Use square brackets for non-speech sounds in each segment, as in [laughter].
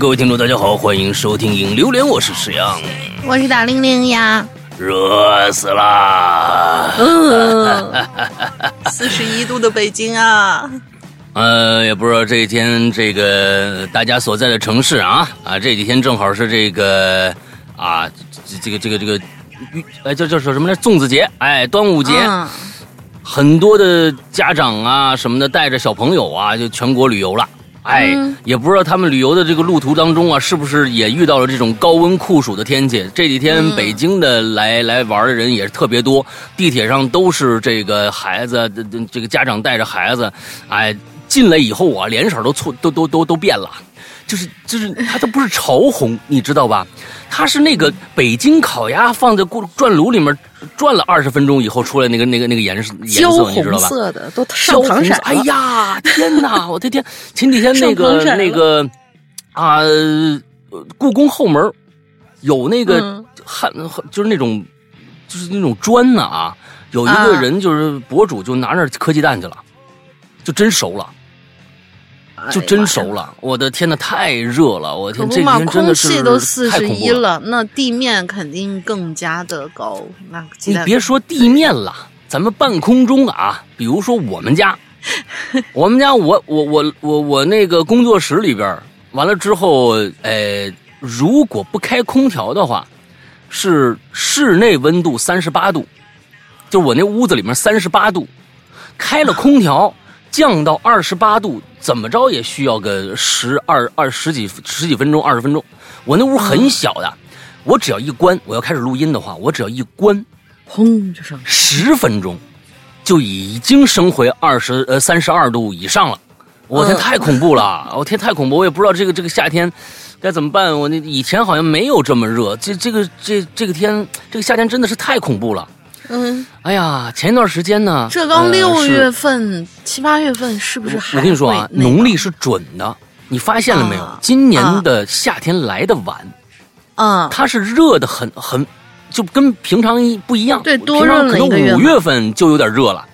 各位听众，大家好，欢迎收听《影榴莲》，我是石阳，我是大玲玲呀。热死啦！嗯，[laughs] 四十一度的北京啊，呃，也不知道这几天这个大家所在的城市啊啊，这几天正好是这个啊，这这个这个这个，哎，叫叫说什么来？粽子节，哎，端午节，嗯很多的家长啊什么的带着小朋友啊，就全国旅游了。哎，嗯也不知道他们旅游的这个路途当中啊，是不是也遇到了这种高温酷暑的天气？这几天嗯北京的来、来玩的人也是特别多，地铁上都是这个孩子，这这这个家长带着孩子，哎，进来以后啊，脸色都错，都都都都变了。就是就是，它都不是潮红，你知道吧？它是那个北京烤鸭放在锅转炉里面转了二十分钟以后出来那个那个那个颜色颜焦色，你知道吧？红色的都焦上糖色红，哎呀，[laughs] 天哪！我的天，前几天那个那个啊、呃故宫后门有那个嗯汉、就是那种就是那种砖呢啊，有一个啊人就是博主就拿那磕鸡蛋去了，就真熟了。就真熟了，我的天呐，太热了！我天，这天真的是气都四十太恐怖了，那地面肯定更加的高。那你别说地面了，咱们半空中啊，比如说我们家，[laughs] 我们家我我我我我那个工作室里边儿，完了之后，呃，如果不开空调的话，是室内温度三十八度，就我那屋子里面三十八度，开了空调降到二十八度，怎么着也需要个十二二十几十几分钟二十分钟。我那屋很小的，我只要一关，我要开始录音的话，我只要一关，轰就上去。十分钟就已经升回二十呃三十二度以上了。我天，嗯太恐怖了！我天，太恐怖！我也不知道这个这个夏天该怎么办。我那以前好像没有这么热，这这个这这个天，这个夏天真的是太恐怖了。嗯，哎呀，前一段时间呢，这刚六月份、七八月份是不是还我跟你说啊，那个农历是准的，你发现了没有？啊今年的夏天来的晚，啊，它是热的很很，就跟平常一不一样。对多热了一个月五月份就有点热了。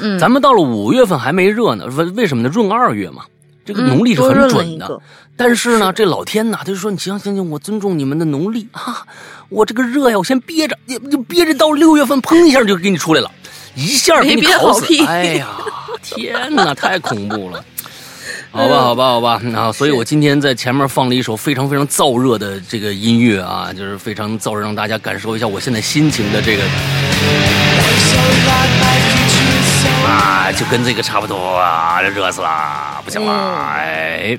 嗯，咱们到了五月份还没热呢，为为什么呢？闰二月嘛，这个嗯农历是很准的。但是呢，这老天呐，他就说：“你行行行，我尊重你们的农历啊，我这个热呀，我先憋着，就就憋着到六月份，砰一下就给你出来了，一下给你烤死。哎呀，天哪，太恐怖了。好吧，好吧，好吧，啊，所以我今天在前面放了一首非常非常燥热的这个音乐啊，就是非常燥热，让大家感受一下我现在心情的这个啊，就跟这个差不多啊，热死了，不行了，哎，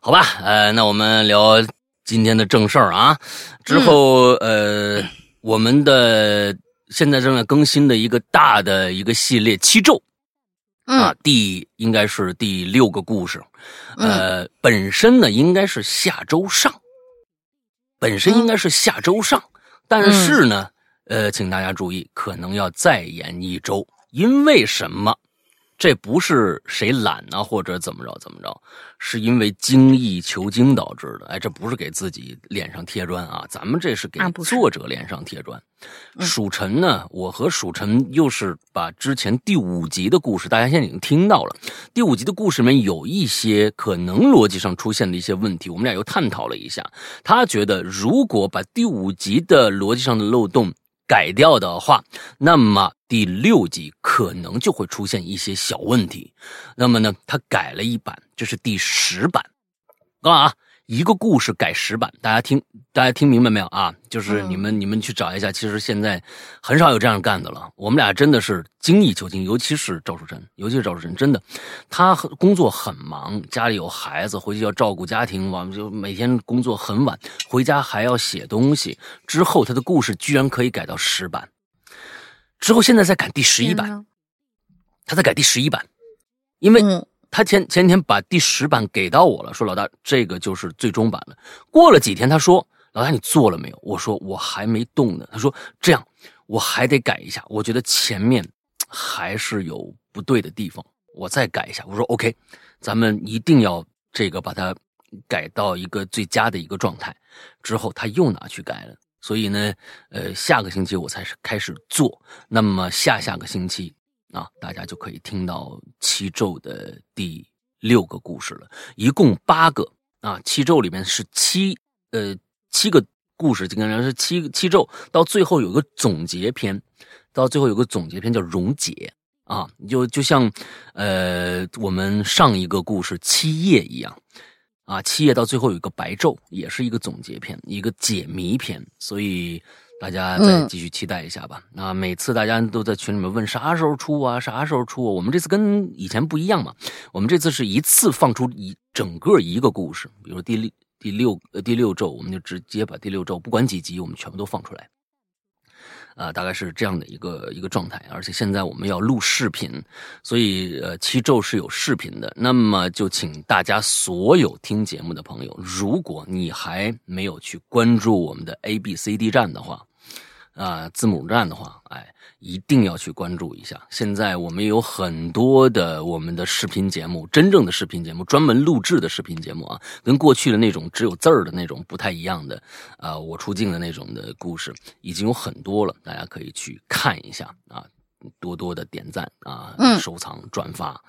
好吧，呃，那我们聊今天的正事儿啊，之后、呃，我们的现在正在更新的一个大的一个系列《七咒》啊嗯，第应该是第六个故事，呃，本身呢应该是下周上，本身应该是下周上，但是呢，呃，请大家注意，可能要再延一周，因为什么？这不是谁懒呢、或者怎么着怎么着，是因为精益求精导致的。哎，这不是给自己脸上贴砖啊，咱们这是给作者脸上贴砖。嗯蜀臣呢，我和蜀臣又是把之前第五集的故事，大家现在已经听到了。第五集的故事里面有一些可能逻辑上出现的一些问题，我们俩又探讨了一下。他觉得，如果把第五集的逻辑上的漏洞改掉的话，那么第六集可能就会出现一些小问题。那么呢，他改了一版，这是第十版。啊，一个故事改十版，大家听，大家听明白没有啊？就是嗯你们、你们去找一下，其实现在很少有这样干的了。我们俩真的是精益求精，尤其是赵书晨，尤其是赵书晨，真的，他工作很忙，家里有孩子，回去要照顾家庭，完就每天工作很晚，回家还要写东西。之后他的故事居然可以改到十版，之后现在在改第十一版，他在改第十一版，因为嗯他前前天把第十版给到我了，说老大这个就是最终版了。过了几天，他说老大你做了没有？我说我还没动呢。他说这样我还得改一下，我觉得前面还是有不对的地方，我再改一下。我说 OK，咱们一定要这个把它改到一个最佳的一个状态。之后他又拿去改了，所以呢，呃，下个星期我才是开始做。那么下下个星期啊，大家就可以听到七咒的第六个故事了，一共八个啊。七咒里面是七呃七个故事，基本上是七七咒，到最后有个总结篇，到最后有个总结篇叫溶解啊，就就像呃我们上一个故事七夜一样。啊，七夜到最后有一个白昼，也是一个总结篇，一个解谜篇，所以大家再继续期待一下吧。那每次大家都在群里面问啥时候出啊，啥时候出？啊？我们这次跟以前不一样嘛，我们这次是一次放出一整个一个故事，比如第六第六呃第六周，我们就直接把第六周不管几集，我们全部都放出来。啊，大概是这样的一个一个状态，而且现在我们要录视频，所以呃，七咒是有视频的。那么就请大家所有听节目的朋友，如果你还没有去关注我们的 A B C D 站的话。啊，字母站的话，哎，一定要去关注一下。现在我们有很多的我们的视频节目，真正的视频节目，专门录制的视频节目啊，跟过去的那种只有字儿的那种不太一样的啊，我出镜的那种的故事，已经有很多了，大家可以去看一下啊。多多的点赞啊，收藏、转发，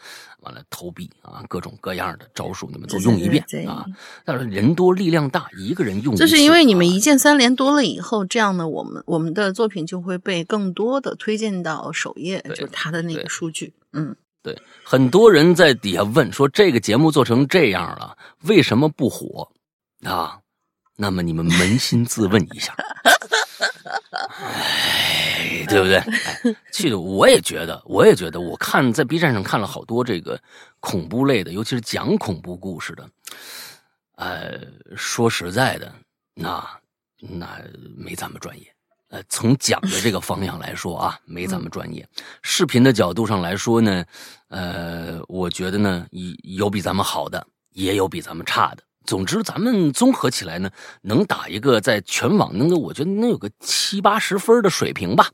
完了投币啊，各种各样的招数你们都用一遍啊。但是人多力量大，一个人用就是因为你们一键三连多了以后，这样呢，我们我们的作品就会被更多的推荐到首页，就是他的那个数据。嗯，对，很多人在底下问说，这个节目做成这样了，为什么不火啊？那么你们扪心自问一下。[laughs] 哎，[laughs] 对不对？去的我也觉得，我也觉得，我看在 B 站上看了好多这个恐怖类的，尤其是讲恐怖故事的。呃，说实在的，那那没咱们专业。呃，从讲的这个方向来说啊，没咱们专业。视频的角度上来说呢，呃，我觉得呢，有有比咱们好的，也有比咱们差的。总之，咱们综合起来呢，能打一个在全网能够，我觉得能有个七八十分的水平吧，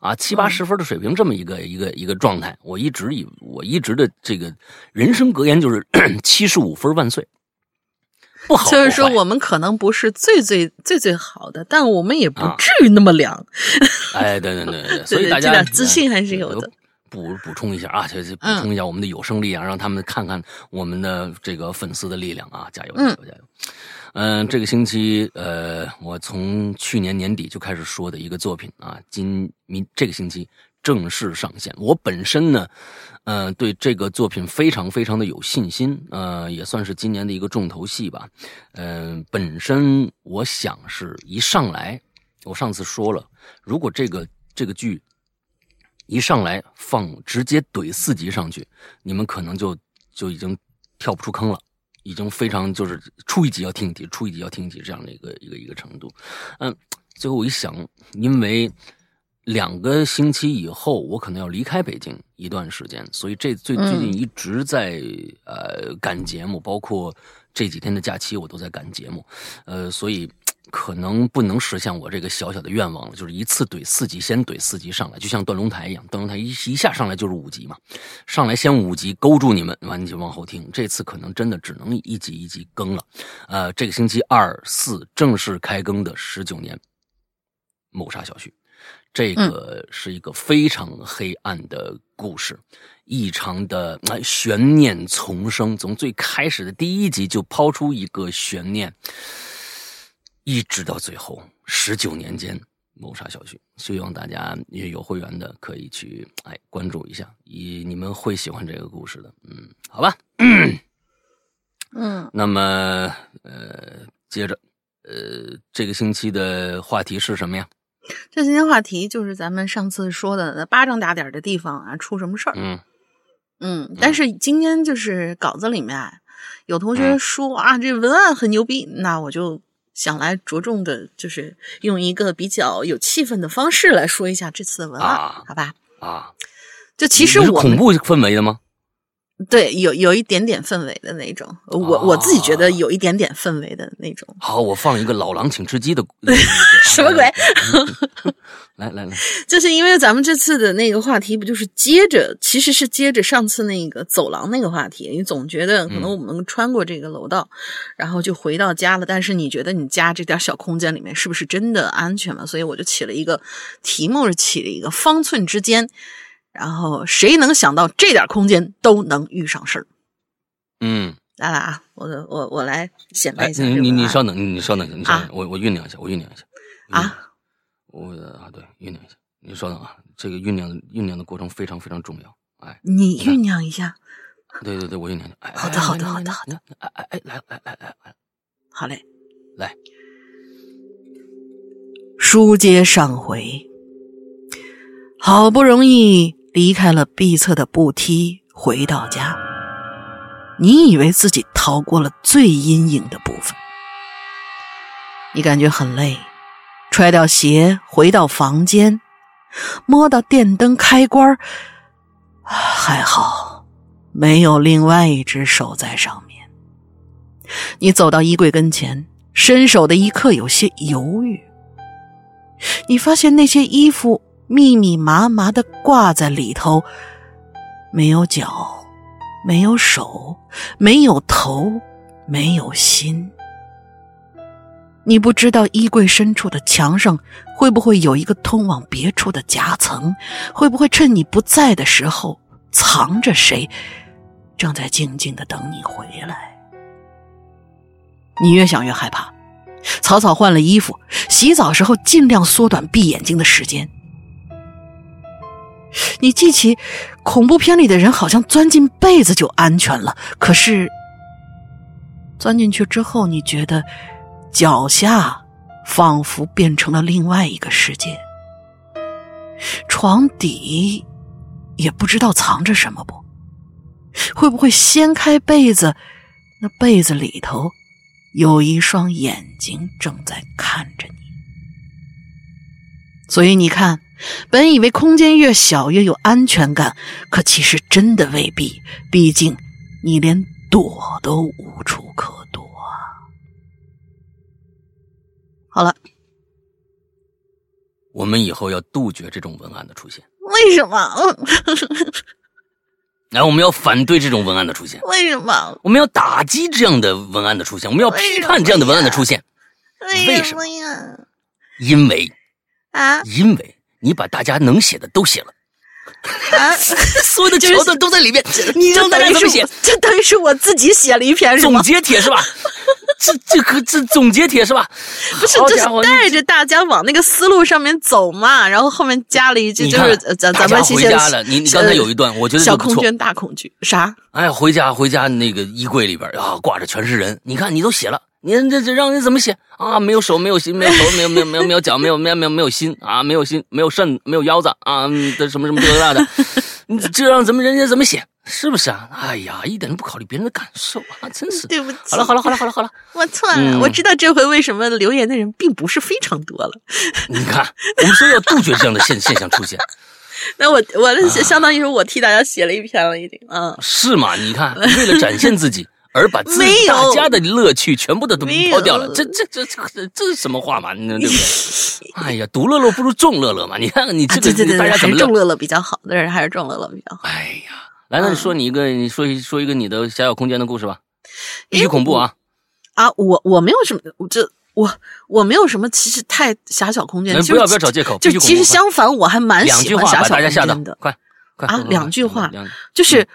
啊，七八十分的水平这么一个一个一个状态。我一直以我一直的这个人生格言就是 [clears throat] 七十五分万岁，不好。就是说，我们可能不是最最最最好的，但我们也不至于那么凉。哎，对对对对，[laughs] 所以大家自信还是有的。补补充一下啊，就是补充一下我们的有生力量，让他们看看我们的这个粉丝的力量啊！加油加油加油！嗯，这个星期呃，我从去年年底就开始说的一个作品啊，今明这个星期正式上线。我本身呢，嗯，对这个作品非常非常的有信心，呃，也算是今年的一个重头戏吧。嗯，本身我想是一上来，我上次说了，如果这个这个剧。一上来放直接怼四级上去，你们可能就就已经跳不出坑了，已经非常就是出一集要听一集，出一集要听一集这样的一个一个一个程度。嗯，最后我一想，因为两个星期以后我可能要离开北京一段时间，所以这最最近一直在呃赶节目，包括这几天的假期我都在赶节目，呃，所以。可能不能实现我这个小小的愿望了，就是一次怼四级，先怼四级上来，就像断龙台一样，断龙台一一下上来就是五级嘛，上来先五级勾住你们，完你就往后听。这次可能真的只能一集一集更了。呃，这个星期二四正式开更的十九年谋杀小旭，这个是一个非常黑暗的故事，异常的悬念丛生，从最开始的第一集就抛出一个悬念。一直到最后十九年间谋杀小旭，希望大家也有会员的可以去哎关注一下，以你们会喜欢这个故事的，嗯，好吧，嗯，[clears throat] 那么呃，接着呃，这个星期的话题是什么呀？这今天话题就是咱们上次说的巴掌大点的地方啊，出什么事儿？嗯嗯，但是今天就是稿子里面有同学说啊，这文案很牛逼，那我就。想来着重的就是用一个比较有气氛的方式来说一下这次的文案，好吧？啊，就其实我恐怖氛围的吗？对，有有一点点氛围的那种，我我自己觉得有一点点氛围的那种。好，我放一个老狼请吃鸡的 [laughs] 什么鬼？[laughs] 来来来，就是因为咱们这次的那个话题，不就是接着，其实是接着上次那个走廊那个话题。你总觉得可能我们穿过这个楼道，然后就回到家了，但是你觉得你家这点小空间里面是不是真的安全嘛？所以我就起了一个题目，是起了一个方寸之间。然后谁能想到这点空间都能遇上事儿？嗯，来了啊，我我我来显摆哎一，下。你你你稍等，你稍等，你稍啊等，我我酝酿一下，我酝酿一下。啊，我啊对，酝酿一下，你稍等啊，这个酝酿酝酿的过程非常非常重要。哎，你酝酿一下。对对对，我酝酿一下。哎，好的哎好的好的来来来来哎哎哎，来来来来来好嘞，来，书接上回，好不容易离开了闭侧的步梯，回到家，你以为自己逃过了最阴影的部分，你感觉很累，揣掉鞋回到房间，摸到电灯开关还好没有另外一只手在上面。你走到衣柜跟前，伸手的一刻有些犹豫。你发现那些衣服密密麻麻的挂在里头，没有脚，没有手，没有头，没有心。你不知道衣柜深处的墙上会不会有一个通往别处的夹层，会不会趁你不在的时候藏着谁，正在静静的等你回来。你越想越害怕，草草换了衣服，洗澡时候尽量缩短闭眼睛的时间。你记起恐怖片里的人好像钻进被子就安全了，可是钻进去之后，你觉得脚下仿佛变成了另外一个世界，床底也不知道藏着什么不？会不会掀开被子，那被子里头？有一双眼睛正在看着你，所以你看，本以为空间越小越有安全感，可其实真的未必。毕竟你连躲都无处可躲啊！好了，我们以后要杜绝这种文案的出现。为什么？[laughs] 来，我们要反对这种文案的出现，为什么？我们要打击这样的文案的出现，我们要批判这样的文案的出现。为什么呀？因为，啊因为你把大家能写的都写了，啊！[laughs] 所有的桥段都在里面，你让大家怎么写？这等于是我自己写了一篇，是总？结帖是吧？[laughs] 这这可这总结帖是吧？不是，这是带着大家往那个思路上面走嘛，然后后面加了一句，就是呃咱咱们回家了，你你刚才有一段，我觉得小。空间大恐惧啥？哎，回家回家那个衣柜里边啊，挂着全是人。你看，你都写了，你这这让人怎么写啊？没有手，没有心，没有头，没有没有没有没有脚，没有没有没有没有心啊，没有心，没有肾，没有腰子啊，嗯这什么什么这个那的，你这让咱们人家怎么写？是不是啊？哎呀，一点都不考虑别人的感受啊，真是。对不起，好了好了好了好了好了，[laughs] 我错了，嗯我知道这回为什么留言的人并不是非常多了。你看，我们说要杜绝这样的现现象出现，[laughs] 那我我啊相当于是我替大家写了一篇了，已经，嗯，是吗？你看，为了展现自己。而把自己大家的乐趣全部的都没有抛掉了，这这这这这是什么话嘛？对不对？[laughs] 哎呀，独乐乐不如众乐乐嘛！你看看你啊，这个对对对，对大家怎么乐？众乐乐比较好，对，还是众乐乐比较好。哎呀，来，那你说你一个，你说一说一个你的狭小空间的故事吧，必须恐怖啊！啊，我我没有什么，我这我我没有什么，其实太狭小空间，不要不要找借口就其实相反，我还蛮喜欢狭小空间的，。快快啊两句话就是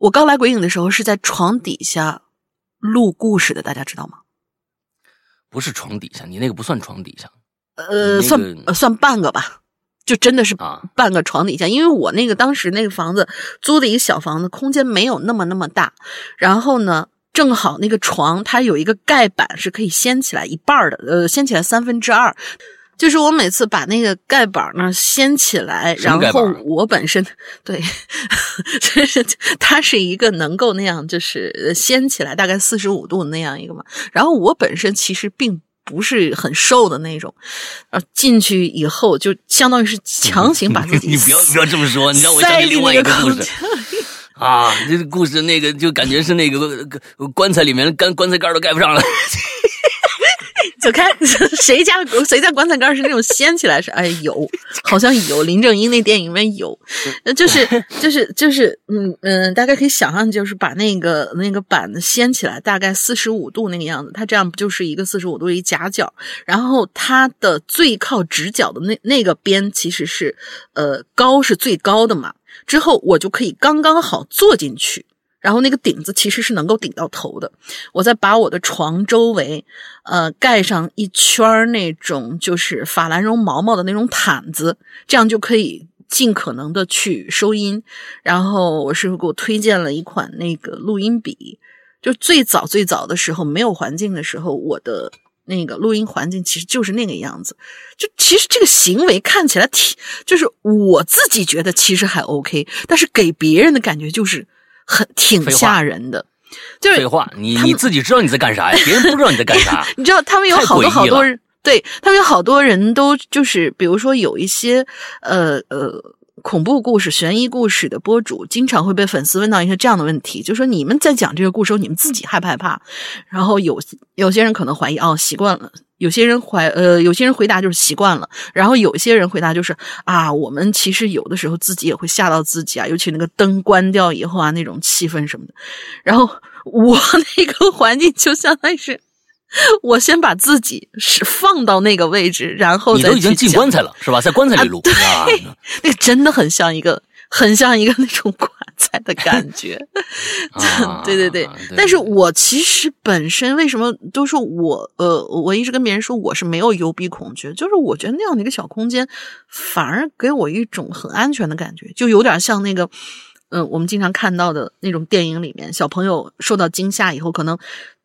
我刚来鬼影的时候是在床底下录故事的，大家知道吗？不是床底下，你那个不算床底下呃，算呃算半个吧，就真的是啊半个床底下，因为我那个当时那个房子租的一个小房子，空间没有那么那么大，然后呢。正好那个床它有一个盖板是可以掀起来一半的，呃，掀起来三分之二。就是我每次把那个盖板呢掀起来，然后我本身对，就是 [laughs] 它是一个能够那样就是呃掀起来大概四十五度那样一个嘛。然后我本身其实并不是很瘦的那种，呃，进去以后就相当于是强行把自己 [laughs] 你不要不要这么说，你让我想起另外一个个故事。啊，这个故事那个就感觉是那个呃棺材里面干棺材盖都盖不上了。就看 [laughs] 谁家谁家棺材盖是那种掀起来是，哎有，好像有林正英那电影里面有，那就是就是就是嗯嗯，大概可以想象，就是把那个那个板子掀起来，大概四十五度那个样子，它这样不就是一个四十五度一夹角，然后它的最靠直角的那那个边其实是呃高是最高的嘛，之后我就可以刚刚好坐进去。然后那个顶子其实是能够顶到头的，我再把我的床周围，呃，盖上一圈那种就是法兰绒毛毛的那种毯子，这样就可以尽可能的去收音。然后我师傅给我推荐了一款那个录音笔，就最早最早的时候没有环境的时候，我的那个录音环境其实就是那个样子。就其实这个行为看起来挺，就是我自己觉得其实还 OK，但是给别人的感觉就是。很挺吓人的，就是废话，你你自己知道你在干啥呀？别人不知道你在干啥。[laughs] 你知道他们有好多好多人，对他们有好多人都就是，比如说有一些呃呃恐怖故事、悬疑故事的播主，经常会被粉丝问到一些这样的问题，就说你们在讲这个故事时候，你们自己害不害怕？然后有有些人可能怀疑，哦，习惯了。有些人怀呃，有些人回答就是习惯了，然后有些人回答就是啊，我们其实有的时候自己也会吓到自己啊，尤其那个灯关掉以后啊，那种气氛什么的。然后我那个环境就相当于是，我先把自己是放到那个位置，然后再你都已经进棺材了，是吧？在棺材里录啊。那个真的很像一个，很像一个那种棺材的感觉。[laughs] 啊对对对，但是我其实本身为什么都说我呃，我一直跟别人说我是没有幽闭恐惧，就是我觉得那样的一个小空间，反而给我一种很安全的感觉，就有点像那个。嗯，我们经常看到的那种电影里面，小朋友受到惊吓以后，可能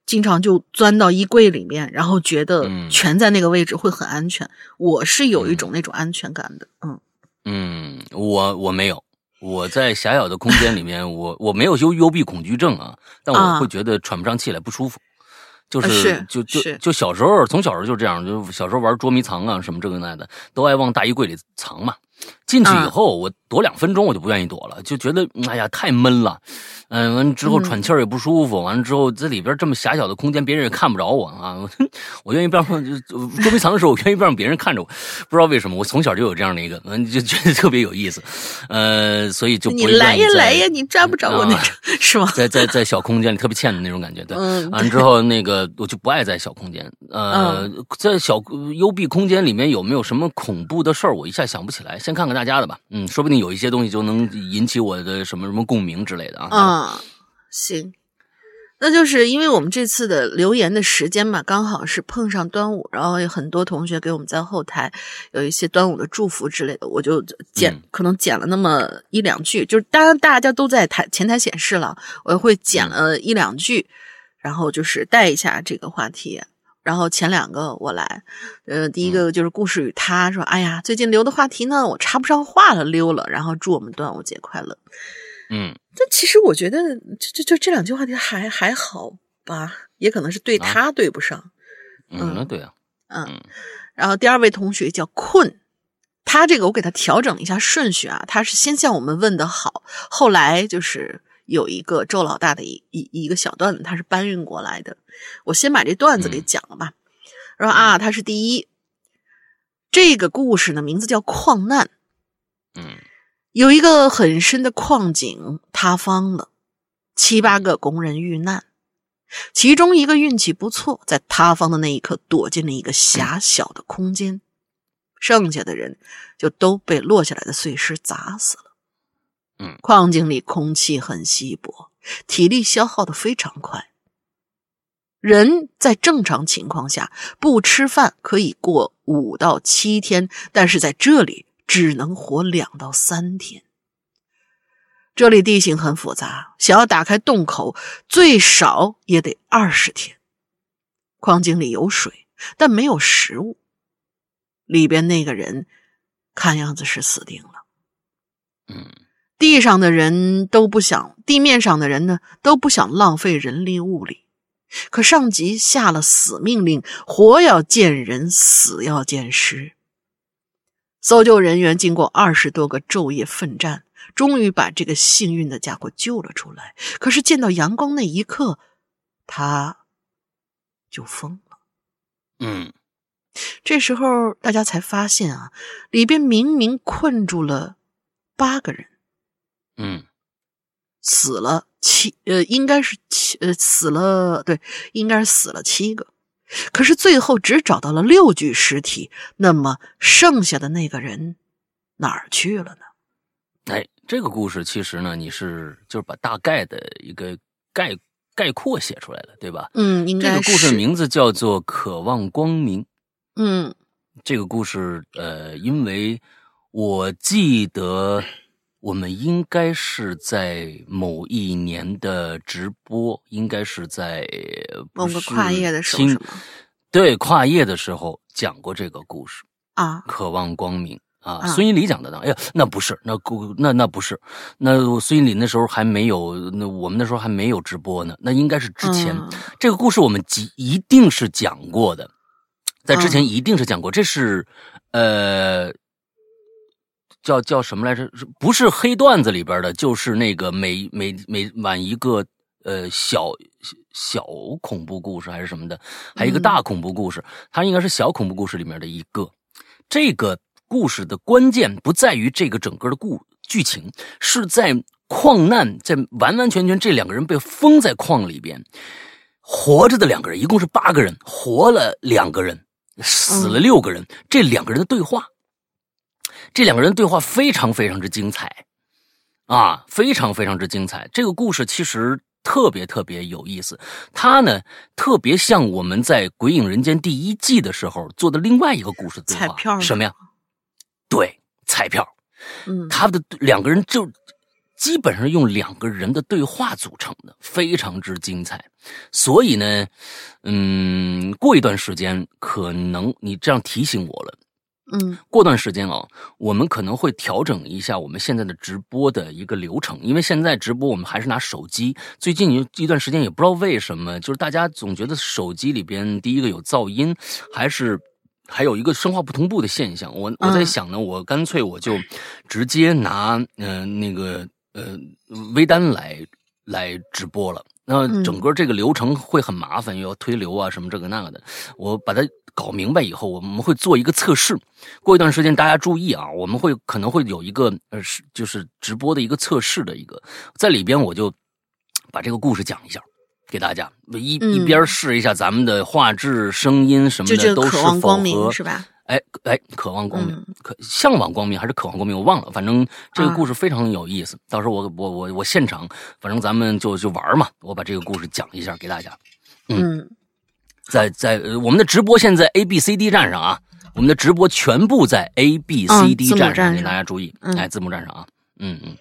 经常就钻到衣柜里面，然后觉得嗯全在那个位置会很安全。我是有一种那种安全感的，嗯嗯，我我没有，我在狭小的空间里面，[laughs] 我我没有幽幽闭恐惧症啊，但我啊会觉得喘不上气来，不舒服。就呃是就就是就小时候，从小时候就这样，就小时候玩捉迷藏啊，什么这个那的，都爱往大衣柜里藏嘛。进去以啊后，我躲两分钟，我就不愿意躲了，就觉得哎呀太闷了。嗯，完之后嗯喘气儿也不舒服，完了之后在里边这么狭小的空间，别人也看不着我啊。我 [laughs] 我愿意不让捉迷藏的时候，我愿意不让别人看着我，不知道为什么，我从小就有这样的一个，嗯，就觉得特别有意思，呃，所以就不你来呀来呀，你抓不着我那啊种，是吗？在在在小空间里特别欠的那种感觉，对。嗯，完了之后，那个我就不爱在小空间。呃，在小幽闭空间里面有没有什么恐怖的事儿？我一下想不起来。先看看大家的吧，嗯，说不定有一些东西就能引起我的什么什么共鸣之类的啊。啊，行，那就是因为我们这次的留言的时间嘛，刚好是碰上端午，然后有很多同学给我们在后台有一些端午的祝福之类的，我就剪、嗯可能剪了那么一两句，就是当然大家都在台前台显示了，我会剪了一两句，然后就是带一下这个话题。然后前两个我来，呃，第一个就是故事与他说，哎呀，最近留的话题呢，我插不上话了，溜了。然后祝我们端午节快乐。嗯，但其实我觉得，就就就这两句话题还还好吧，也可能是对他对不上。嗯，那对啊，嗯。嗯，然后第二位同学叫困，他这个我给他调整了一下顺序啊，他是先向我们问的好，后来就是有一个周老大的一一一个小段子，他是搬运过来的。我先把这段子给讲了吧。然后啊，他是第一，这个故事呢名字叫矿难。嗯有一个很深的矿井塌方了，七八个工人遇难，其中一个运气不错，在塌方的那一刻躲进了一个狭小的空间，剩下的人就都被落下来的碎石砸死了。嗯矿井里空气很稀薄，体力消耗的非常快。人在正常情况下不吃饭可以过五到七天，但是在这里只能活两到三天。这里地形很复杂，想要打开洞口，最少也得二十天。矿井里有水，但没有食物。里边那个人看样子是死定了。嗯地上的人都不想，地面上的人呢都不想浪费人力物力。可上级下了死命令，活要见人，死要见尸。搜救人员经过二十多个昼夜奋战，终于把这个幸运的家伙救了出来。可是见到阳光那一刻，他就疯了。嗯这时候大家才发现啊，里边明明困住了八个人，嗯死了七，呃，应该是七，呃，死了，对，应该是死了七个。可是最后只找到了六具尸体，那么剩下的那个人哪儿去了呢？哎，这个故事其实呢，你是就是把大概的一个概概括写出来了，对吧？嗯，应该这个故事是名字叫做《渴望光明》。嗯这个故事，呃，因为我记得我们应该是在某一年的直播，应该是在某个跨业的时候？对，跨业的时候讲过这个故事，啊，渴望光明啊。啊孙一礼讲的呢？哎呀，那不是，那故那那不是，那孙一礼那时候还没有，那我们那时候还没有直播呢，那应该是之前。嗯这个故事我们即一定是讲过的，在之前嗯一定是讲过。这是呃，叫叫什么来着？是不是黑段子里边的？就是那个每每每晚一个呃小小恐怖故事还是什么的，还有一个嗯大恐怖故事，它应该是小恐怖故事里面的一个。这个故事的关键不在于这个整个的故剧情，是在矿难，在完完全全这两个人被封在矿里边，活着的两个人一共是八个人，活了两个人，死了六个人。这两个人的对话，这两个人对话非常非常之精彩，啊，非常非常之精彩。这个故事其实特别特别有意思，它呢特别像我们在《鬼影人间》第一季的时候做的另外一个故事对话，彩票什么呀？对，彩票。嗯他的两个人就基本上用两个人的对话组成的，非常之精彩。所以呢，嗯，过一段时间，可能你这样提醒我了。嗯过段时间啊，我们可能会调整一下我们现在的直播的一个流程，因为现在直播我们还是拿手机。最近有一段时间也不知道为什么，就是大家总觉得手机里边第一个有噪音，还是还有一个声画不同步的现象。我我在嗯想呢，我干脆我就直接拿嗯、呃那个呃微单来来直播了。那嗯整个这个流程会很麻烦，又要推流啊什么这个那个的。我把它搞明白以后，我们会做一个测试。过一段时间，大家注意啊，我们会可能会有一个呃，是就是直播的一个测试的一个，在里边我就把这个故事讲一下给大家，一、嗯一边试一下咱们的画质、声音什么的都是个渴望否光明合是吧？哎哎，渴望光明，嗯可向往光明还是渴望光明，我忘了。反正这个啊故事非常有意思，到时候我我我我现场，反正咱们就就玩嘛，我把这个故事讲一下给大家。嗯在在呃我们的直播现在 A B C D 站上啊，我们的直播全部在 A B C D 站上，请大家注意，嗯哎，字幕站上啊，嗯嗯。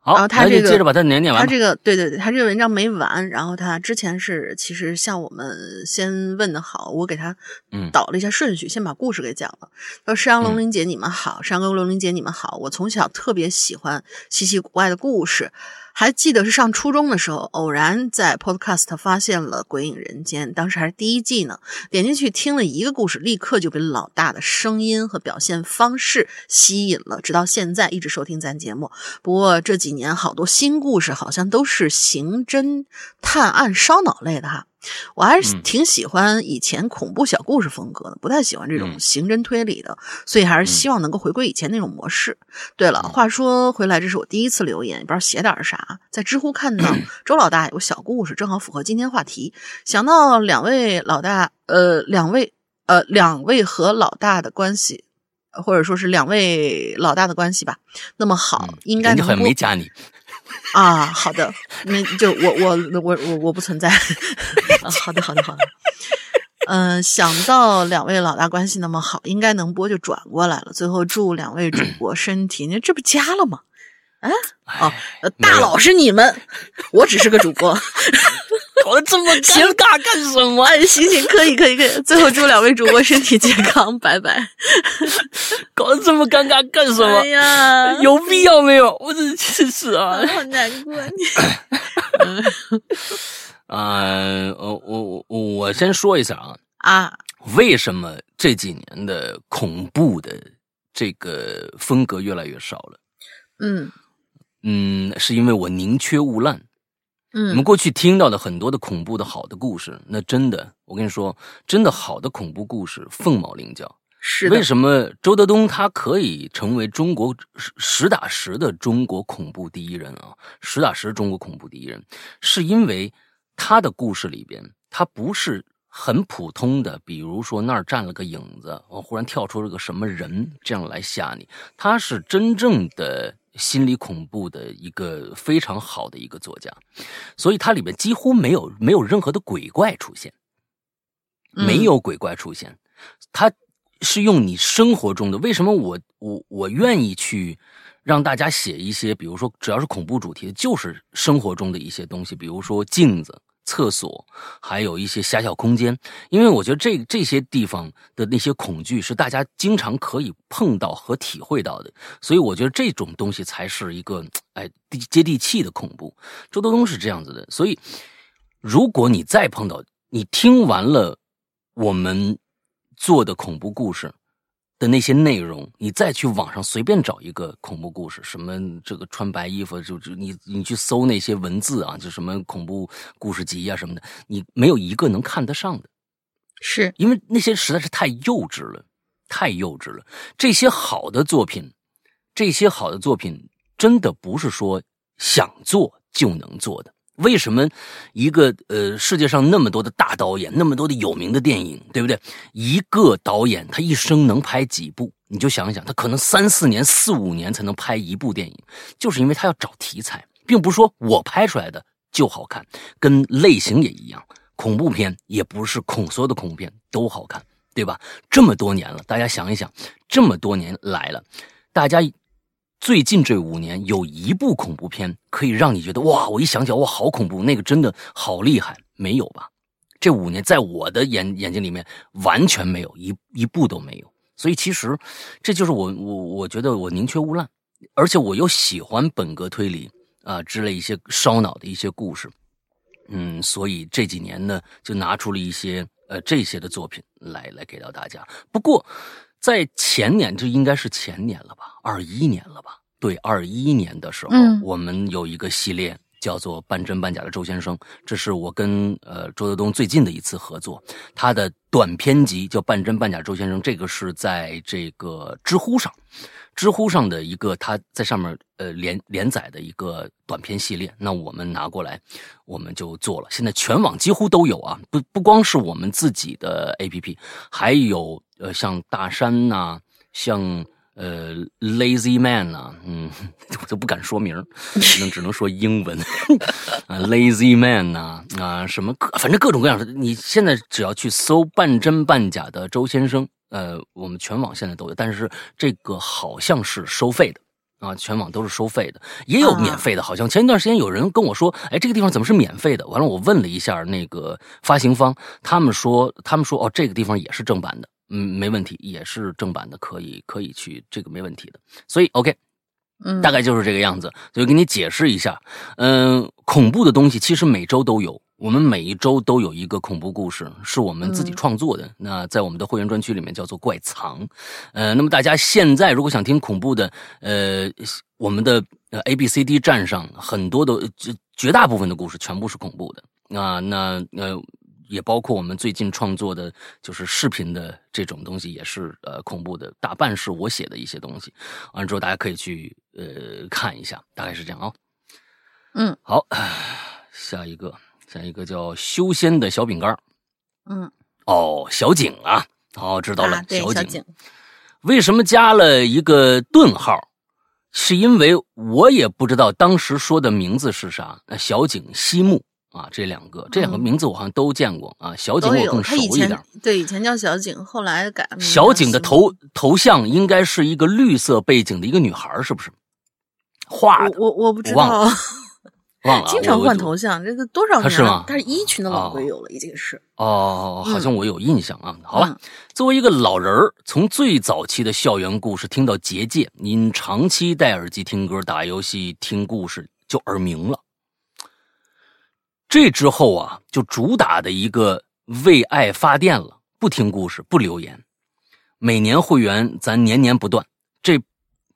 好，然后他这个接着把它念念完。他这个对对对，他这个文章没完，然后他之前是其实向我们先问的好，我给他嗯导了一下顺序，先把故事给讲了。他说：“山羊龙鳞姐你们好，山哥龙鳞姐你们好，我从小特别喜欢稀奇古怪的故事。”还记得是上初中的时候，偶然在 Podcast 发现了《鬼影人间》，当时还是第一季呢。点进去听了一个故事，立刻就被老大的声音和表现方式吸引了，直到现在一直收听咱节目。不过这几年好多新故事好像都是刑侦、探案、烧脑类的哈。我还是嗯。挺喜欢以前恐怖小故事风格的，不太喜欢这种嗯。刑侦推理的，所以还是希望能够回归以前那种模式。对了，话说回来，这是我第一次留言，也不知道写点啥，在知乎看到周老大有个小故事，正好符合今天话题，想到两位老大，呃，两位呃，两位和老大的关系。呃或者说是两位老大的关系吧，那么好，应该嗯人家好像能播没加你，[laughs] 啊，好的，那就我我我我我不存在。[laughs] 啊好的，好的，好的。嗯、想到两位老大关系那么好，应该能播就转过来了。最后祝两位主播身体，你这不加了吗？啊，哦，大佬是你们，我只是个主播。[laughs] [laughs] 搞得这么尴尬干什么？哎，行行，可以，可以，可以。[laughs] 最后祝两位主播身体健康，拜拜。[laughs] 搞得这么尴尬干什么哎？呀，有必要没有？我真是啊！好难过。呃，我我我我先说一下啊，啊，为什么这几年的恐怖的这个风格越来越少了。嗯嗯，是因为我宁缺毋滥。我们嗯过去听到的很多的恐怖的好的故事，那真的，我跟你说，真的好的恐怖故事凤毛麟角。是为，什么周德东他可以成为中国实实打实的中国恐怖第一人啊？实打实中国恐怖第一人，是因为他的故事里边，他不是很普通的，比如说那儿站了个影子，哦，忽然跳出了个什么人，这样来吓你。他是真正的心理恐怖的一个非常好的一个作家，所以它里面几乎没有没有任何的鬼怪出现。嗯没有鬼怪出现，它是用你生活中的。为什么我我我愿意去让大家写一些，比如说只要是恐怖主题的，就是生活中的一些东西，比如说镜子、厕所，还有一些狭小空间，因为我觉得这这些地方的那些恐惧是大家经常可以碰到和体会到的，所以我觉得这种东西才是一个哎地接地气的恐怖。周德东是这样子的，所以如果你再碰到，你听完了我们做的恐怖故事的那些内容，你再去网上随便找一个恐怖故事，什么这个穿白衣服，就就你你去搜那些文字啊，就什么恐怖故事集啊什么的，你没有一个能看得上的。是因为那些实在是太幼稚了，太幼稚了。这些好的作品，这些好的作品，真的不是说想做就能做的。为什么一个呃世界上那么多的大导演，那么多的有名的电影，对不对？一个导演他一生能拍几部？你就想一想，他可能三四年、四五年才能拍一部电影，就是因为他要找题材，并不是说我拍出来的就好看，跟类型也一样。恐怖片也不是恐所有的恐怖片都好看，对吧？这么多年了，大家想一想，这么多年来了，大家最近这五年有一部恐怖片可以让你觉得哇，我一想起来哇，好恐怖，那个真的好厉害，没有吧？这五年在我的眼眼睛里面完全没有一一部都没有，所以其实这就是我我我觉得我宁缺毋滥，而且我又喜欢本格推理啊、之类一些烧脑的一些故事，嗯，所以这几年呢，就拿出了一些呃这些的作品来来给到大家。不过在前年，这应该是前年了吧，二一年了吧？对，二一年的时候，嗯我们有一个系列叫做《半真半假的周先生》，这是我跟呃周德东最近的一次合作。他的短篇集叫《半真半假周先生》，这个是在这个知乎上，知乎上的一个他在上面呃连连载的一个短片系列。那我们拿过来，我们就做了。现在全网几乎都有啊，不不光是我们自己的 APP，还有呃像大山呐、像。呃，Lazy Man 呐、嗯，[laughs] 我都不敢说名儿，只能说英文 [laughs] 啊，Lazy Man 呐、啊，什么各反正各种各样的，你现在只要去搜半真半假的周先生，呃，我们全网现在都有，但是这个好像是收费的。啊，全网都是收费的，也有免费的。好像前一段时间有人跟我说，哎，这个地方怎么是免费的？完了，我问了一下那个发行方，他们说，他们说，哦，这个地方也是正版的，嗯，没问题，也是正版的，可以可以去，这个没问题的。所以，OK，嗯，大概就是这个样子，所以给你解释一下。嗯，恐怖的东西其实每周都有，我们每一周都有一个恐怖故事，是我们自己嗯创作的。那在我们的会员专区里面叫做怪藏。呃，那么大家现在如果想听恐怖的，呃，我们的呃 A B C D 站上很多的绝绝大部分的故事全部是恐怖的啊、那呃。也包括我们最近创作的，就是视频的这种东西，也是呃恐怖的，大半是我写的一些东西。完了之后，大家可以去呃看一下，大概是这样啊、嗯好，下一个，下一个叫修仙的小饼干儿嗯，哦，小景啊，哦，知道了，小小景，为什么加了一个顿号？是因为我也不知道当时说的名字是啥。呃小景、西木啊，这两个，这两个嗯名字我好像都见过啊。小景。我更熟一点。对以前叫小景，后来改了小景的头头像应该是一个绿色背景的一个女孩，是不是？画的我我我不知道，忘了啊，[laughs] 经常换头像，这个多少年了他是吗？他是一群的老哦鬼友了，已经是。哦，好像我有印象啊。好吧嗯，作为一个老人儿，从最早期的校园故事听到结界，您长期戴耳机听歌、打游戏、听故事就耳鸣了。这之后啊，就主打的一个为爱发电了，不听故事，不留言。每年会员咱年年不断，这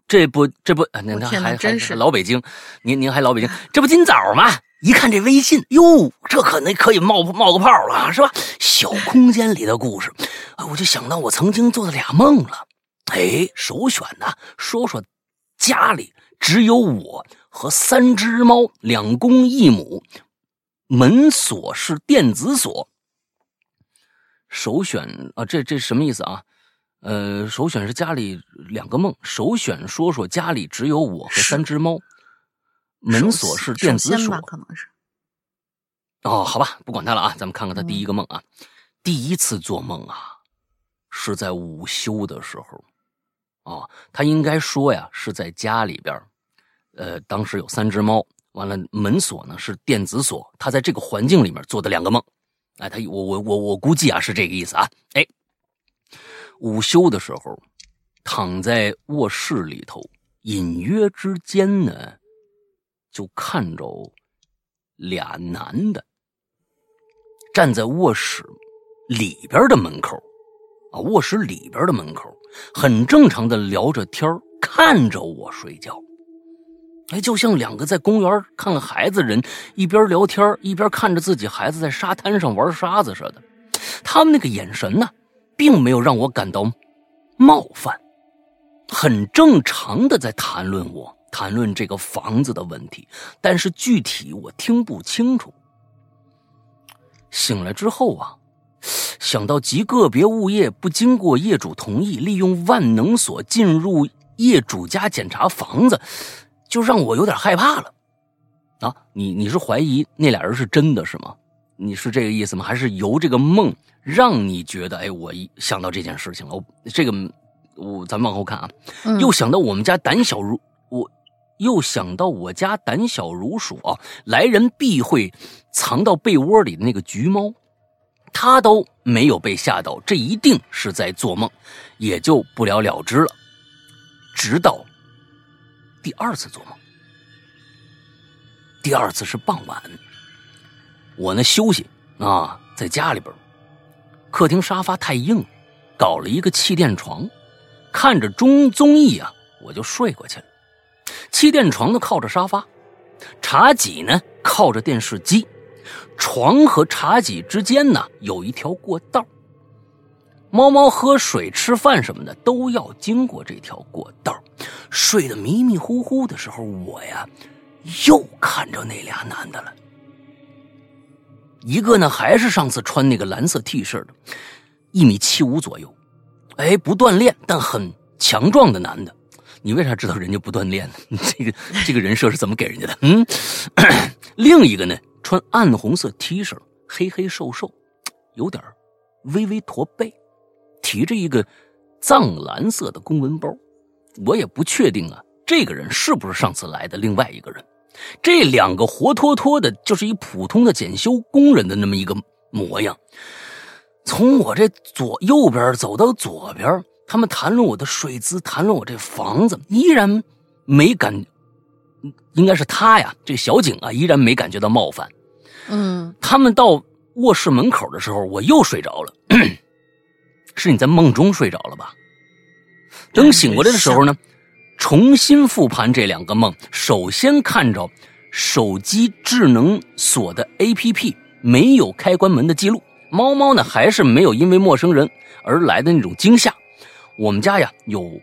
这不这不，您您我天哪还还真是老北京，您您还老北京，[laughs] 这不今早吗？一看这微信，哟，这可能可以冒冒个泡了，是吧？小空间里的故事，哎我就想到我曾经做的俩梦了。哎，首选呢，说说家里只有我和三只猫，两公一母，门锁是电子锁。首选啊，这这什么意思啊？呃，首选是家里两个梦，首选说说家里只有我和三只猫，门锁是电子锁。可能是哦，好吧，不管他了啊，咱们看看他第一个梦啊。第一次做梦啊，是在午休的时候。啊，他应该说呀，是在家里边呃，当时有三只猫，完了门锁呢是电子锁，他在这个环境里面做的两个梦。哎，他我我我我估计啊是这个意思啊。哎，午休的时候，躺在卧室里头，隐约之间呢，就看着俩男的站在卧室里边的门口，啊，卧室里边的门口，很正常的聊着天看着我睡觉。哎，就像两个在公园看孩子人，一边聊天一边看着自己孩子在沙滩上玩沙子似的。他们那个眼神呢，并没有让我感到冒犯，很正常的在谈论我，谈论这个房子的问题，但是具体我听不清楚。醒来之后啊，想到极个别物业不经过业主同意，利用万能锁进入业主家检查房子，就让我有点害怕了。啊，你你是怀疑那俩人是真的是吗？你是这个意思吗？还是由这个梦让你觉得，哎，我一想到这件事情了，我这个我咱们往后看啊，嗯又想到我们家胆小如我，又想到我家胆小如鼠啊，来人必会藏到被窝里的那个橘猫，他都没有被吓到，这一定是在做梦，也就不了了之了。直到第二次做梦，第二次是傍晚，我呢休息啊，在家里边，客厅沙发太硬，搞了一个气垫床，看着中综艺啊，我就睡过去了。气垫床呢靠着沙发，茶几呢靠着电视机，床和茶几之间呢有一条过道。猫猫喝水、吃饭什么的都要经过这条过道。睡得迷迷糊糊的时候，我呀又看着那俩男的了。一个呢还是上次穿那个蓝色 T 恤的，一米七五左右，哎，不锻炼但很强壮的男的。你为啥知道人家不锻炼呢？这个这个人设是怎么给人家的？嗯，另一个呢，穿暗红色 T 恤，黑黑瘦瘦，有点微微驼背，提着一个藏蓝色的公文包。我也不确定啊，这个人是不是上次来的另外一个人？这两个活脱脱的就是一普通的检修工人的那么一个模样。从我这左右边走到左边，他们谈论我的睡姿，谈论我这房子，依然没感，应该是他呀，这小景啊，依然没感觉到冒犯。嗯他们到卧室门口的时候，我又睡着了。[clears throat] 是你在梦中睡着了吧？等醒过来的时候呢，重新复盘这两个梦，首先看着手机智能锁的 APP 没有开关门的记录，猫猫呢还是没有因为陌生人而来的那种惊吓。我们家呀有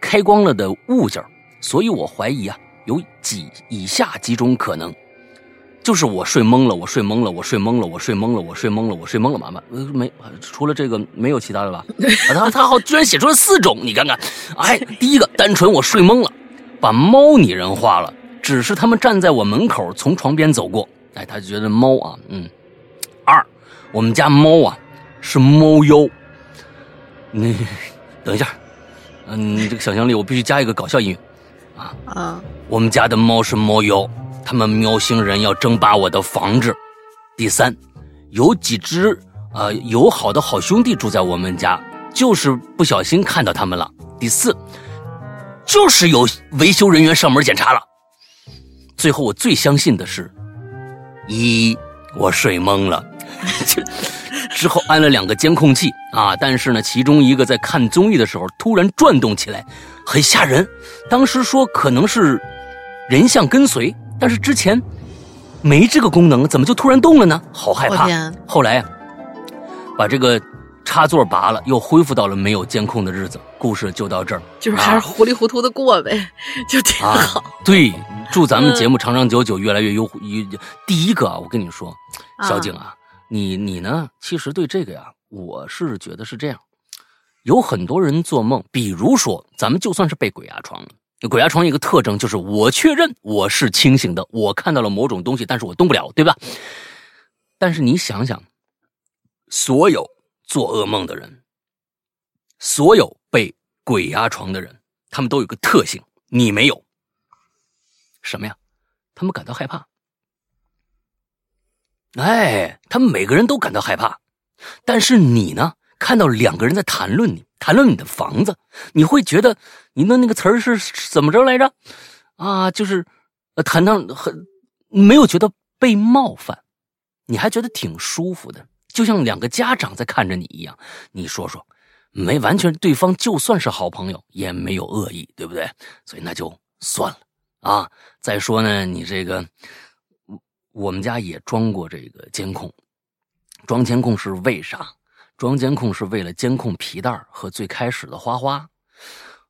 开光了的物件，所以我怀疑啊有几以下几种可能。就是我睡懵了，我睡懵了，我睡懵了，我睡懵了，我睡懵了，我睡懵了，妈妈，呃，没，除了这个没有其他的吧？[laughs] 啊他他好，居然写出了四种，你看看，哎，第一个单纯我睡懵了，把猫拟人化了，只是他们站在我门口从床边走过，哎，他觉得猫啊，嗯，二，我们家猫啊是猫妖，你等一下，嗯，你这个想象力我必须加一个搞笑音乐。啊。我们家的猫是猫妖，他们喵星人要争霸我的房子。第三，有几只呃友好的好兄弟住在我们家，就是不小心看到他们了。第四，就是有维修人员上门检查了。最后，我最相信的是，一我睡懵了，[laughs] 之后安了两个监控器啊，但是呢，其中一个在看综艺的时候突然转动起来，很吓人。当时说可能是人像跟随，但是之前没这个功能，怎么就突然动了呢？好害怕。后来把这个插座拔了，又恢复到了没有监控的日子。故事就到这儿，就是还是糊里糊涂的过呗，就挺啊好。[laughs] 对，祝咱们节目长长久久，越来越优。优第一个啊，我跟你说，啊小景啊，你你呢？其实对这个呀，我是觉得是这样，有很多人做梦，比如说咱们就算是被鬼压床了。鬼压床一个特征就是，我确认我是清醒的，我看到了某种东西，但是我动不了，对吧？但是你想想，所有做噩梦的人，所有被鬼压床的人，他们都有个特性，你没有。什么呀？他们感到害怕。哎，他们每个人都感到害怕，但是你呢？看到两个人在谈论你，谈论你的房子，你会觉得你的那个词儿是怎么着来着？啊，就是呃，谈到很没有觉得被冒犯，你还觉得挺舒服的，就像两个家长在看着你一样。你说说，没完全，对方就算是好朋友，也没有恶意，对不对？所以那就算了啊。再说呢，你这个，我我们家也装过这个监控，装监控是为啥？装监控是为了监控皮蛋和最开始的花花，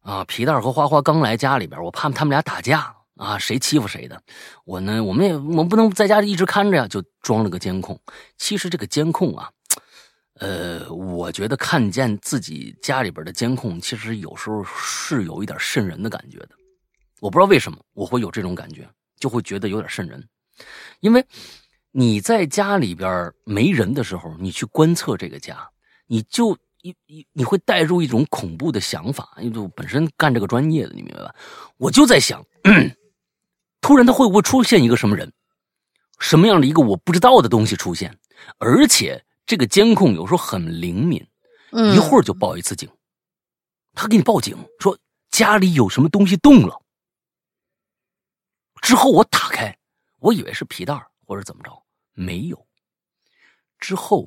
啊，皮蛋和花花刚来家里边，我怕他们俩打架啊，谁欺负谁的。我呢，我们也我们不能在家里一直看着呀，就装了个监控。其实这个监控啊，呃，我觉得看见自己家里边的监控，其实有时候是有一点瘆人的感觉的。我不知道为什么我会有这种感觉，就会觉得有点瘆人，因为你在家里边没人的时候，你去观测这个家。你就一一你会带入一种恐怖的想法，因为我本身干这个专业的，你明白吧？我就在想，[clears throat] 突然他会不会出现一个什么人，什么样的一个我不知道的东西出现？而且这个监控有时候很灵敏，一会儿就报一次警，他给你报警说家里有什么东西动了。之后我打开，我以为是皮带或者怎么着，没有。之后。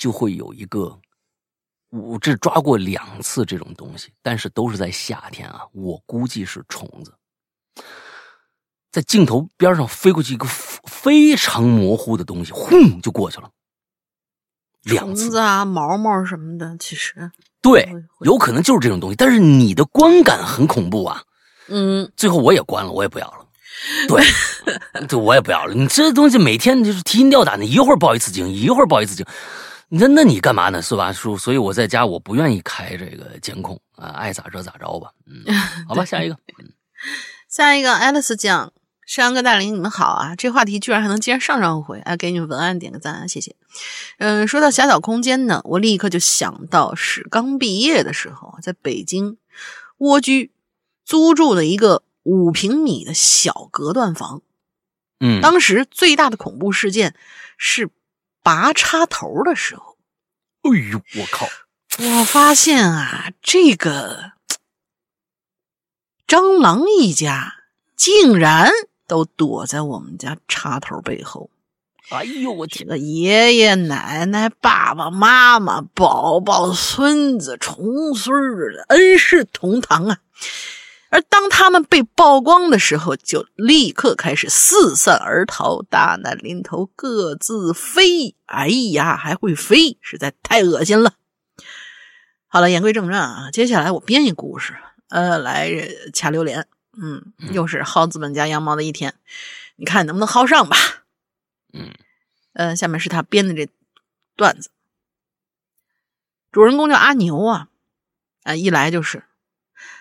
就会有一个，我这抓过两次这种东西，但是都是在夏天啊。我估计是虫子，在镜头边上飞过去一个非常模糊的东西，轰就过去了。两次虫子啊，毛毛什么的，其实对有可能就是这种东西，但是你的观感很恐怖啊。嗯，最后我也关了，我也不要了。对，[laughs] 对，我也不要了。你这东西每天就是提心吊胆的，一会儿报一次警，一会儿报一次警。那那你干嘛呢？是吧？叔所以我在家我不愿意开这个监控啊，爱咋着咋着吧。嗯，[laughs] 好吧，下一个。下一个，Alice 讲，山羊哥大林，你们好啊！这话题居然还能接上上回，哎，给你们文案点个赞啊，谢谢。嗯，说到狭小空间呢，我立刻就想到是刚毕业的时候，在北京蜗居租住的一个五平米的小隔断房。嗯，当时最大的恐怖事件是拔插头的时候，哎呦，我靠！我发现啊，这个蟑螂一家竟然都躲在我们家插头背后。哎呦，我天！这个爷爷奶奶、爸爸妈妈、宝宝、孙子、重孙儿的恩师同堂啊！而当他们被曝光的时候，就立刻开始四散而逃，大难临头各自飞。哎呀，还会飞，实在太恶心了。好了，言归正传啊，接下来我编一故事，呃，来掐榴莲。嗯，又是薅资本家羊毛的一天，你看能不能薅上吧？嗯，呃，下面是他编的这段子。主人公叫阿牛啊，啊，一来就是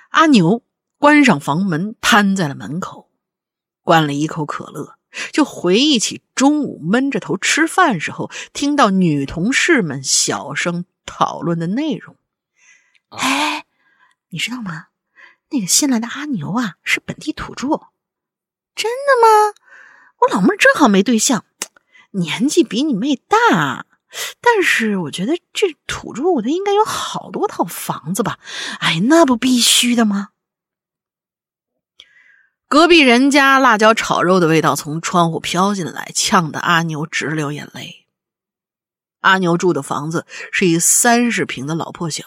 阿牛关上房门，瘫在了门口，灌了一口可乐，就回忆起中午闷着头吃饭时候听到女同事们小声讨论的内容。哎，你知道吗？那个新来的阿牛啊，是本地土著。真的吗？我老妹儿正好没对象，年纪比你妹大，但是我觉得这土著的应该有好多套房子吧？哎，那不必须的吗？隔壁人家辣椒炒肉的味道从窗户飘进来，呛得阿牛直流眼泪。阿牛住的房子是一三十平的老破小，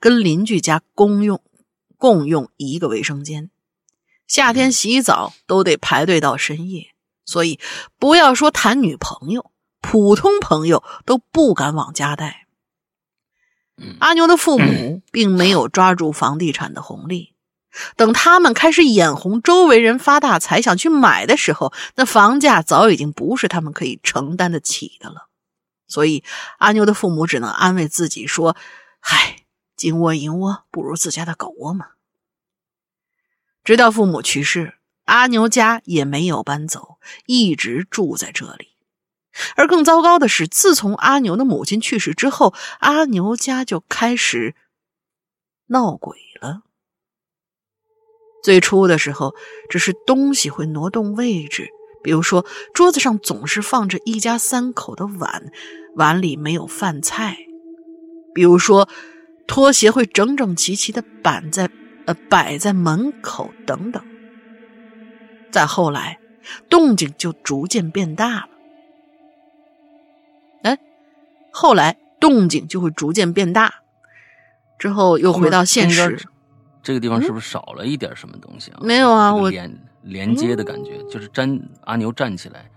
跟邻居家公用共用一个卫生间，夏天洗澡都得排队到深夜，所以不要说谈女朋友，普通朋友都不敢往家带。阿牛的父母 [clears throat] 并没有抓住房地产的红利，等他们开始眼红周围人发大财想去买的时候，那房价早已经不是他们可以承担得起的了。所以阿牛的父母只能安慰自己说：“嗨，金窝银窝不如自家的狗窝嘛。”直到父母去世，阿牛家也没有搬走，一直住在这里。而更糟糕的是，自从阿牛的母亲去世之后，阿牛家就开始闹鬼了。最初的时候，只是东西会挪动位置，比如说桌子上总是放着一家三口的碗，碗里没有饭菜；比如说拖鞋会整整齐齐的摆在呃摆在门口等等。再后来，动静就逐渐变大了。哎，后来动静就会逐渐变大，之后又回到现实。这个地方是不是少了一点什么东西啊？没有啊，我连连接的感觉，就是站阿牛站起来，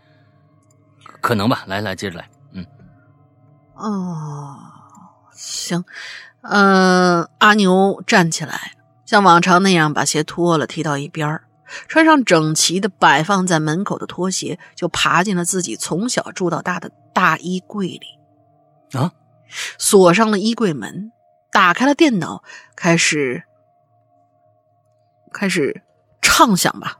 可能吧。来来，接着来，嗯，哦，行，嗯，阿牛站起来，像往常那样把鞋脱了，踢到一边儿，穿上整齐的摆放在门口的拖鞋，就爬进了自己从小住到大的大衣柜里，啊，锁上了衣柜门，打开了电脑，开始开始畅想吧。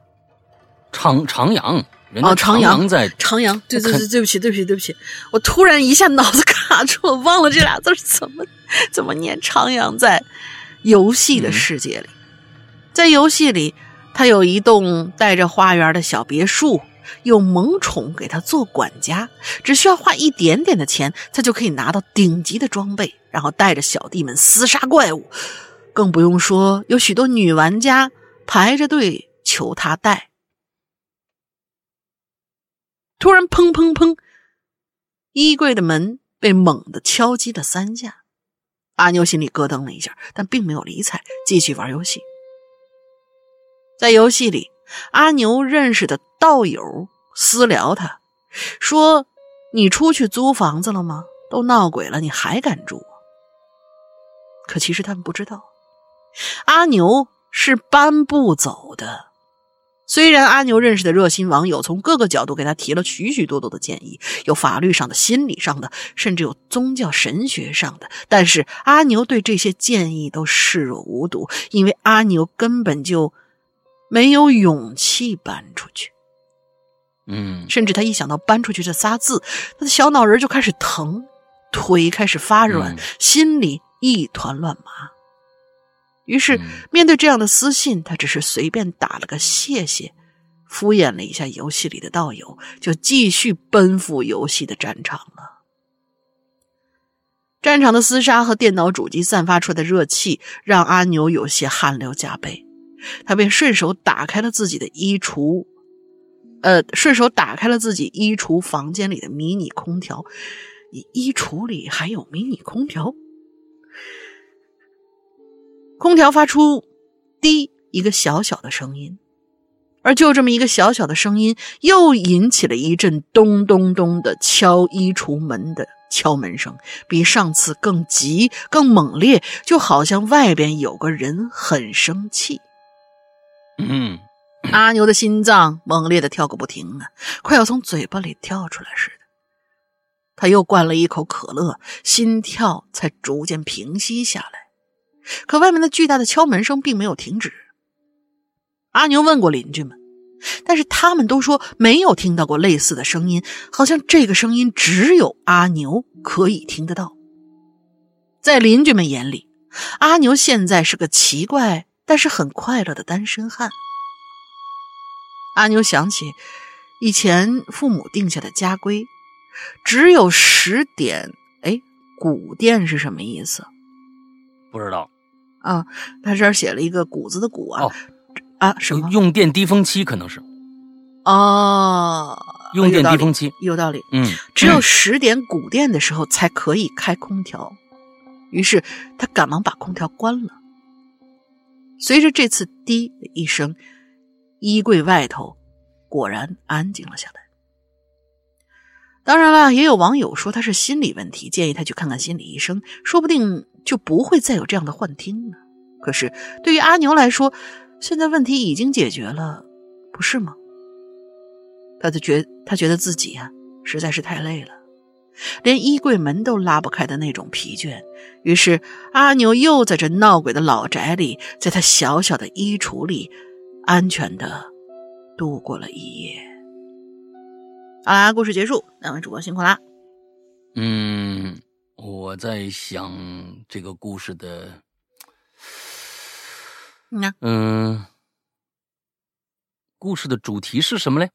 徜徜徉，人家哦，徜徉在徜徉，对对对，对不起，对不起，对不起，我突然一下脑子卡住了，忘了这俩字怎么怎么念。徜徉在游戏的世界里，在游戏里，他有一栋带着花园的小别墅，有萌宠给他做管家，只需要花一点点的钱，他就可以拿到顶级的装备，然后带着小弟们厮杀怪物。更不用说有许多女玩家排着队求他带。突然，砰砰砰！衣柜的门被猛地敲击了三下。阿牛心里咯噔了一下，但并没有理睬，继续玩游戏。在游戏里，阿牛认识的道友私聊他，说：“你出去租房子了吗？都闹鬼了，你还敢住？”可其实他们不知道，阿牛是搬不走的。虽然阿牛认识的热心网友从各个角度给他提了许许多多的建议，有法律上的、心理上的，甚至有宗教神学上的，但是阿牛对这些建议都视若无睹，因为阿牛根本就没有勇气搬出去。嗯甚至他一想到搬出去这仨字，他的小脑仁就开始疼，腿开始发软，嗯心里一团乱麻。于是嗯，面对这样的私信，他只是随便打了个谢谢，敷衍了一下游戏里的道友，就继续奔赴游戏的战场了。战场的厮杀和电脑主机散发出的热气，让阿牛有些汗流浃背，他便顺手打开了自己的衣橱，呃，顺手打开了自己衣橱房间里的迷你空调。你衣橱里还有迷你空调？空调发出“滴”一个小小的声音，而就这么一个小小的声音，又引起了一阵咚咚咚的敲衣橱门的敲门声，比上次更急、更猛烈，就好像外边有个人很生气。嗯阿牛的心脏猛烈的跳个不停啊，快要从嘴巴里跳出来似的。他又灌了一口可乐，心跳才逐渐平息下来。可外面那巨大的敲门声并没有停止。阿牛问过邻居们，但是他们都说没有听到过类似的声音，好像这个声音只有阿牛可以听得到。在邻居们眼里，阿牛现在是个奇怪但是很快乐的单身汉。阿牛想起以前父母定下的家规，只有十点。哎，古店是什么意思不知道啊？他这儿写了一个谷子的谷啊、哦啊什么？用电低峰期可能是哦，用电低峰期，有道理。嗯，只有十点谷电的时候才可以开空调，于是他赶忙把空调关了。随着这次“滴”的一声，衣柜外头果然安静了下来。当然了，也有网友说他是心理问题，建议他去看看心理医生，说不定就不会再有这样的幻听了。可是对于阿牛来说，现在问题已经解决了，不是吗？他就觉他觉得自己呀、实在是太累了，连衣柜门都拉不开的那种疲倦。于是阿牛又在这闹鬼的老宅里，在他小小的衣橱里，安全的度过了一夜。好啦，故事结束，两位主播辛苦啦。嗯，我在想这个故事的，嗯故事的主题是什么嘞？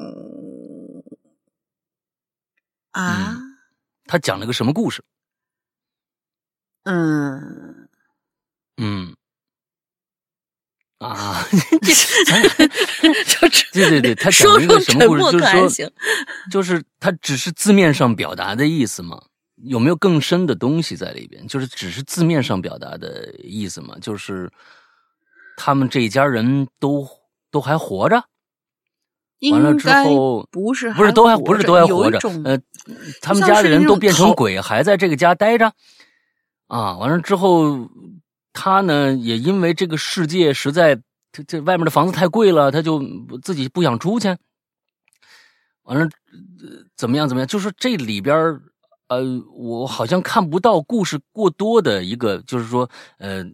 嗯啊，他讲了个什么故事？嗯，嗯，啊，[laughs] [laughs] 就这对对对，他讲了一个什么故事？就是说。就是他只是字面上表达的意思嘛？有没有更深的东西在里边？就是只是字面上表达的意思嘛？就是他们这一家人都都还活着，完了之后不是不是都还不是都还活着，呃，他们家的人都变成鬼，还在这个家待着，啊，完了之后，他呢也因为这个世界实在，这这外面的房子太贵了，他就自己不想出去，完了，呃怎么样怎么样？就是这里边儿呃，我好像看不到故事过多的一个，就是说，呃，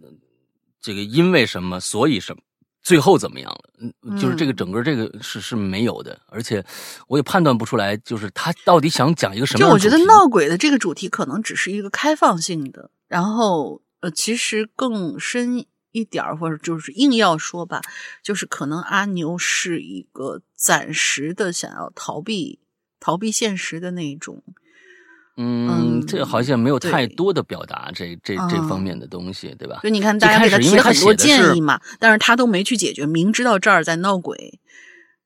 这个因为什么，所以什么。最后怎么样了？嗯，就是这个嗯整个这个是是没有的，而且我也判断不出来，就是他到底想讲一个什么就我觉得闹鬼的这个主题可能只是一个开放性的，然后呃，其实更深一点儿，或者就是硬要说吧，就是可能阿牛是一个暂时的想要逃避逃避现实的那种，嗯，嗯这好像没有太多的表达这这这嗯方面的东西，对吧？就你看大家给他提了很多建议嘛，但是他都没去解决，明知道这儿在闹鬼。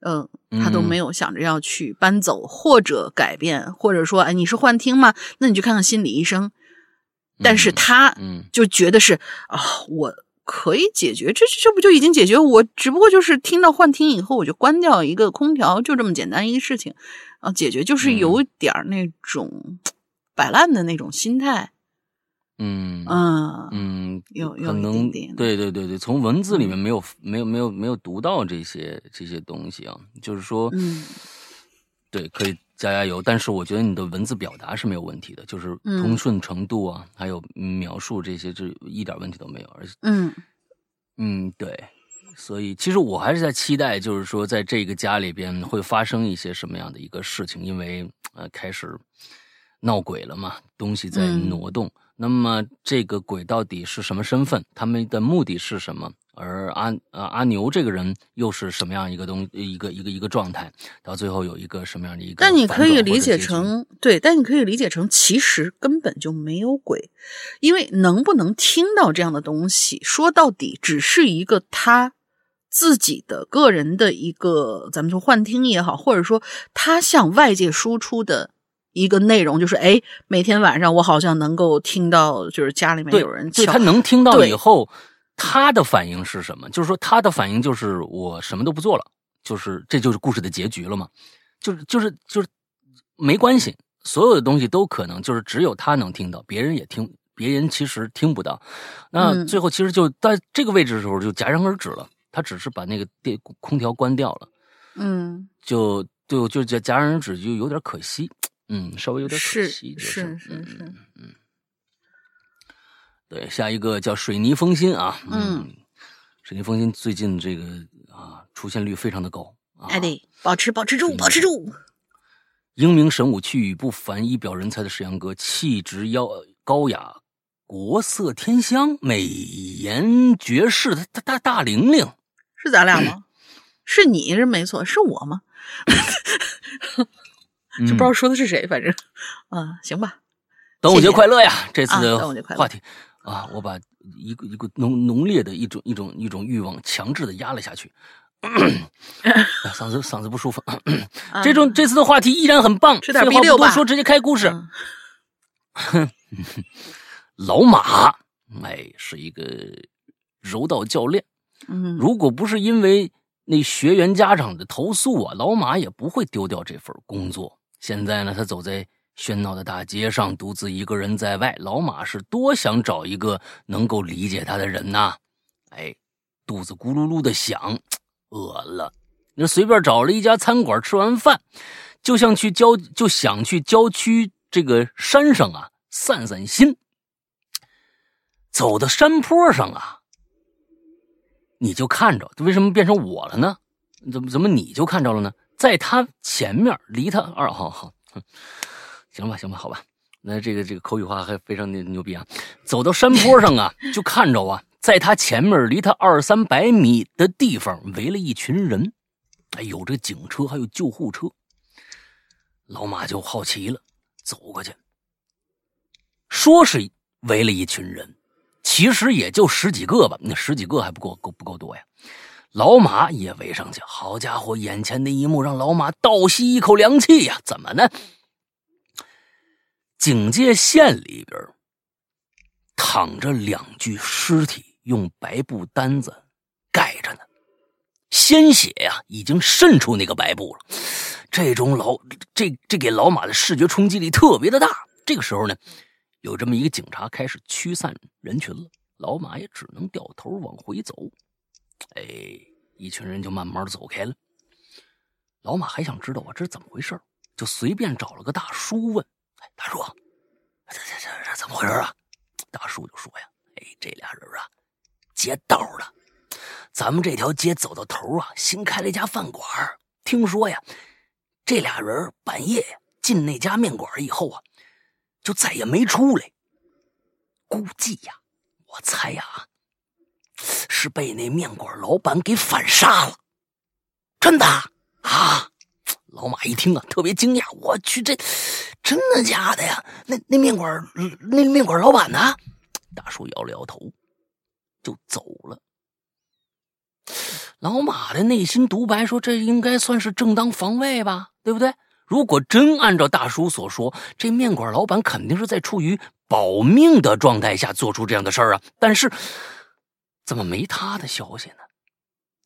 嗯，他都嗯没有想着要去搬走或者改变，或者说，哎，你是幻听吗？那你去看看心理医生。但是嗯他嗯。就觉得是啊，我可以解决，这这不就已经解决？我只不过就是听到幻听以后，我就关掉一个空调，就这么简单一个事情。啊，解决就是嗯。有点儿那种摆烂的那种心态，嗯。嗯嗯，有有对对对对，从文字里面嗯。没有没有没有没有读到这些这些东西啊，就是说，嗯。对，可以加加油，但是我觉得你的文字表达是没有问题的，就是嗯通顺程度啊，还有描述这些，这一点问题都没有，而且嗯嗯，对，所以其实我还是在期待，就是说在这个家里边会发生一些什么样的一个事情，因为呃开始闹鬼了嘛，东西在嗯挪动。那么这个鬼到底是什么身份？他们的目的是什么？而阿啊阿牛这个人又是什么样一个东一个一个一个状态？到最后有一个什么样的一个但你？可以理解成对，但你可以理解成其实根本就没有鬼，因为能不能听到这样的东西，说到底只是一个他自己的个人的一个，咱们说幻听也好，或者说他向外界输出的一个内容，就是哎，每天晚上我好像能够听到，就是家里面有人敲对他能听到以后，他的反应是什么？就是说他的反应就是我什么都不做了，就是这就是故事的结局了嘛？就是就是就是没关系，所有的东西都可能，就是只有他能听到，别人也听，别人其实听不到。那嗯最后其实就在这个位置的时候就戛然而止了，他只是把那个电空调关掉了，嗯，就就就戛戛然而止，就有点可惜。嗯，稍微有点可是惜，就是是是嗯是，对，下一个叫水泥封心啊，嗯，水泥封心最近这个啊出现率非常的高啊，哎对，保持保持住，保持住，英明神武、气宇不凡、一表人才的石阳哥，气质妖高雅、国色天香、美颜绝世的大大大玲玲，是咱俩吗？[clears throat] 是你是没错，是我吗？嗯 [laughs] 就不知道说的是谁，反正，啊，行吧，端午节快乐呀！这次端午节快乐。话题。啊，我把一个一个浓浓烈的一种一种一种欲望强制的压了下去。哎 [laughs] 嗓子嗓子不舒服，啊这种这次的话题依然很棒。吃点废话 B6 吧不多说，直接开故事。嗯 [laughs] 老马，哎，是一个柔道教练。嗯，如果不是因为那学员家长的投诉啊，老马也不会丢掉这份工作。现在呢，他走在喧闹的大街上，独自一个人在外，老马是多想找一个能够理解他的人呐。哎，肚子咕噜噜的响，饿了，那随便找了一家餐馆，吃完饭，就像去郊，就想去郊区这个山上啊散散心。走到山坡上啊。你就看着，为什么变成我了呢？怎么怎么你就看着了呢？在他前面，离他二号好，行吧，行吧，好吧。那这个这个口语化还非常的牛逼啊！走到山坡上啊，就看着啊，在他前面离他二三百米的地方围了一群人，哎，有这警车，还有救护车。老马就好奇了，走过去，说是围了一群人。其实也就十几个吧，那十几个还不够够不够多呀？老马也围上去，好家伙，眼前的一幕让老马倒吸一口凉气呀！怎么呢？警戒线里边躺着两具尸体，用白布单子盖着呢，鲜血呀已经渗出那个白布了。这种老这这给老马的视觉冲击力特别的大。这个时候呢。有这么一个警察开始驱散人群了，老马也只能掉头往回走。哎，一群人就慢慢走开了。老马还想知道啊，这是怎么回事就随便找了个大叔问：“，大叔，这这这这怎么回事啊？”大叔就说：“呀，哎，这俩人啊，劫道的。咱们这条街走到头啊，新开了一家饭馆。听说呀，这俩人半夜进那家面馆以后啊。”就再也没出来。估计呀，我猜呀，是被那面馆老板给反杀了。真的啊！老马一听啊，特别惊讶。我去，这真的假的呀？那那面馆那面馆老板呢？大叔摇了摇头，就走了。老马的内心独白说：“这应该算是正当防卫吧，对不对？”如果真按照大叔所说，这面馆老板肯定是在处于保命的状态下做出这样的事儿啊！但是怎么没他的消息呢？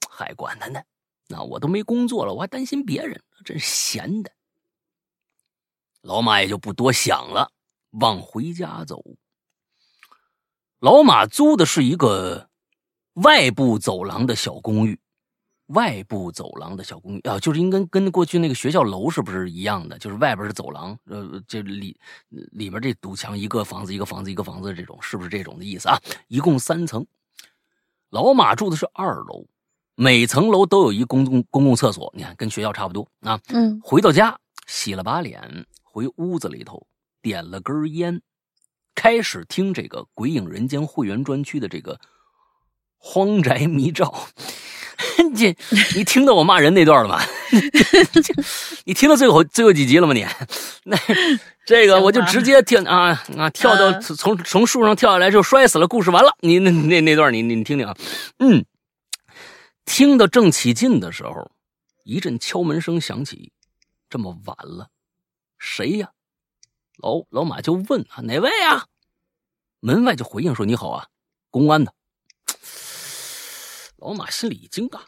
还管他呢？那我都没工作了，我还担心别人，真闲的。老马也就不多想了，往回家走。老马租的是一个外部走廊的小公寓。外部走廊的小公寓啊，就是应该跟过去那个学校楼是不是一样的？就是外边是走廊，呃，这里里边这堵墙，一个房子一个房子一个房子这种，是不是这种的意思啊？一共三层，老马住的是二楼，每层楼都有一公共公共厕所，你看跟学校差不多啊。嗯，回到家洗了把脸，回屋子里头点了根烟，开始听这个《鬼影人间》会员专区的这个《荒宅迷照》。[laughs] 你你听到我骂人那段了吗？[laughs] 你听到最后最后几集了吗？你 [laughs] 那这个我就直接跳啊啊跳到从从树上跳下来就摔死了，故事完了。你那那那段你你听听啊，嗯，听到正起劲的时候，一阵敲门声响起。这么晚了，谁呀？老老马就问啊哪位啊？门外就回应说你好啊，公安的。[sniffs] 老马心里一惊啊，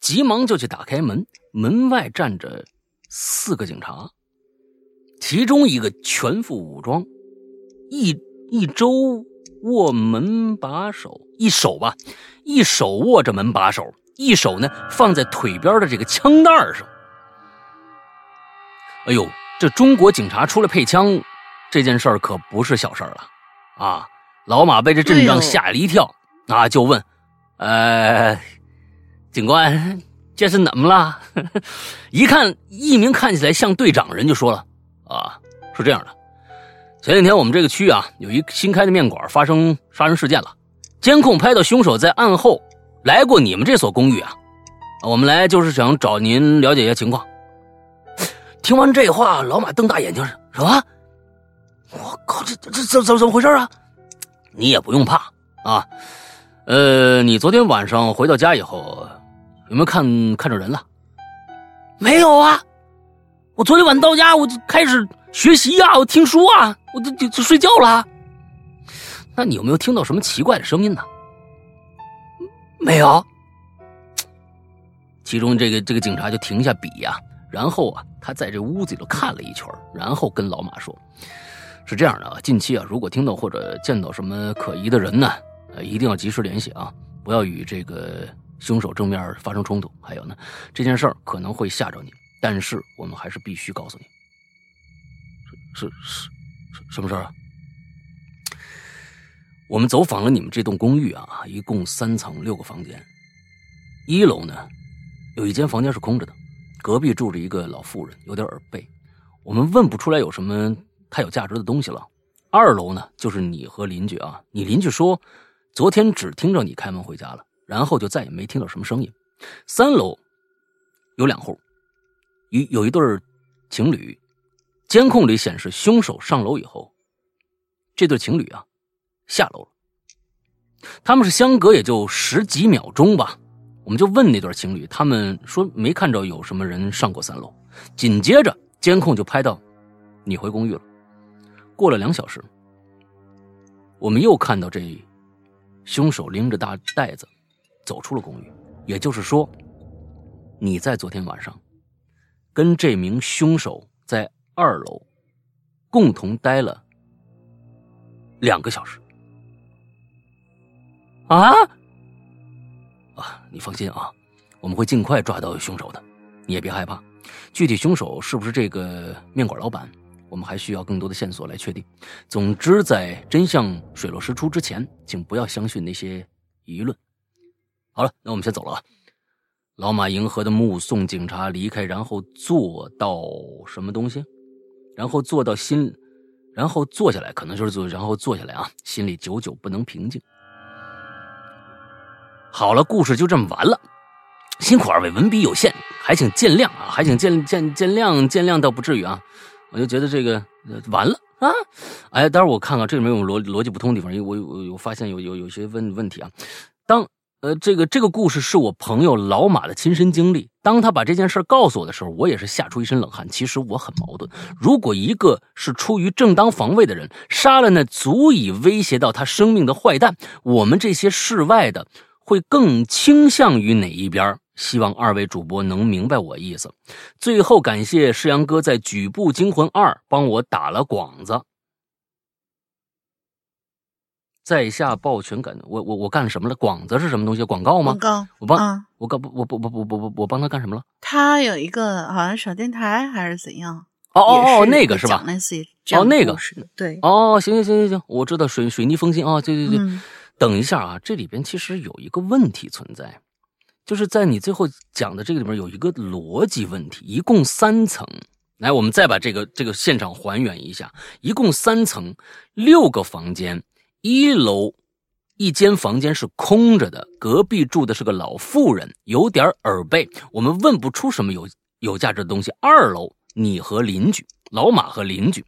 急忙就去打开门。门外站着四个警察，其中一个全副武装，一一周握门把手，一手吧，一手握着门把手，一手呢放在腿边的这个枪袋上。哎呦，这中国警察出来配枪，这件事儿可不是小事儿了啊！老马被这阵仗吓了一跳啊，就问。呃，警官，这是怎么了？[laughs] 一看一名看起来像队长人就说了：“啊，是这样的，前几天我们这个区啊，有一新开的面馆发生杀人事件了，监控拍到凶手在案后来过你们这所公寓啊，我们来就是想找您了解一下情况。”听完这话，老马瞪大眼睛：“什么？我靠，这这怎怎怎么回事啊？你也不用怕啊。”呃，你昨天晚上回到家以后，有没有看看着人了？没有啊，我昨天晚上到家我就开始学习啊，我听书啊，我就就就睡觉了。那你有没有听到什么奇怪的声音呢？没有。其中这个这个警察就停下笔呀，然后啊，他在这屋子里头看了一圈，然后跟老马说：“是这样的啊，近期啊，如果听到或者见到什么可疑的人呢，呃，一定要及时联系啊，不要与这个凶手正面发生冲突。还有呢，这件事儿可能会吓着你，但是我们还是必须告诉你。是是是，什么事儿啊？我们走访了你们这栋公寓啊，一共三层六个房间，一楼呢。”有一间房间是空着的，隔壁住着一个老妇人，有点耳背。我们问不出来有什么太有价值的东西了。二楼呢，就是你和邻居啊。你邻居说，昨天只听着你开门回家了，然后就再也没听到什么声音。三楼有两户，有有一对情侣，监控里显示凶手上楼以后，这对情侣啊下楼了。他们是相隔也就十几秒钟吧。我们就问那对情侣，他们说没看着有什么人上过三楼。紧接着监控就拍到你回公寓了。过了两小时，我们又看到这凶手拎着大袋子走出了公寓。也就是说，你在昨天晚上跟这名凶手在二楼共同待了两个小时。啊？啊，你放心啊，我们会尽快抓到凶手的，你也别害怕。具体凶手是不是这个面馆老板，我们还需要更多的线索来确定。总之，在真相水落石出之前，请不要相信那些舆论。好了，那我们先走了啊。老马迎合的目送警察离开，然后坐到什么东西？然后坐到心，然后坐下来，可能就是坐，然后坐下来啊，心里久久不能平静。好了，故事就这么完了。辛苦二位，文笔有限，还请见谅啊，还请见见见谅，见谅倒不至于啊。我就觉得这个完了啊。哎，待会儿我看看这里面有逻逻辑不通的地方，因为我我我发现有有有些问问题啊。当呃这个这个故事是我朋友老马的亲身经历，当他把这件事告诉我的时候，我也是吓出一身冷汗。其实我很矛盾，如果一个是出于正当防卫的人杀了那足以威胁到他生命的坏蛋，我们这些室外的。会更倾向于哪一边？希望二位主播能明白我意思。最后感谢世阳哥在《举步惊魂二》帮我打了广子。在下抱拳感，我我我干什么了？广子是什么东西？广告吗？广告。我帮，我我不不不不不，我帮他干什么了？他有一个好像小电台还是怎样？哦哦哦，那个是吧？哦那个对。哦，行行行行行，我知道水水泥封心啊，对对对。等一下啊，这里边其实有一个问题存在，就是在你最后讲的这个里面有一个逻辑问题。一共三层，来，我们再把这个这个现场还原一下。一共三层，六个房间，一楼一间房间是空着的，隔壁住的是个老妇人，有点耳背，我们问不出什么有有价值的东西。二楼，你和邻居老马和邻居。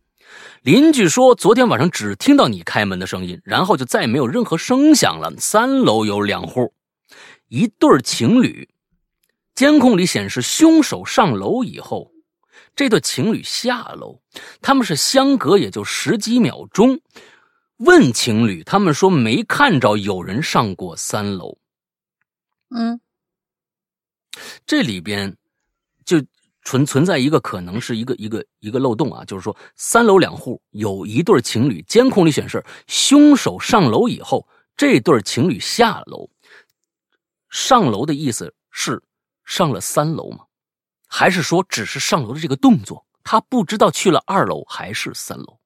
邻居说，昨天晚上只听到你开门的声音，然后就再也没有任何声响了。三楼有两户，一对情侣，监控里显示凶手上楼以后，这对情侣下楼，他们是相隔也就十几秒钟。问情侣，他们说没看着有人上过三楼。嗯，这里边就。存存在一个可能是一个一个一个漏洞啊，就是说三楼两户有一对情侣，监控里显示凶手上楼以后，这对情侣下楼。上楼的意思是上了三楼吗？还是说只是上楼的这个动作？他不知道去了二楼还是三楼？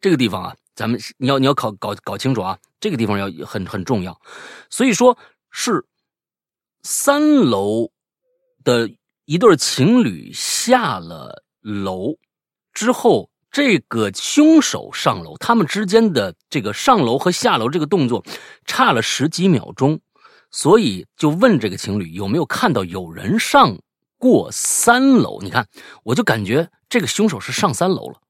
这个地方啊，咱们你要你要搞搞搞清楚啊，这个地方要很很重要。所以说是三楼的。一对情侣下了楼之后，这个凶手上楼，他们之间的这个上楼和下楼这个动作差了十几秒钟，所以就问这个情侣有没有看到有人上过三楼？你看，我就感觉这个凶手是上三楼了。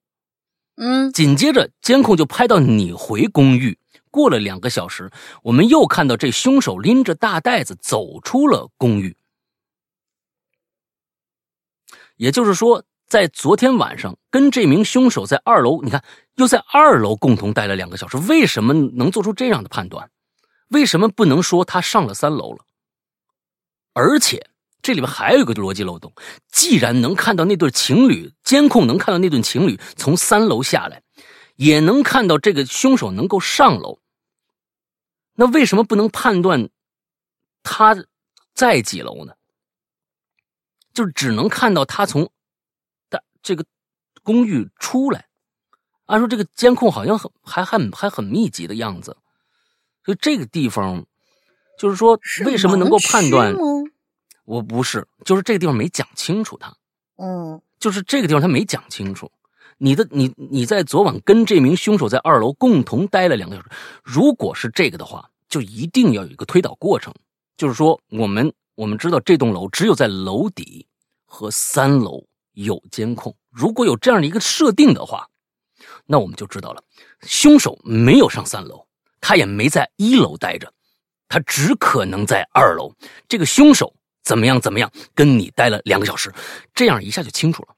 嗯，紧接着监控就拍到你回公寓，过了两个小时，我们又看到这凶手拎着大袋子走出了公寓。也就是说，在昨天晚上跟这名凶手在二楼，你看又在二楼共同待了两个小时，为什么能做出这样的判断？为什么不能说他上了三楼了？而且这里边还有一个逻辑漏洞，既然能看到那对情侣监控，能看到那对情侣从三楼下来，也能看到这个凶手能够上楼，那为什么不能判断他在几楼呢？就是只能看到他从。这个公寓出来，按说这个监控好像很还很还很密集的样子，所以这个地方就是说为什么能够判断？我不是，就是这个地方没讲清楚。他，嗯，就是这个地方他没讲清楚。你的你你在昨晚跟这名凶手在二楼共同待了两个小时，如果是这个的话，就一定要有一个推导过程，就是说我们我们知道这栋楼只有在楼底和三楼。有监控，如果有这样的一个设定的话，那我们就知道了，凶手没有上三楼，他也没在一楼待着，他只可能在二楼。这个凶手怎么样怎么样，跟你待了两个小时，这样一下就清楚了。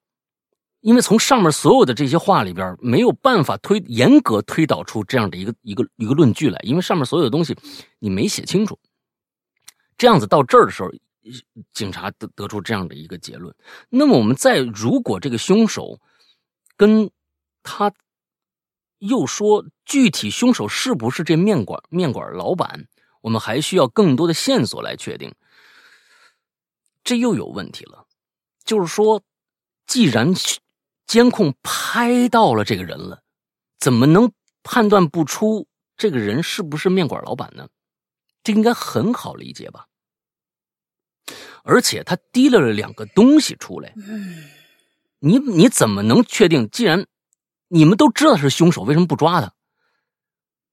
因为从上面所有的这些话里边，没有办法推严格推导出这样的一个一个一个论据来，因为上面所有的东西你没写清楚。这样子到这儿的时候。警察得得出这样的一个结论，那么我们再如果这个凶手跟他又说具体凶手是不是这面馆面馆老板，我们还需要更多的线索来确定。这又有问题了，就是说，既然监控拍到了这个人了，怎么能判断不出这个人是不是面馆老板呢？这应该很好理解吧？而且他提溜了两个东西出来，你你怎么能确定？既然你们都知道是凶手，为什么不抓他？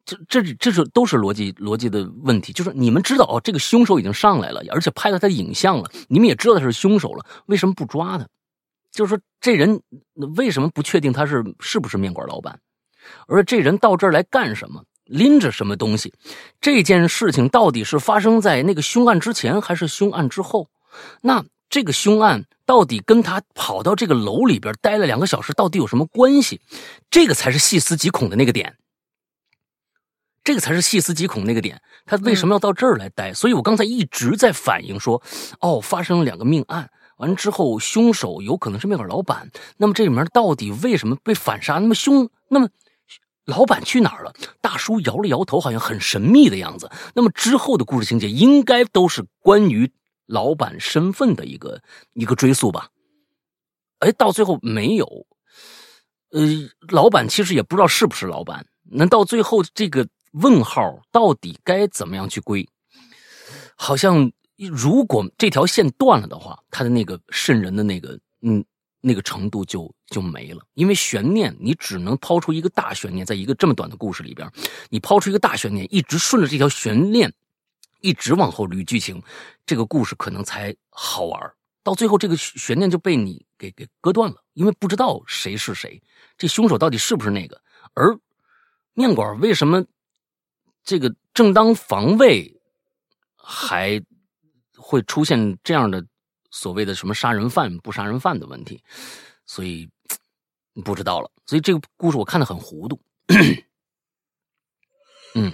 这这这是都是逻辑逻辑的问题。就是你们知道哦，这个凶手已经上来了，而且拍了他的影像了，你们也知道他是凶手了，为什么不抓他？就是说这人为什么不确定他是是不是面馆老板？而这人到这儿来干什么？拎着什么东西？这件事情到底是发生在那个凶案之前，还是凶案之后？那这个凶案到底跟他跑到这个楼里边待了两个小时到底有什么关系？这个才是细思极恐的那个点。这个才是细思极恐那个点。他为什么要到这儿来待？所以我刚才一直在反映说，哦，发生了两个命案，完之后凶手有可能是面馆老板。那么这里面到底为什么被反杀？那么凶，那么老板去哪儿了？大叔摇了摇头，好像很神秘的样子。那么之后的故事情节应该都是关于。老板身份的一个一个追溯吧，哎，到最后没有，呃，老板其实也不知道是不是老板。那到最后这个问号到底该怎么样去归？好像如果这条线断了的话，他的那个渗人的那个嗯那个程度就就没了。因为悬念你只能抛出一个大悬念，在一个这么短的故事里边，你抛出一个大悬念，一直顺着这条悬念。一直往后捋剧情，这个故事可能才好玩。到最后，这个悬念就被你给给割断了，因为不知道谁是谁，这凶手到底是不是那个？而面馆为什么这个正当防卫还会出现这样的所谓的什么杀人犯不杀人犯的问题？所以不知道了。所以这个故事我看的很糊涂。嗯，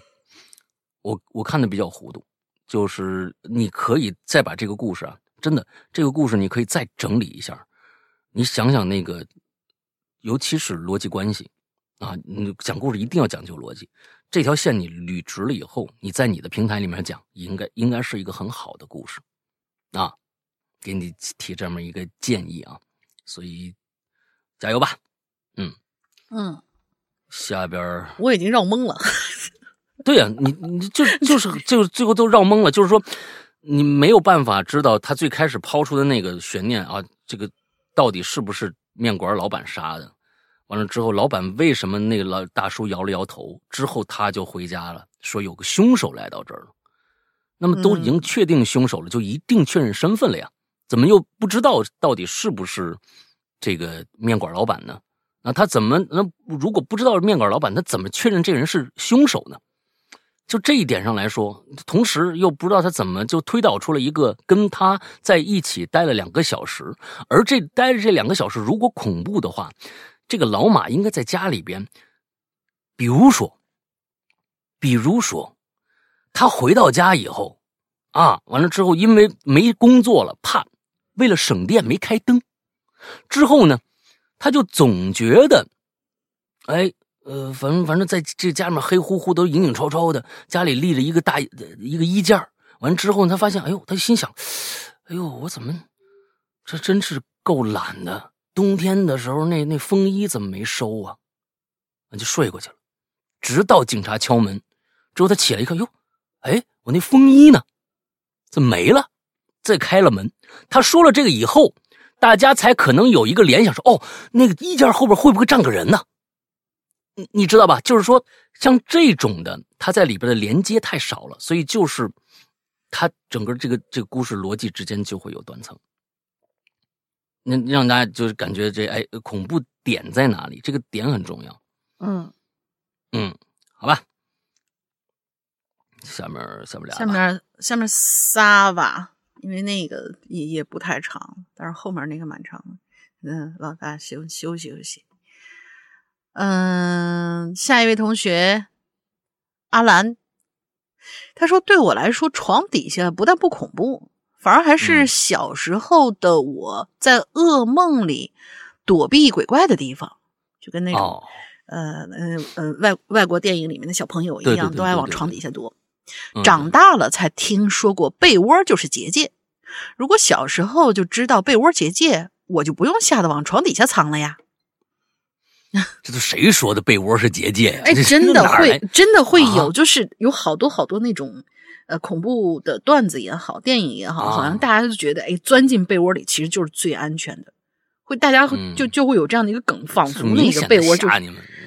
我我看的比较糊涂。就是你可以再把这个故事啊，真的，这个故事你可以再整理一下。你想想那个，尤其是逻辑关系啊，你讲故事一定要讲究逻辑。这条线你捋直了以后，你在你的平台里面讲，应该应该是一个很好的故事啊。给你提这么一个建议啊，所以加油吧。嗯嗯，下边我已经绕懵了。对呀，你你就就是就最后都绕懵了，就是说你没有办法知道他最开始抛出的那个悬念啊，这个到底是不是面馆老板杀的？完了之后，老板为什么那个老大叔摇了摇头？之后他就回家了，说有个凶手来到这儿了。那么都已经确定凶手了，就一定确认身份了呀？怎么又不知道到底是不是这个面馆老板呢？那他怎么那如果不知道面馆老板，他怎么确认这人是凶手呢？就这一点上来说，同时又不知道他怎么就推导出了一个跟他在一起待了两个小时，而这待着这两个小时如果恐怖的话，这个老马应该在家里边，比如说，比如说，他回到家以后，啊，完了之后因为没工作了，怕为了省电没开灯，之后呢，他就总觉得，哎。呃，反正反正在这家里面黑乎乎都影影绰绰的，家里立着一个大一个衣架完之后他发现，哎呦，他心想，哎呦，我怎么这真是够懒的？冬天的时候那那风衣怎么没收啊？那就睡过去了，直到警察敲门之后，他起来一看，哟，哎，我那风衣呢？怎么没了？再开了门，他说了这个以后，大家才可能有一个联想，说，哦，那个衣架后边会不会站个人呢？你你知道吧？就是说，像这种的，它在里边的连接太少了，所以就是它整个这个这个故事逻辑之间就会有断层。那让大家就是感觉这哎，恐怖点在哪里？这个点很重要。嗯嗯，好吧。下面下面俩，下面下面仨吧，因为那个也也不太长，但是后面那个蛮长的。嗯，老大休休息休息。嗯，下一位同学阿兰，他说：“对我来说，床底下不但不恐怖，反而还是小时候的我在噩梦里躲避鬼怪的地方，就跟那种呃呃呃外外国电影里面的小朋友一样，都爱往床底下躲。长大了才听说过被窝就是结界。如果小时候就知道被窝结界，我就不用吓得往床底下藏了呀。[laughs] ”这都谁说的？被窝是结界呀？哎，真的会，真的会有，就是有好多好多那种，呃，恐怖的段子也好，电影也好，好像大家都觉得，哎，钻进被窝里其实就是最安全的。会大家就就会有这样的一个梗，仿佛那个被窝就是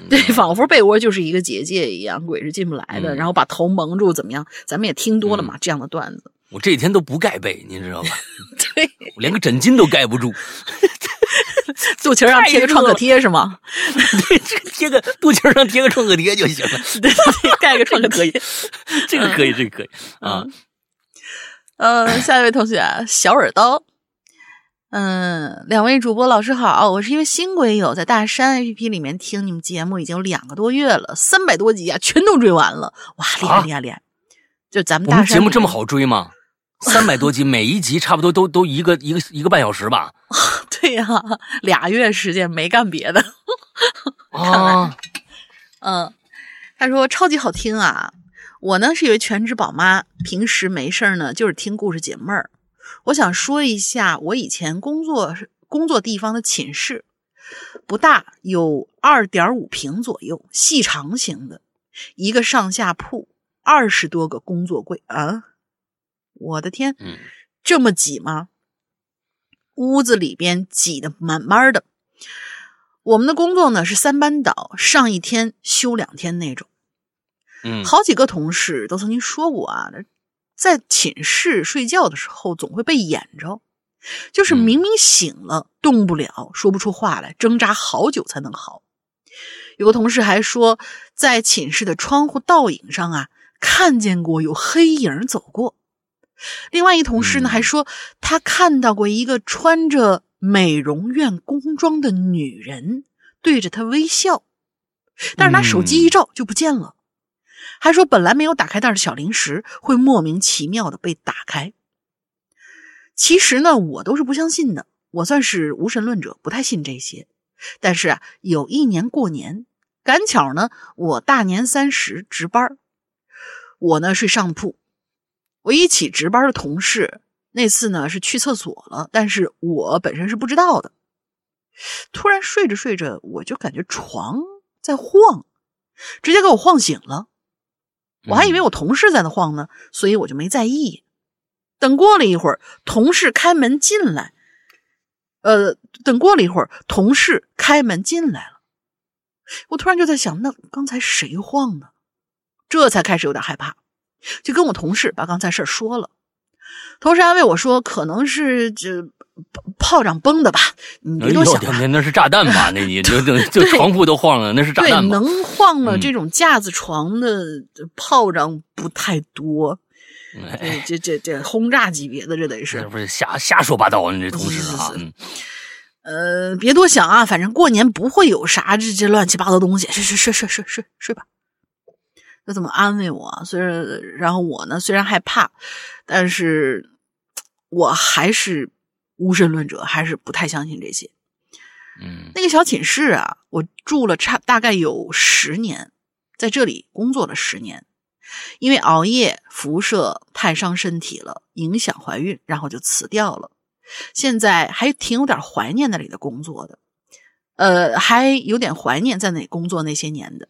对，仿佛被窝就是一个结界一样，鬼是进不来的。然后把头蒙住，怎么样？咱们也听多了嘛，这样的段子。我这几天都不盖被，你知道吧？[laughs] 对，我连个枕巾都盖不住。肚脐上贴个创可贴是吗？[laughs] 对，贴个肚脐上贴个创可贴就行了。对，盖个创可贴，[laughs] 这个可以，这个可以啊。嗯，下一位同学小耳刀。嗯，两位主播老师好，我是一位新鬼友，在大山 APP 里面听你们节目已经有两个多月了，三百多集啊，全都追完了，哇，厉害厉害厉害！就咱们大山节目这么好追吗？三百多集，每一集差不多都都一个一个一个半小时吧。[laughs] 对呀，俩月时间没干别的。[laughs] 啊，嗯，他说超级好听啊。我呢是一位全职宝妈，平时没事呢就是听故事解闷儿。我想说一下我以前工作工作地方的寝室，不大，有二点五平左右，细长型的，一个上下铺，二十多个工作柜啊。我的天，这么挤吗？屋子里边挤得满满的。我们的工作呢是三班倒，上一天休两天那种。嗯，好几个同事都曾经说过啊，在寝室睡觉的时候总会被掩着，就是明明醒了动不了，说不出话来，挣扎好久才能好。有个同事还说，在寝室的窗户倒影上啊，看见过有黑影走过。另外一同事呢，还说他看到过一个穿着美容院工装的女人对着他微笑，但是拿手机一照就不见了。还说本来没有打开袋的小零食会莫名其妙的被打开。其实呢，我都是不相信的，我算是无神论者，不太信这些。但是啊，有一年过年，赶巧呢，我大年三十值班，我呢睡上铺。我一起值班的同事那次呢是去厕所了，但是我本身是不知道的。突然睡着睡着，我就感觉床在晃，直接给我晃醒了。我还以为我同事在那晃呢，所以我就没在意。等过了一会儿，同事开门进来，呃，等过了一会儿，同事开门进来了。我突然就在想，那刚才谁晃呢？这才开始有点害怕。就跟我同事把刚才事儿说了，同时安慰我说，可能是这炮仗崩的吧，你别多想那是炸弹吧？那你 [laughs] 就就就床铺都晃了，那是炸，弹吧？能晃了嗯这种架子床的炮仗不太多，哎，这这这这轰炸级别的，这得这是。不是瞎瞎说八道？你这同事啊，嗯呃，别多想啊，反正过年不会有啥这这乱七八糟东西，睡睡睡睡睡睡睡吧。就这么安慰我啊，虽然然后我呢虽然害怕，但是我还是无神论者，还是不太相信这些。嗯那个小寝室啊，我住了差大概有十年，在这里工作了十年，因为熬夜辐射太伤身体了，影响怀孕，然后就辞掉了。现在还挺有点怀念那里的工作的，呃，还有点怀念在那里工作那些年的。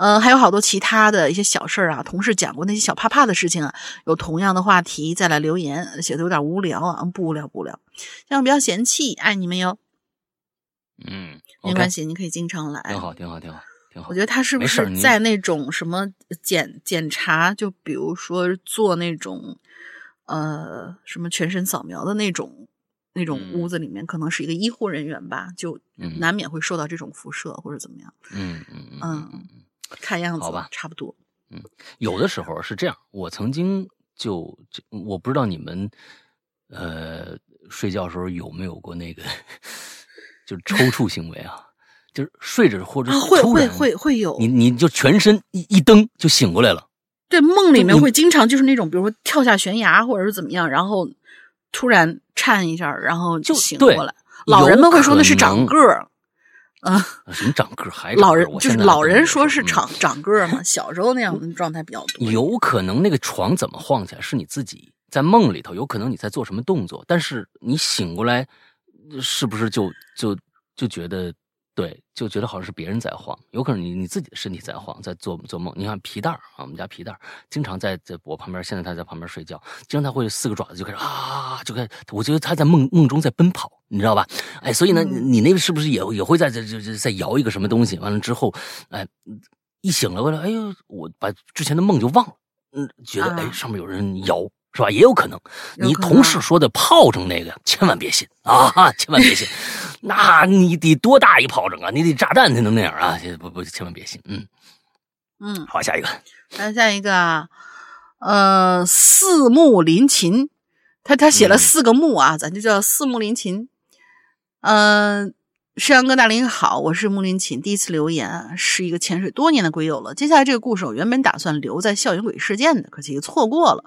呃，还有好多其他的一些小事儿啊，同事讲过那些小怕怕的事情啊，有同样的话题再来留言，写的有点无聊啊，不无聊不无聊，这样不要嫌弃，爱你们哟。嗯，没关系，你可以经常来。挺好，挺好，挺好，挺好。我觉得他是不是在那种什么检检查，就比如说做那种呃什么全身扫描的那种那种嗯屋子里面，可能是一个医护人员吧，就嗯难免会受到这种辐射或者怎么样。嗯嗯嗯嗯嗯，看样子好吧差不多。嗯有的时候是这样，我曾经就就我不知道你们呃睡觉时候有没有过那个 [laughs] 就是抽搐行为啊，就是睡着或者啊，会会会会有你，你就全身一一蹬就醒过来了。对梦里面会经常就是那种，比如说跳下悬崖或者是怎么样，然后突然颤一下，然后就醒过来。老人们会说那是长个儿，啊，什么长个儿还老人就是老人说是长长个儿嘛，小时候那样的状态比较多。有可能那个床怎么晃起来是你自己在梦里头，有可能你在做什么动作，但是你醒过来，是不是就就就觉得对，就觉得好像是别人在晃，有可能你你自己的身体在晃，在做做梦。你看皮蛋儿啊，我们家皮蛋儿经常在在我旁边，现在他在旁边睡觉，经常他会四个爪子就开始啊，就开始，我觉得他在梦梦中在奔跑，你知道吧？哎，所以呢，嗯你那个是不是也也会在这在摇一个什么东西？完了之后，哎，一醒了过来，哎呦，我把之前的梦就忘了，嗯，觉得啊哎上面有人摇。是吧？也有可能，你同事说的炮仗那个，千万别信啊！千万别信，[laughs] 那你得多大一炮仗啊？你得炸弹才能那样啊！不不，千万别信。嗯，嗯，好，下一个。那下一个啊，呃，四木临琴，他他写了嗯四个木啊，咱就叫四木临琴。嗯、世阳哥大林好，我是木林琴，第一次留言啊，是一个潜水多年的龟友了。接下来这个故事，我原本打算留在校园鬼事件的，可惜错过了。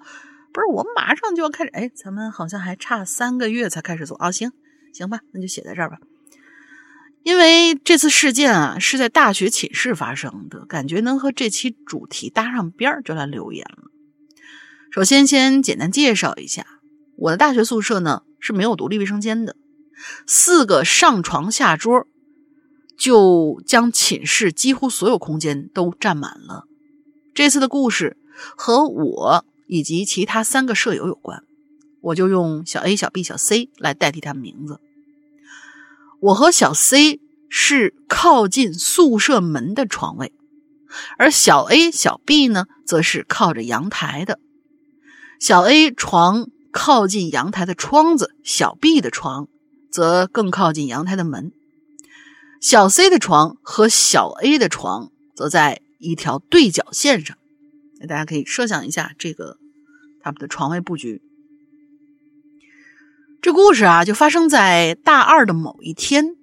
不是，我马上就要开始，哎，咱们好像还差三个月才开始做啊，行行吧，那就写在这儿吧。因为这次事件啊是在大学寝室发生的，感觉能和这期主题搭上边儿，就来留言了。首先，先简单介绍一下，我的大学宿舍呢是没有独立卫生间的，四个上床下桌就将寝室几乎所有空间都占满了。这次的故事和我以及其他三个舍友有关，我就用小 A、小 B、小 C 来代替他们名字。我和小 C 是靠近宿舍门的床位，而小 A、小 B 呢，则是靠着阳台的。小 A 床靠近阳台的窗子，小 B 的床则更靠近阳台的门。小 C 的床和小 A 的床则在一条对角线上。大家可以设想一下这个他们的床位布局。这故事啊，就发生在大二的某一天。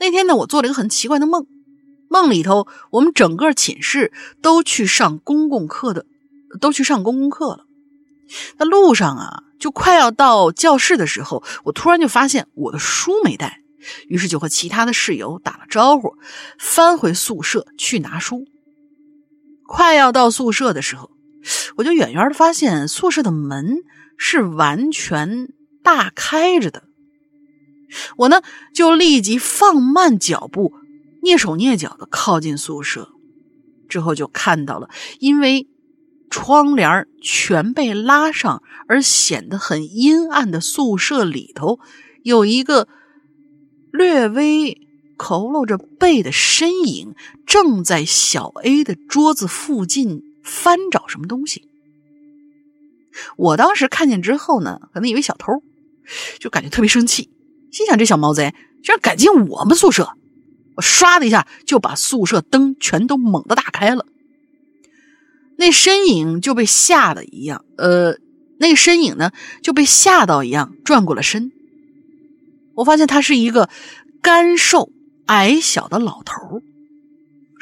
那天呢，我做了一个很奇怪的梦，梦里头我们整个寝室都去上公共课的，都去上公共课了。那路上啊，就快要到教室的时候，我突然就发现我的书没带，于是就和其他的室友打了招呼，翻回宿舍去拿书。快要到宿舍的时候，我就远远的发现宿舍的门是完全大开着的。我呢就立即放慢脚步，蹑手蹑脚的靠近宿舍，之后就看到了，因为窗帘全被拉上而显得很阴暗的宿舍里头，有一个略微佝偻着背的身影，正在小 A 的桌子附近翻找什么东西。我当时看见之后呢，可能以为小偷，就感觉特别生气，心想这小毛贼居然敢进我们宿舍，我唰的一下就把宿舍灯全都猛地打开了。那身影就被吓得一样，呃，那身影呢就被吓到一样转过了身。我发现他是一个干瘦矮小的老头，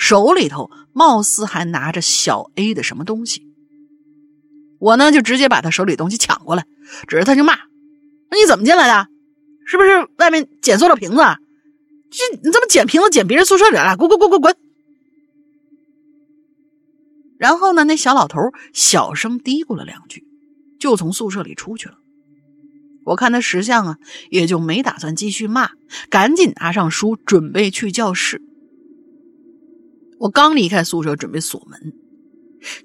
手里头貌似还拿着小 A 的什么东西。我呢就直接把他手里东西抢过来，指着他就骂：“你怎么进来的？是不是外面捡塑料瓶子？这你怎么捡瓶子捡别人宿舍里了？滚滚滚滚滚！”然后呢，那小老头小声嘀咕了两句，就从宿舍里出去了。我看他识相啊，也就没打算继续骂，赶紧拿上书准备去教室。我刚离开宿舍准备锁门，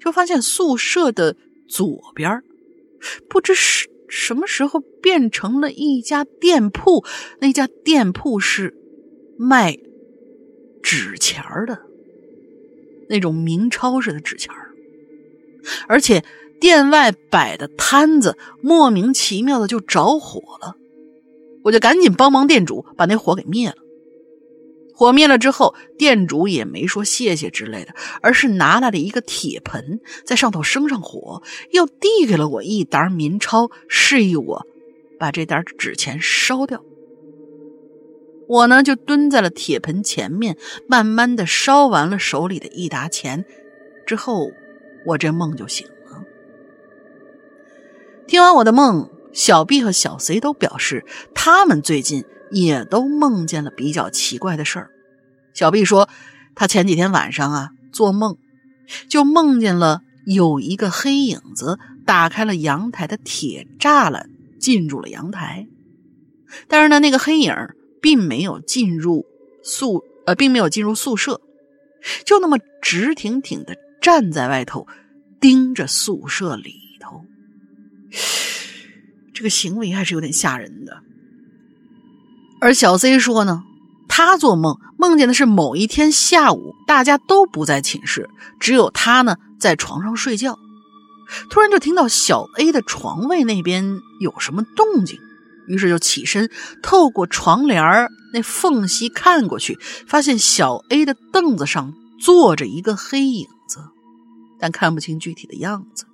就发现宿舍的左边不知是什么时候变成了一家店铺，那家店铺是卖纸钱的，那种明钞似的纸钱而且。店外摆的摊子莫名其妙的就着火了，我就赶紧帮忙店主把那火给灭了。火灭了之后，店主也没说谢谢之类的，而是拿来了一个铁盆，在上头生上火，又递给了我一沓民钞，示意我把这沓纸钱烧掉。我呢就蹲在了铁盆前面，慢慢的烧完了手里的一沓钱，之后我这梦就醒了。听完我的梦，小 B 和小 C 都表示，他们最近也都梦见了比较奇怪的事儿。小 B 说，他前几天晚上啊做梦，就梦见了有一个黑影子打开了阳台的铁栅栏，进入了阳台。但是呢，那个黑影并没有进入宿，呃，并没有进入宿舍，就那么直挺挺的站在外头，盯着宿舍里头。[sighs] 这个行为还是有点吓人的。而小 C 说呢，他做梦梦见的是某一天下午，大家都不在寝室，只有他呢在床上睡觉。突然就听到小 A 的床位那边有什么动静，于是就起身，透过床帘那缝隙看过去，发现小 A 的凳子上坐着一个黑影子，但看不清具体的样子。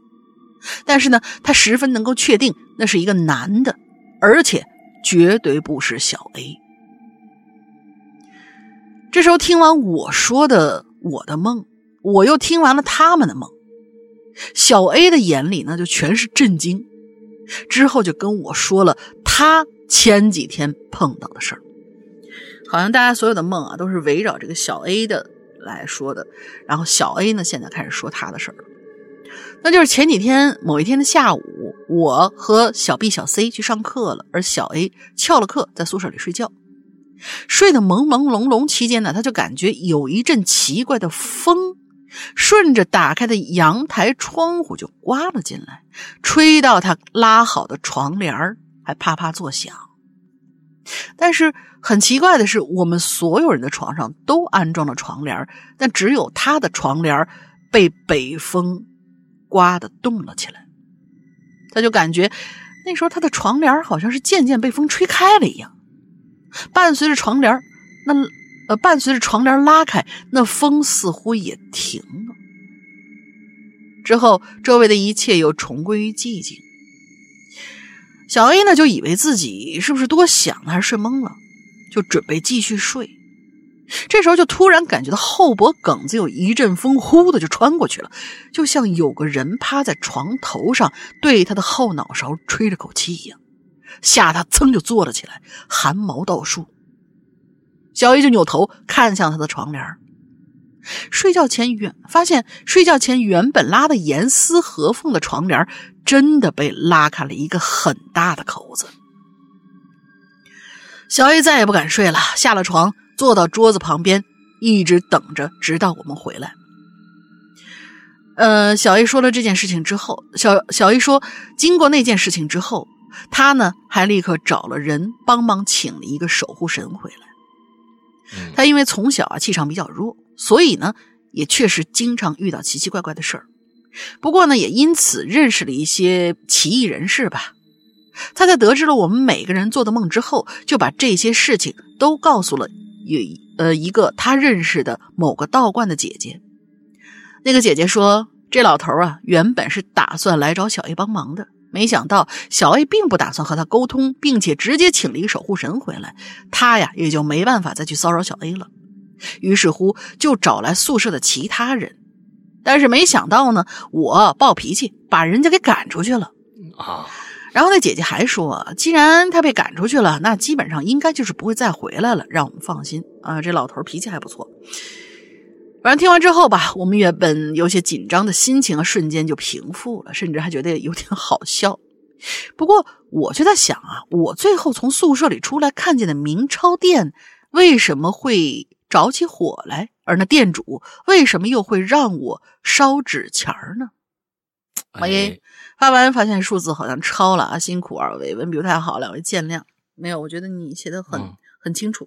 但是呢，他十分能够确定那是一个男的，而且绝对不是小 A。这时候听完我说的我的梦，我又听完了他们的梦，小 A 的眼里呢就全是震惊，之后就跟我说了他前几天碰到的事儿。好像大家所有的梦啊都是围绕这个小 A 的来说的，然后小 A 呢现在开始说他的事儿了。那就是前几天某一天的下午，我和小 B、小 C 去上课了，而小 A 翘了课在宿舍里睡觉，睡得朦朦胧胧期间呢，他就感觉有一阵奇怪的风顺着打开的阳台窗户就刮了进来，吹到他拉好的床帘还啪啪作响。但是很奇怪的是，我们所有人的床上都安装了床帘但只有他的床帘被北风。刮的动了起来，他就感觉那时候他的床帘好像是渐渐被风吹开了一样，伴随着床帘那呃伴随着床帘拉开，那风似乎也停了。之后周围的一切又重归于寂静。小 A 呢就以为自己是不是多想了还是睡懵了，就准备继续睡。这时候就突然感觉到后脖梗子有一阵风呼的就穿过去了，就像有个人趴在床头上对他的后脑勺吹着口气一样，吓他噌就坐了起来，汗毛倒竖。小 A 就扭头看向他的床帘，睡觉前原发现睡觉前原本拉的严丝合缝的床帘真的被拉开了一个很大的口子。小 A 再也不敢睡了，下了床。坐到桌子旁边，一直等着，直到我们回来。呃，小 A 说了这件事情之后，小小 A 说，经过那件事情之后，他呢还立刻找了人帮忙，请了一个守护神回来。他因为从小啊气场比较弱，所以呢也确实经常遇到奇奇怪怪的事儿。不过呢，也因此认识了一些奇异人士吧。他在得知了我们每个人做的梦之后，就把这些事情都告诉了有呃一个他认识的某个道观的姐姐。那个姐姐说，这老头啊，原本是打算来找小 A 帮忙的，没想到小 A 并不打算和他沟通，并且直接请了一个守护神回来，他呀也就没办法再去骚扰小 A 了。于是乎，就找来宿舍的其他人，但是没想到呢，我暴脾气，把人家给赶出去了。啊，[laughs] 然后那姐姐还说，既然他被赶出去了，那基本上应该就是不会再回来了，让我们放心啊。这老头脾气还不错。反正听完之后吧，我们原本有些紧张的心情啊，瞬间就平复了，甚至还觉得有点好笑。不过我就在想啊，我最后从宿舍里出来看见的明超店为什么会着起火来，而那店主为什么又会让我烧纸钱儿呢？喂，发完发现数字好像超了啊，辛苦二位，文笔不太好，两位见谅。没有，我觉得你写的很、嗯很清楚，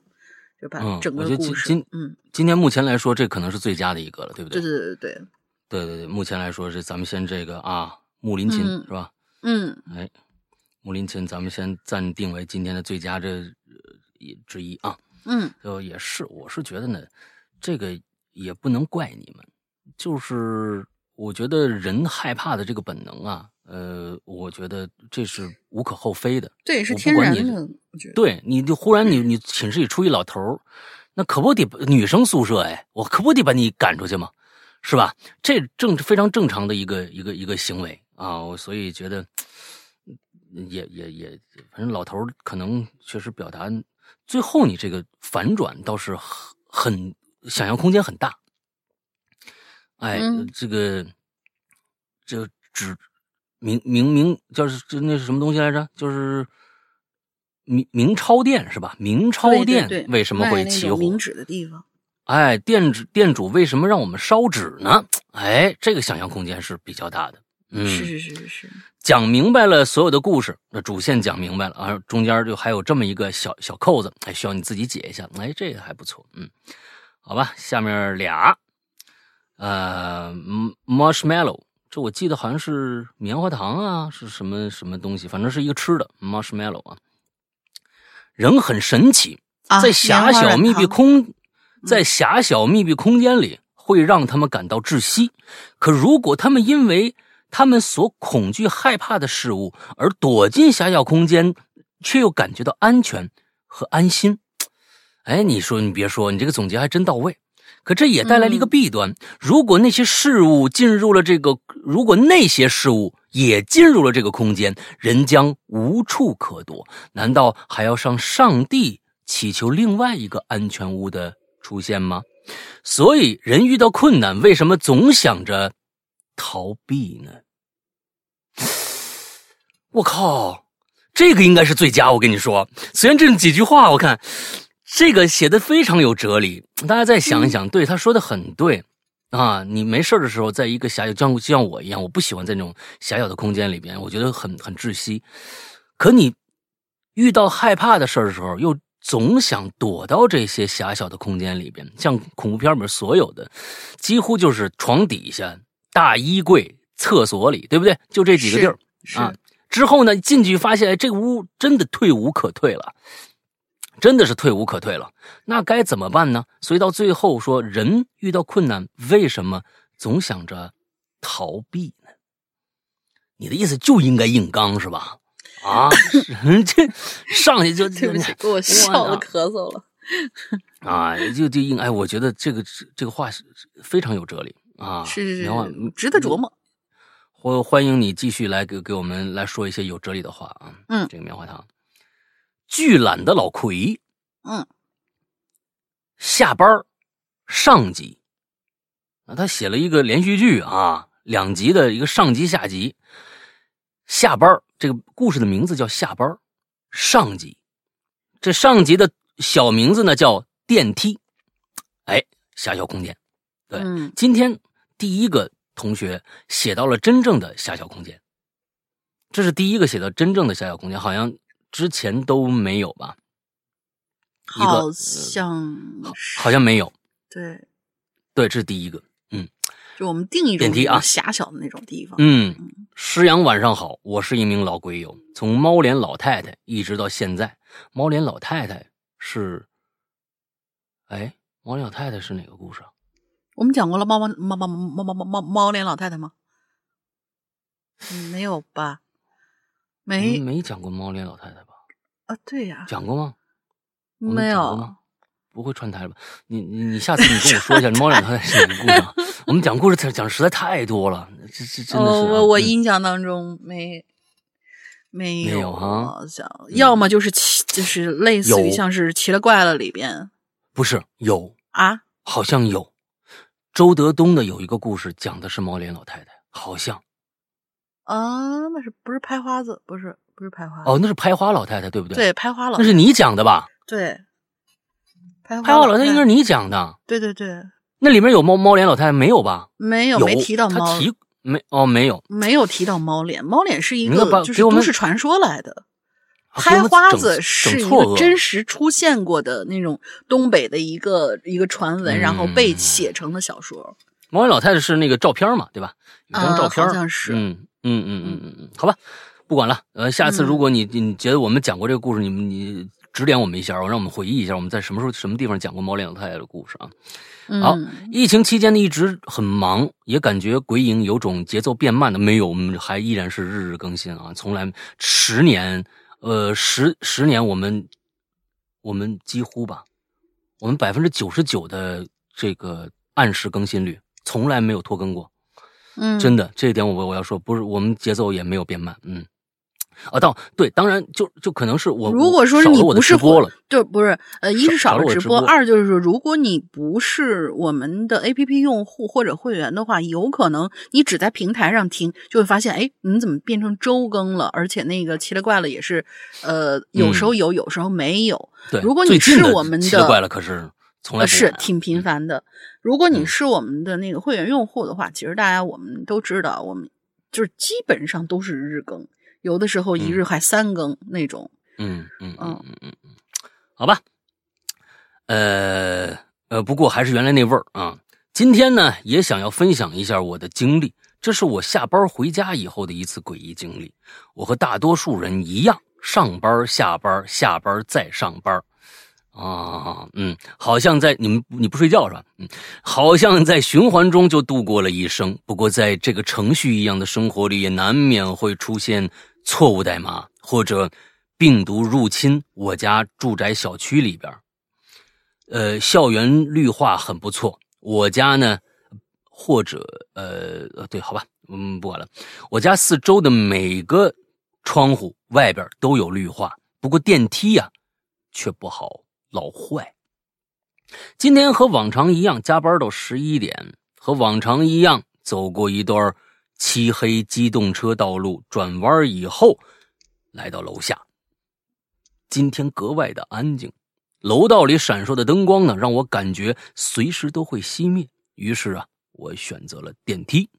就把嗯，整个故事，今今嗯，今天目前来说，这可能是最佳的一个了，对不对对？对对对，对对对，目前来说是咱们先这个啊，木林琴、嗯是吧？嗯哎，木林琴，咱们先暂定为今天的最佳这呃一之一啊。嗯就也是，我是觉得呢，这个也不能怪你们，就是我觉得人害怕的这个本能啊，呃，我觉得这是无可厚非的。这也是我不管你天然的，我觉得。对，你就忽然你你寝室里出一老头儿，那可不得把女生宿舍哎，我可不得把你赶出去吗？是吧？这正非常正常的一个一个一个行为啊，我所以觉得也也也，反正老头儿可能确实表达，最后你这个反转倒是很很想象空间很大。哎，嗯这个就只明明明就是这那是什么东西来着？就是明明超店是吧？明超对对店为什么会起火？明纸的地方，哎，店主店主为什么让我们烧纸呢？哎，这个想象空间是比较大的。嗯，是是是是是，讲明白了所有的故事，那主线讲明白了，而中间就还有这么一个小小扣子，还，需要你自己解一下。哎，这个还不错，嗯，好吧，下面俩，呃嗯，marshmallow，这我记得好像是棉花糖啊，是什么什么东西，反正是一个吃的 marshmallow 啊。人很神奇，啊在狭小密闭糖空，在狭小密闭空间里，会让他们感到窒息。可如果他们因为他们所恐惧、害怕的事物而躲进狭小空间，却又感觉到安全和安心，哎，你说你别说，你这个总结还真到位。可这也带来了一个弊端：如果那些事物进入了这个，如果那些事物也进入了这个空间，人将无处可躲。难道还要上上帝祈求另外一个安全屋的出现吗？所以，人遇到困难，为什么总想着逃避呢？我靠，这个应该是最佳。我跟你说，虽然这几句话，我看这个写的非常有哲理。大家再想一想，对他说的很对啊。你没事的时候，在一个狭小，就像我一样，我不喜欢在那种狭小的空间里边，我觉得很很窒息。可你遇到害怕的事儿的时候，又总想躲到这些狭小的空间里边，像恐怖片里面所有的，几乎就是床底下、大衣柜、厕所里，对不对？就这几个地儿是啊。之后呢，进去发现哎这个屋真的退无可退了，真的是退无可退了。那该怎么办呢？所以到最后说，人遇到困难，为什么总想着逃避呢？你的意思就应该硬刚是吧？啊，是 [laughs] 这 [laughs] 上去就对不起，给我笑的咳嗽了。[laughs] 啊，就就硬哎，我觉得这个这个话是非常有哲理啊，是是棉花是，值得琢磨。欢欢迎你继续来给给我们来说一些有哲理的话啊。嗯这个棉花糖，巨懒的老奎，嗯，下班儿上集啊，他写了一个连续剧啊，两集的一个上集下集。下班儿这个故事的名字叫下班儿上集，这上集的小名字呢叫电梯，哎，狭小空间。对，嗯。今天第一个同学写到了真正的狭小空间，这是第一个写到真正的狭小空间，好像之前都没有吧？好像是好像没有。对，对，这是第一个。嗯，就我们定一种电梯啊比较狭小的那种地方。嗯，师阳晚上好，我是一名老鬼友，从猫脸老太太一直到现在。猫脸老太太是，哎，猫脸老太太是哪个故事啊？我们讲过了猫猫猫猫猫猫猫猫猫脸老太太吗？嗯没有吧？没嗯没讲过猫脸老太太吧？啊，对呀，讲过吗？没有吗。不会串台了吧？你你你下次你跟我说一下猫脸老太太是哪个故事啊？[laughs] 我们讲故事讲讲实在太多了，这这真的是啊、哦，我我嗯印象当中没没没有哈好像要么就是奇，就是类似于像是奇了怪了里边不是有，啊，好像有。周德东的有一个故事讲的是猫脸老太太，好像啊，那是不是拍花子？不是，不是拍花。哦，那是拍花老太太对不对？，对，拍花老那是你讲的吧？对，拍拍花老太太太应该是你讲的，对对对，那里面有猫猫脸老太太没有吧？没有没提到猫他，提没哦没有。没有提到猫脸，猫脸是一个就是都市传说来的。拍花子是一个真实出现过的那种东北的一个一个传闻，然后被嗯写成的小说。猫脸老太太是那个照片嘛，对吧？一张啊照片儿、好像是嗯嗯嗯嗯嗯嗯，好吧，不管了。呃，下次如果你你觉得我们讲过这个故事，你们你指点我们一下，让我们回忆一下我们在什么时候什么地方讲过猫脸老太太的故事啊？好，疫情期间呢，一直很忙，也感觉鬼影有种节奏变慢的，没有，我们还依然是日日更新啊，从来十年，呃，十十年，我们我们几乎吧，我们百分之九十九的这个按时更新率，从来没有拖更过，嗯，真的，这一点我我要说，不是我们节奏也没有变慢，嗯。啊，到对，当然就就可能是我如果说是你不是播了，对，不是，呃，一是少少了直播，直播二就是说，如果你不是我们的 APP 用户或者会员的话，有可能你只在平台上听，就会发现，哎，你怎么变成周更了？而且那个奇了怪了也是，呃，有时候有，有时候没有。对，如果你是我们的奇了怪了，可是从来是挺频嗯繁的。如果你嗯是我们的那个会员用户的话，其实大家我们都知道，我们就是基本上都是日更，有的时候一嗯日还三更那种。嗯嗯嗯嗯嗯，好吧，呃呃，不过还是原来那味儿啊。今天呢，也想要分享一下我的经历，这是我下班回家以后的一次诡异经历。我和大多数人一样，上班、下班、下班再上班。啊，嗯，好像在你们你不睡觉是吧？嗯，好像在循环中就度过了一生。不过在这个程序一样的生活里，也难免会出现错误代码或者病毒入侵我家住宅小区里边。呃，校园绿化很不错。我家呢，或者呃呃，对，好吧，嗯，不管了。我家四周的每个窗户外边都有绿化，不过电梯呀、却不好，老坏。今天和往常一样，加班到十一点，和往常一样走过一段漆黑机动车道路，转弯以后，来到楼下。今天格外的安静，楼道里闪烁的灯光呢，让我感觉随时都会熄灭。于是啊，我选择了电梯。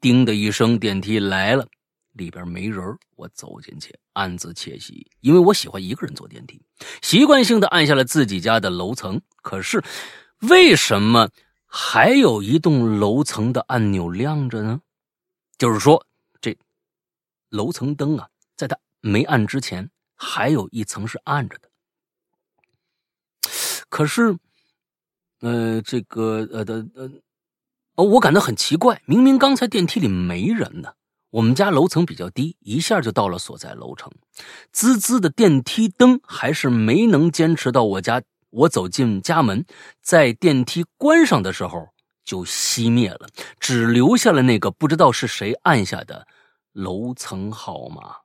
叮的一声，电梯来了，里边没人我走进去，暗自窃喜，因为我喜欢一个人坐电梯，习惯性的按下了自己家的楼层。可是，为什么还有一栋楼层的按钮亮着呢？就是说，这楼层灯啊，在它没按之前，还有一层是暗着的。可是，呃，这个呃的呃，哦，我感到很奇怪，明明刚才电梯里没人呢。我们家楼层比较低，一下就到了所在楼层，滋滋的电梯灯还是没能坚持到我家。我走进家门，在电梯关上的时候就熄灭了，只留下了那个不知道是谁按下的楼层号码。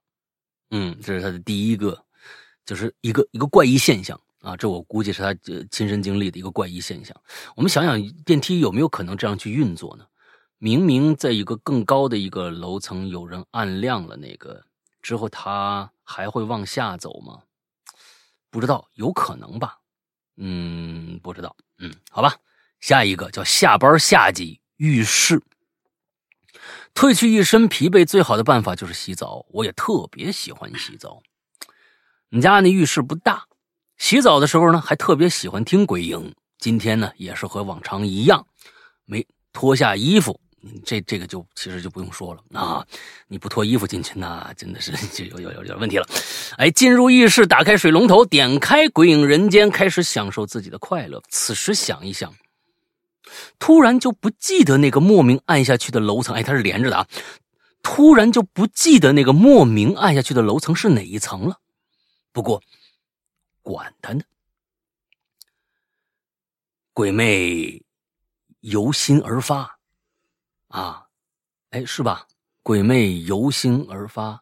嗯，这是他的第一个，就是一个一个怪异现象啊，这我估计是他亲身经历的一个怪异现象。我们想想，电梯有没有可能这样去运作呢？明明在一个更高的一个楼层，有人按亮了那个之后，他还会往下走吗？不知道，有可能吧。嗯，不知道。嗯，好吧。下一个叫下班下级浴室。褪去一身疲惫，最好的办法就是洗澡。我也特别喜欢洗澡。我们家那浴室不大，洗澡的时候呢，还特别喜欢听鬼影。今天呢，也是和往常一样，没脱下衣服，这这个就其实就不用说了啊，你不脱衣服进去，那真的是 [laughs] 就有有有点问题了。哎，进入浴室，打开水龙头，点开《鬼影人间》，开始享受自己的快乐。此时想一想，突然就不记得那个莫名按下去的楼层，哎，它是连着的啊。突然就不记得那个莫名按下去的楼层是哪一层了。不过，管他呢，鬼魅由心而发，啊，哎，是吧？鬼魅由心而发，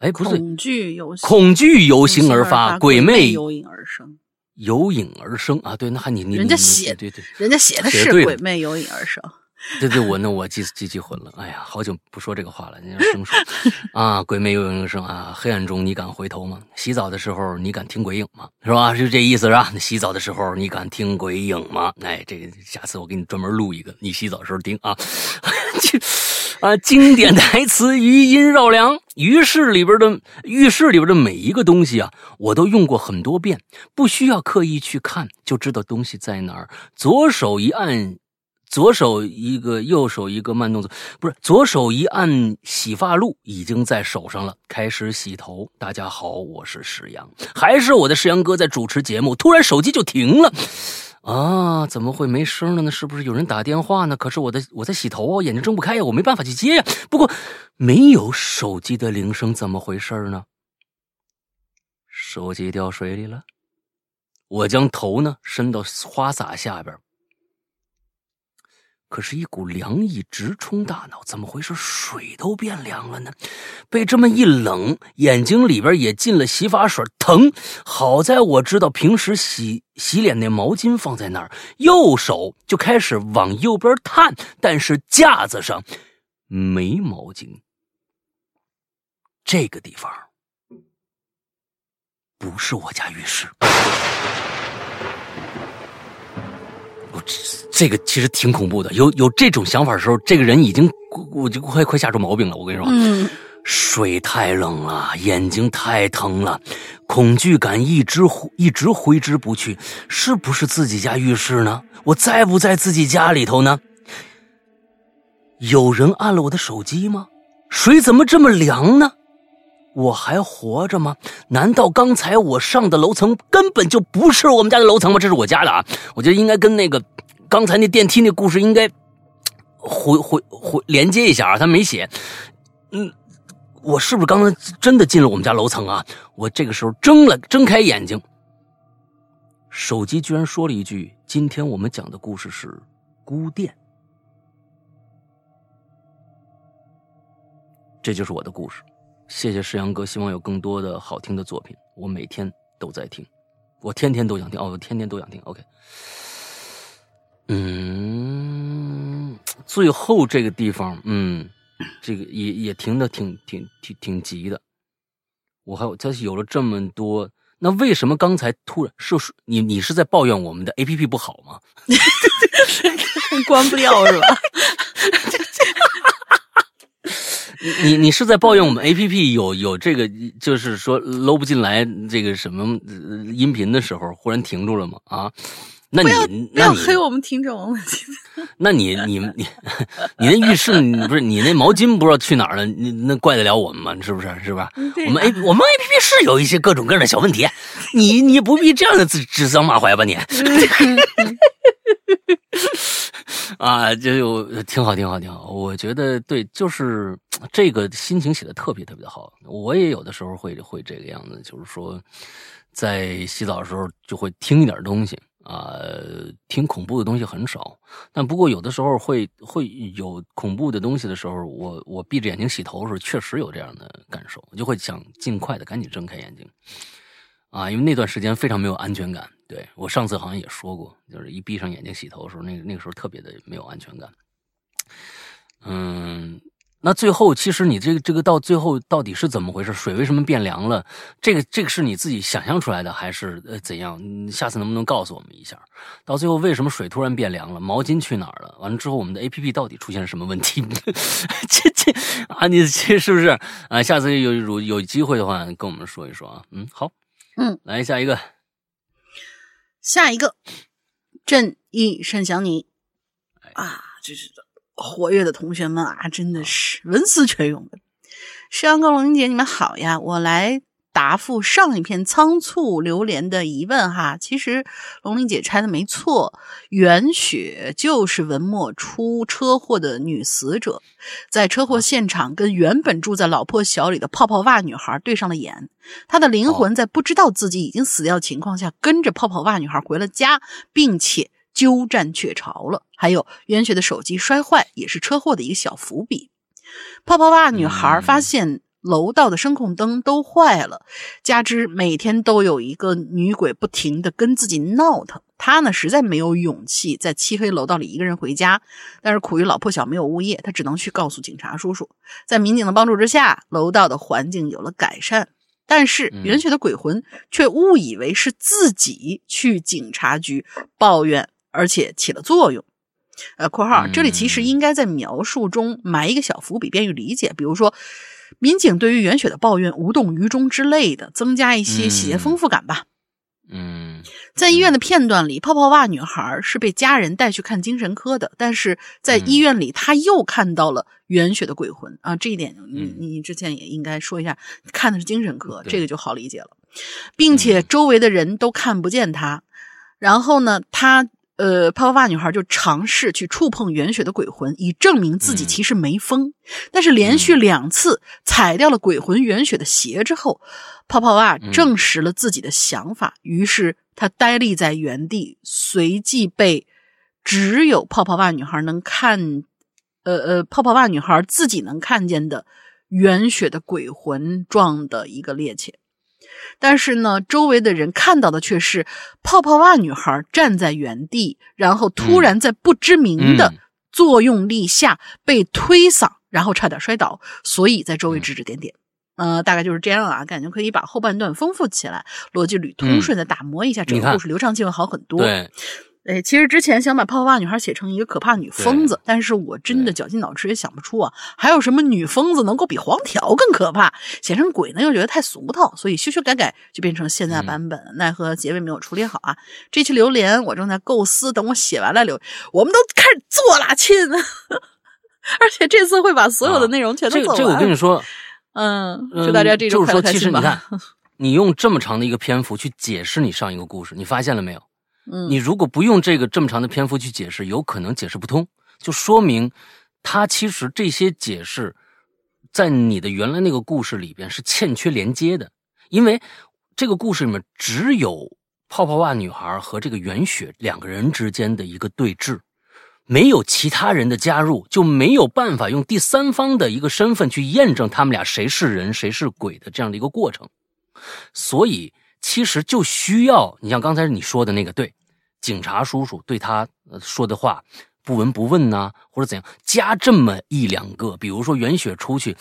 哎，不是，恐惧由恐惧由心而发，鬼魅由影而生，由影而生啊！对，那还你你人家写对对，人家写的是鬼魅由影而生。对对，我那我记记记混了。哎呀，好久不说这个话了，人家生疏啊。鬼魅有影生啊，黑暗中你敢回头吗？洗澡的时候你敢听鬼影吗？是吧？是这意思是吧？洗澡的时候你敢听鬼影吗？哎，这个下次我给你专门录一个，你洗澡的时候听啊。这啊，经典台词余音绕梁。浴室里边的浴室里边的每一个东西啊，我都用过很多遍，不需要刻意去看就知道东西在哪儿。左手一按。左手一个，右手一个，慢动作，不是左手一按洗发露，已经在手上了。开始洗头。大家好，我是石阳，还是我的石阳哥在主持节目。突然手机就停了，啊，怎么会没声了呢？是不是有人打电话呢？可是我的我在洗头啊，眼睛睁不开呀，我没办法去接呀。不过没有手机的铃声，怎么回事呢？手机掉水里了。我将头呢伸到花洒下边。可是，一股凉意直冲大脑，怎么回事？水都变凉了呢？被这么一冷，眼睛里边也进了洗发水，疼！好在我知道平时洗洗脸那毛巾放在那儿，右手就开始往右边探，但是架子上没毛巾。这个地方不是我家浴室。这个其实挺恐怖的，有有这种想法的时候，这个人已经我就快快吓出毛病了。我跟你说，嗯，水太冷了，眼睛太疼了，恐惧感一直一直挥之不去。是不是自己家浴室呢？我在不在自己家里头呢？有人按了我的手机吗？水怎么这么凉呢？我还活着吗？难道刚才我上的楼层根本就不是我们家的楼层吗？这是我家的啊！我觉得应该跟那个刚才那电梯那故事应该回回回连接一下啊，他没写。嗯，我是不是刚才真的进了我们家楼层啊？我这个时候睁了睁开眼睛，手机居然说了一句：“今天我们讲的故事是孤店。”这就是我的故事。谢谢石阳哥，希望有更多的好听的作品，我每天都在听，我天天都想听哦，我天天都想听。OK，嗯，最后这个地方，嗯，这个也也停的挺挺挺挺急的。我还有，他有了这么多，那为什么刚才突然是你你是在抱怨我们的 APP 不好吗？[laughs] 关不掉是吧？[laughs] 你你你是在抱怨我们 A P P 有有这个，就是说搂不进来这个什么呃音频的时候，忽然停住了吗？啊？那不要你那你不要黑我们听众，那你你你你那浴室你不是你那毛巾不知道去哪儿了？你那怪得了我们吗？是不是？是吧？对我们 A 我们 A P P 是有一些各种各样的小问题，你你不必这样的指指桑骂槐吧你？[laughs] 啊，就挺好，挺好，挺好。我觉得对，就是这个心情写的特别特别的好。我也有的时候会会这个样子，就是说，在洗澡的时候就会听一点东西啊、听恐怖的东西很少，但不过有的时候会会有恐怖的东西的时候，我我闭着眼睛洗头的时候，确实有这样的感受，我就会想尽快的赶紧睁开眼睛。啊，因为那段时间非常没有安全感。对我上次好像也说过，就是一闭上眼睛洗头的时候，那个那个时候特别的没有安全感。嗯，那最后其实你这个这个到最后到底是怎么回事？水为什么变凉了？这个这个是你自己想象出来的，还是呃怎样？你下次能不能告诉我们一下？到最后为什么水突然变凉了？毛巾去哪儿了？完了之后我们的 A P P 到底出现了什么问题？[laughs] 这这啊，你这是不是啊？下次有有有机会的话，跟我们说一说啊。嗯，好。嗯，来下一个，下一个，朕一甚想你啊！这是活跃的同学们啊，真的是文思泉涌的。山羊哥、龙玲姐，你们好呀！我来答复上一篇仓促流连的疑问哈。其实龙玲姐猜的没错，袁雪就是文末出车祸的女死者，在车祸现场跟原本住在老破小里的泡泡袜女孩对上了眼。她的灵魂在不知道自己已经死掉的情况下，跟着泡泡袜女孩回了家，并且鸠占鹊巢了。还有袁雪的手机摔坏，也是车祸的一个小伏笔。泡泡袜女孩发现楼道的声控灯都坏了，加之每天都有一个女鬼不停的跟自己闹腾，她呢实在没有勇气在漆黑楼道里一个人回家。但是苦于老破小没有物业，她只能去告诉警察叔叔。在民警的帮助之下，楼道的环境有了改善。但是袁雪的鬼魂却误以为是自己去警察局抱怨，而且起了作用。呃，括号这里其实应该在描述中埋一个小伏笔，便于理解。比如说，民警对于袁雪的抱怨无动于衷之类的，增加一些细节丰富感吧。嗯，在医院的片段里，泡泡袜女孩是被家人带去看精神科的，但是在医院里，她又看到了袁雪的鬼魂啊。这一点，你你之前也应该说一下，看的是精神科，这个就好理解了，并且周围的人都看不见她。然后呢，她。呃，泡泡袜女孩就尝试去触碰袁雪的鬼魂，以证明自己其实没疯。但是连续两次踩掉了鬼魂袁雪的鞋之后，泡泡袜证实了自己的想法，于是他呆立在原地，随即被只有泡泡袜女孩能看，呃呃，泡泡袜女孩自己能看见的袁雪的鬼魂撞的一个趔趄。但是呢，周围的人看到的却是泡泡袜女孩站在原地，然后突然在不知名的作用力下被推搡，然后差点摔倒，所以在周围指指点点。呃，大概就是这样啊，感觉可以把后半段丰富起来，逻辑捋通顺的打磨一下，整个故事流畅性会好很多。对。哎，其实之前想把泡泡袜女孩写成一个可怕女疯子，但是我真的绞尽脑汁也想不出啊，还有什么女疯子能够比黄条更可怕？写成鬼呢又觉得太俗套，所以修修改改就变成现在版本，奈何结尾没有处理好啊。这期榴莲我正在构思，等我写完了留，我们都开始做了，亲，[laughs] 而且这次会把所有的内容全都做完。这我跟你说，嗯，祝大家这周快乐开心吧。就是说，其实你看，你用这么长的一个篇幅去解释你上一个故事，你发现了没有？你如果不用这个这么长的篇幅去解释，有可能解释不通，就说明他其实这些解释在你的原来那个故事里边是欠缺连接的，因为这个故事里面只有泡泡袜女孩和这个袁雪两个人之间的一个对峙，没有其他人的加入，就没有办法用第三方的一个身份去验证他们俩谁是人谁是鬼的这样的一个过程，所以。其实就需要你像刚才你说的那个，对，警察叔叔对他说的话不闻不问呐，或者怎样，加这么一两个，比如说袁雪出去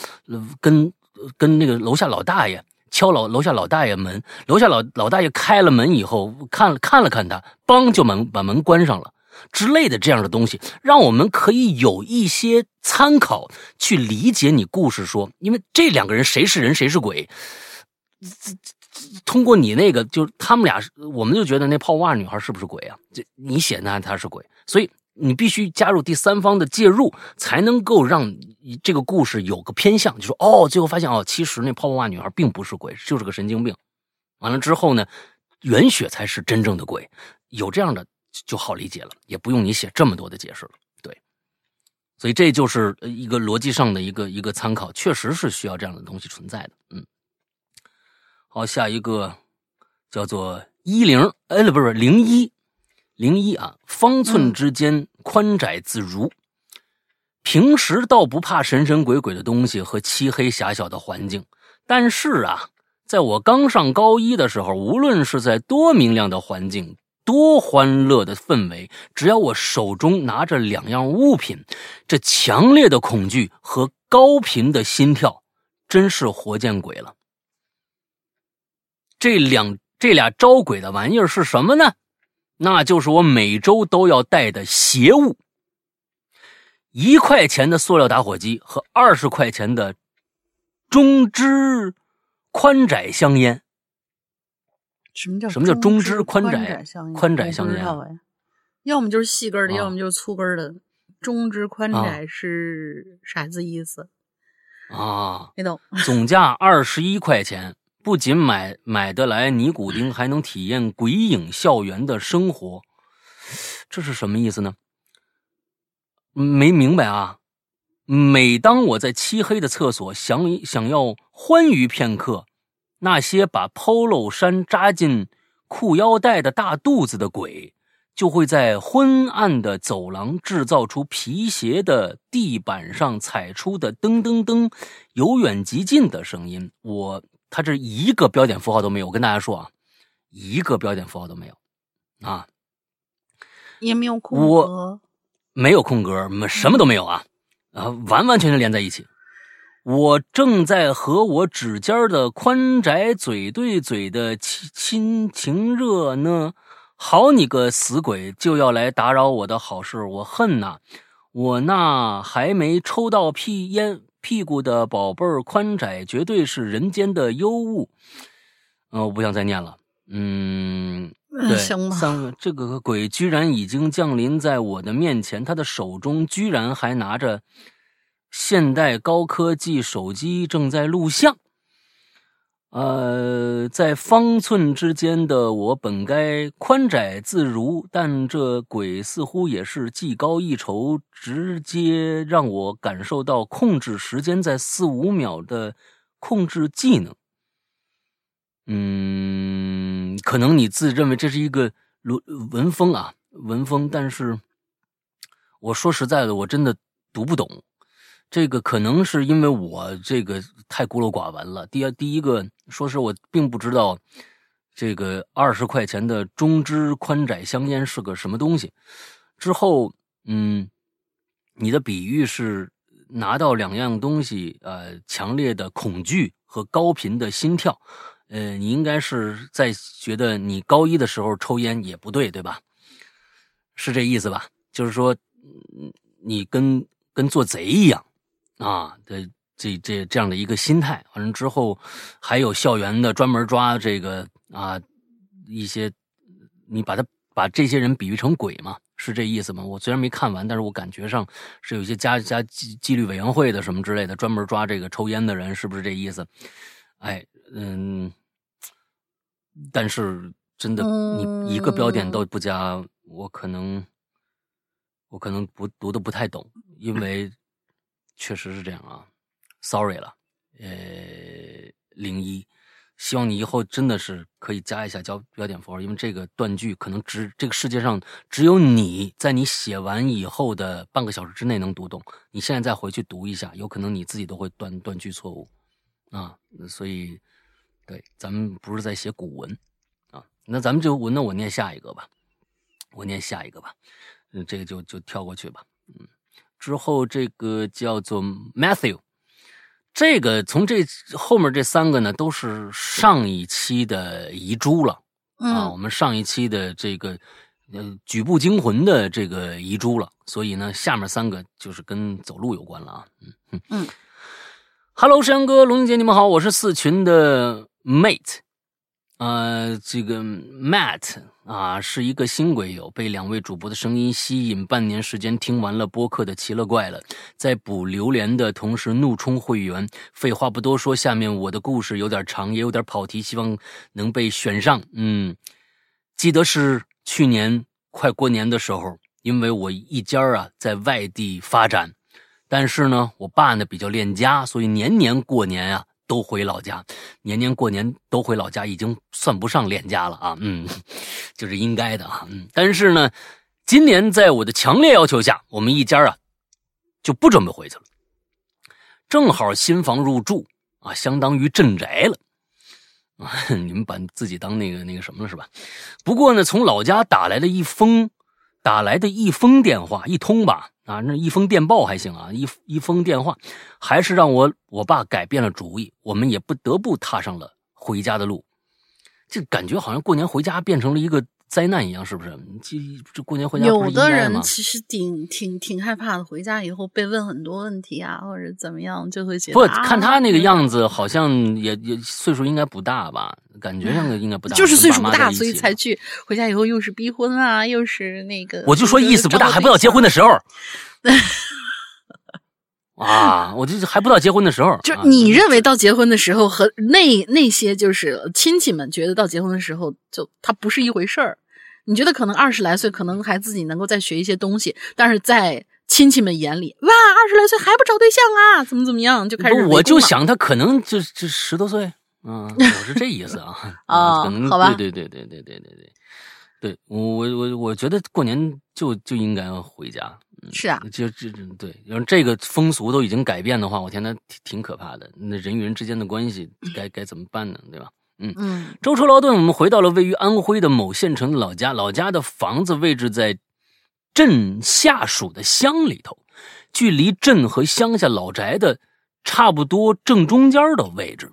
跟跟那个楼下老大爷敲楼楼下老大爷门，楼下老老大爷开了门以后看了看了看他，梆就门把门关上了之类的这样的东西，让我们可以有一些参考去理解你故事说，因为这两个人谁是人谁是鬼。这通过你那个，就是他们俩，我们就觉得那泡袜女孩是不是鬼啊？这你写那她是鬼，所以你必须加入第三方的介入，才能够让这个故事有个偏向，就说哦，最后发现哦，其实那泡泡袜女孩并不是鬼，就是个神经病。完了之后呢，袁雪才是真正的鬼，有这样的就好理解了，也不用你写这么多的解释了。对，所以这就是一个逻辑上的一个一个参考，确实是需要这样的东西存在的。嗯。好，下一个叫做一零，哎，不是零一，零一啊，方寸之间，宽窄自如。平时倒不怕神神鬼鬼的东西和漆黑狭小的环境，但是啊，在我刚上高一的时候，无论是在多明亮的环境，多欢乐的氛围，只要我手中拿着两样物品，这强烈的恐惧和高频的心跳，真是活见鬼了。这两这俩招鬼的玩意儿是什么呢？那就是我每周都要带的邪物：一块钱的塑料打火机和二十块钱的中支宽窄香烟。什么叫什么叫中支宽窄宽窄香烟？要么就是细根的，要么就是粗根的。中支宽窄是啥子意思？啊，没懂。总价二十一块钱，不仅买买得来尼古丁，还能体验鬼影校园的生活，这是什么意思呢？没明白啊。每当我在漆黑的厕所想想要欢愉片刻，那些把 polo 衫扎进裤腰带的大肚子的鬼，就会在昏暗的走廊制造出皮鞋的地板上踩出的噔噔噔由远及近的声音。我他这一个标点符号都没有，我跟大家说啊，一个标点符号都没有啊，也没有空我格。没有空格，没什么都没有啊啊，完完全全连在一起。我正在和我指尖的宽窄嘴对嘴的亲亲情热呢，好你个死鬼，就要来打扰我的好事，我恨呐！我那还没抽到屁烟屁股的宝贝儿宽窄，绝对是人间的尤物。呃，我不想再念了。嗯，行吧。三这个鬼居然已经降临在我的面前，他的手中居然还拿着现代高科技手机，正在录像。呃，在方寸之间的我本该宽窄自如，但这鬼似乎也是技高一筹，直接让我感受到控制时间在四五秒的控制技能。嗯，可能你自认为这是一个文文风啊，文风，但是我说实在的，我真的读不懂。这个可能是因为我这个太孤陋寡闻了。第二，第一个，说是我并不知道这个二十块钱的中支宽窄香烟是个什么东西。之后，嗯，你的比喻是拿到两样东西，呃，强烈的恐惧和高频的心跳。呃，你应该是在觉得你高一的时候抽烟也不对，对吧？是这意思吧？就是说，你跟跟做贼一样啊对这这这样的一个心态。完了之后，还有校园的专门抓这个啊一些，你把他把这些人比喻成鬼嘛，是这意思吗？我虽然没看完，但是我感觉上是有一些加加纪纪律委员会的什么之类的，专门抓这个抽烟的人，是不是这意思？哎，嗯。但是真的，你一个标点都不加，我可能，我可能不读的不太懂，因为确实是这样啊，sorry 了，呃，零一，希望你以后真的是可以加一下标标点符号，因为这个断句可能只这个世界上只有你在你写完以后的半个小时之内能读懂，你现在再回去读一下，有可能你自己都会断断句错误啊，所以。对，咱们不是在写古文啊，那咱们就那我念下一个吧，我念下一个吧，嗯，这个就就跳过去吧，嗯，之后这个叫做 Matthew，这个从这后面这三个呢都是上一期的遗珠了啊，我们上一期的这个呃举步惊魂的这个遗珠了，所以呢下面三个就是跟走路有关了啊，嗯嗯嗯，Hello，山哥，龙姐，你们好，我是四群的。Mate，呃，这个 Matt 啊，是一个新鬼友，被两位主播的声音吸引，半年时间听完了播客的奇了怪了，在补榴莲的同时怒充会员。废话不多说，下面我的故事有点长，也有点跑题，希望能被选上。嗯，记得是去年快过年的时候，因为我一家啊在外地发展，但是呢，我爸呢比较恋家，所以年年过年啊。都回老家，年年过年都回老家，已经算不上恋家了啊，嗯，[laughs] 就是应该的啊，嗯，但是呢，今年在我的强烈要求下，我们一家啊就不准备回去了，正好新房入住啊，相当于镇宅了啊，[laughs] 你们把自己当那个那个什么了是吧？不过呢，从老家打来了一封，打来的一封电话，一通吧。啊，那一封电报还行啊，一一封电话，还是让我我爸改变了主意，我们也不得不踏上了回家的路。这感觉好像过年回家变成了一个灾难一样，是不是？这这过年回家有的人其实挺挺挺害怕的，回家以后被问很多问题啊，或者怎么样，就会觉得不啊看他那个样子，好像也也岁数应该不大吧？感觉上应该不大，就是岁数不大，所以才去。回家以后又是逼婚啊，又是那个，我就说意思不大，还不到结婚的时候。[laughs] 啊，我这还不到结婚的时候。就啊你认为到结婚的时候和那那些就是亲戚们觉得到结婚的时候就它不是一回事儿。你觉得可能二十来岁可能还自己能够再学一些东西，但是在亲戚们眼里，哇，二十来岁还不找对象啊？怎么怎么样就开始？我就想他可能就就十多岁，嗯，[laughs] 我是这意思啊。啊嗯可能好吧对对对对对对对对，对我我我我觉得过年就就应该回家。是啊，就这这对，要是这个风俗都已经改变的话，我天，那挺挺可怕的。那人与人之间的关系该该怎么办呢？对吧？嗯舟车劳顿，我们回到了位于安徽的某县城的老家。老家的房子位置在镇下属的乡里头，距离镇和乡下老宅的差不多正中间的位置。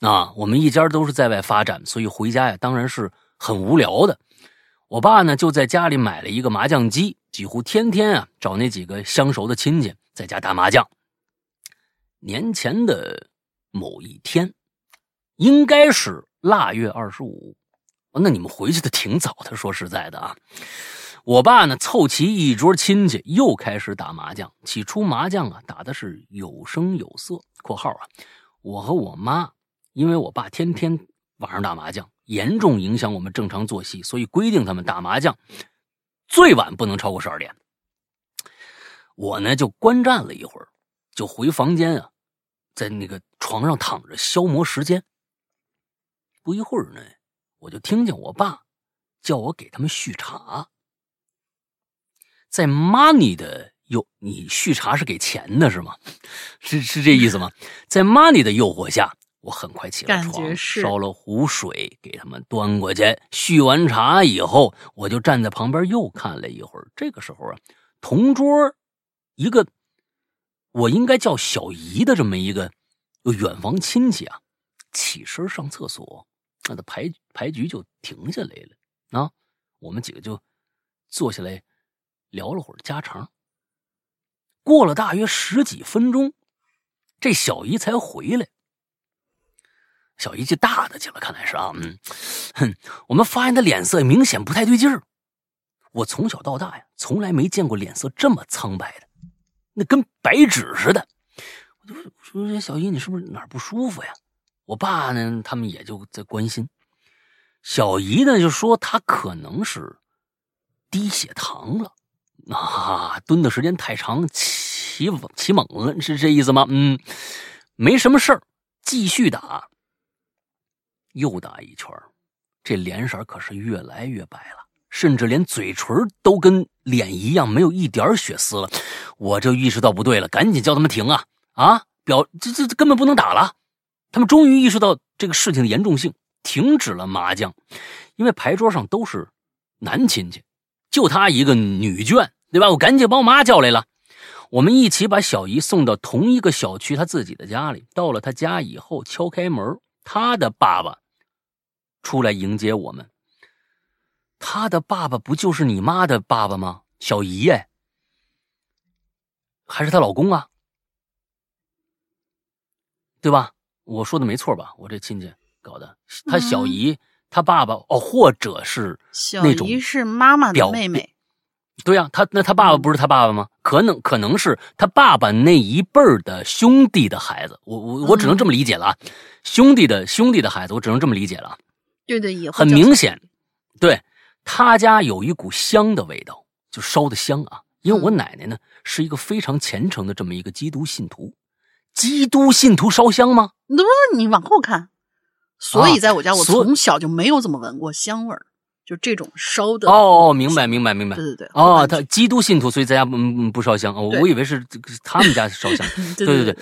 啊，我们一家都是在外发展，所以回家呀，当然是很无聊的。我爸呢，就在家里买了一个麻将机，几乎天天啊找那几个相熟的亲戚在家打麻将。年前的某一天，应该是腊月二十五，那你们回去的挺早的。说实在的啊，我爸呢凑齐一桌亲戚，又开始打麻将。起初麻将啊打的是有声有色（括号啊），我和我妈因为我爸天天晚上打麻将，严重影响我们正常作息，所以规定他们打麻将最晚不能超过十二点。我呢就观战了一会儿，就回房间啊，在那个床上躺着消磨时间。不一会儿呢，我就听见我爸叫我给他们续茶。在 money 的诱，你续茶是给钱的是吗？是是这意思吗？在 money 的诱惑下，我很快起了床，烧了壶水给他们端过去。续完茶以后，我就站在旁边又看了一会儿。这个时候啊，同桌一个我应该叫小姨的这么一个远房亲戚啊，起身上厕所，那的牌牌局就停下来了啊。我们几个就坐下来聊了会儿家常。过了大约十几分钟，这小姨才回来。小姨就大的去了，看来是啊，嗯，哼，我们发现她脸色明显不太对劲儿。我从小到大呀，从来没见过脸色这么苍白的，那跟白纸似的。我就说：“小姨，你是不是哪儿不舒服呀？”我爸呢，他们也就在关心。小姨呢就说她可能是低血糖了啊，蹲的时间太长，起起猛了，是这意思吗？嗯，没什么事儿，继续打。又打一圈这脸色可是越来越白了，甚至连嘴唇都跟脸一样，没有一点血丝了。我就意识到不对了，赶紧叫他们停啊啊！表这这根本不能打了。他们终于意识到这个事情的严重性，停止了麻将，因为牌桌上都是男亲戚，就他一个女眷，对吧？我赶紧把我妈叫来了。我们一起把小姨送到同一个小区她自己的家里。到了她家以后，敲开门，她的爸爸出来迎接我们。她的爸爸不就是你妈的爸爸吗？小姨哎，还是她老公啊，对吧？我说的没错吧？我这亲戚搞的，他小姨，他爸爸哦，或者是小那种姨是妈妈的表妹妹，对呀、他那他爸爸不是他爸爸吗？可能可能是他爸爸那一辈儿的兄弟的孩子，我我我只能这么理解了啊，兄弟的兄弟的孩子，我只能这么理解了啊。对对，也很明显，对他家有一股香的味道，就烧的香啊。因为我嗯奶奶呢是一个非常虔诚的这么一个基督信徒，基督信徒烧香吗？那不你往后看，所以在我家我从小就没有怎么闻过香味儿，就这种烧的哦哦，明白明白明白对。对对，哦，他基督信徒，所以在家嗯嗯不烧香。哦，我以为是他们家烧香。[laughs] 对对对，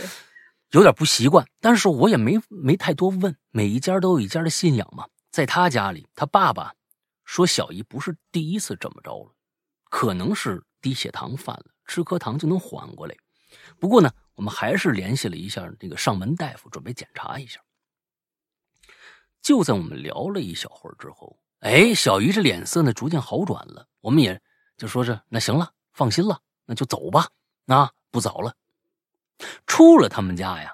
有点不习惯，但是我也没没太多问，每一家都有一家的信仰嘛。在他家里，他爸爸说小姨不是第一次这么着了，可能是低血糖犯了，吃颗糖就能缓过来。不过呢，我们还是联系了一下这个上门大夫，准备检查一下。就在我们聊了一小会儿之后，哎，小鱼这脸色呢逐渐好转了，我们也就说是那行了，放心了，那就走吧，啊，不早了。出了他们家呀，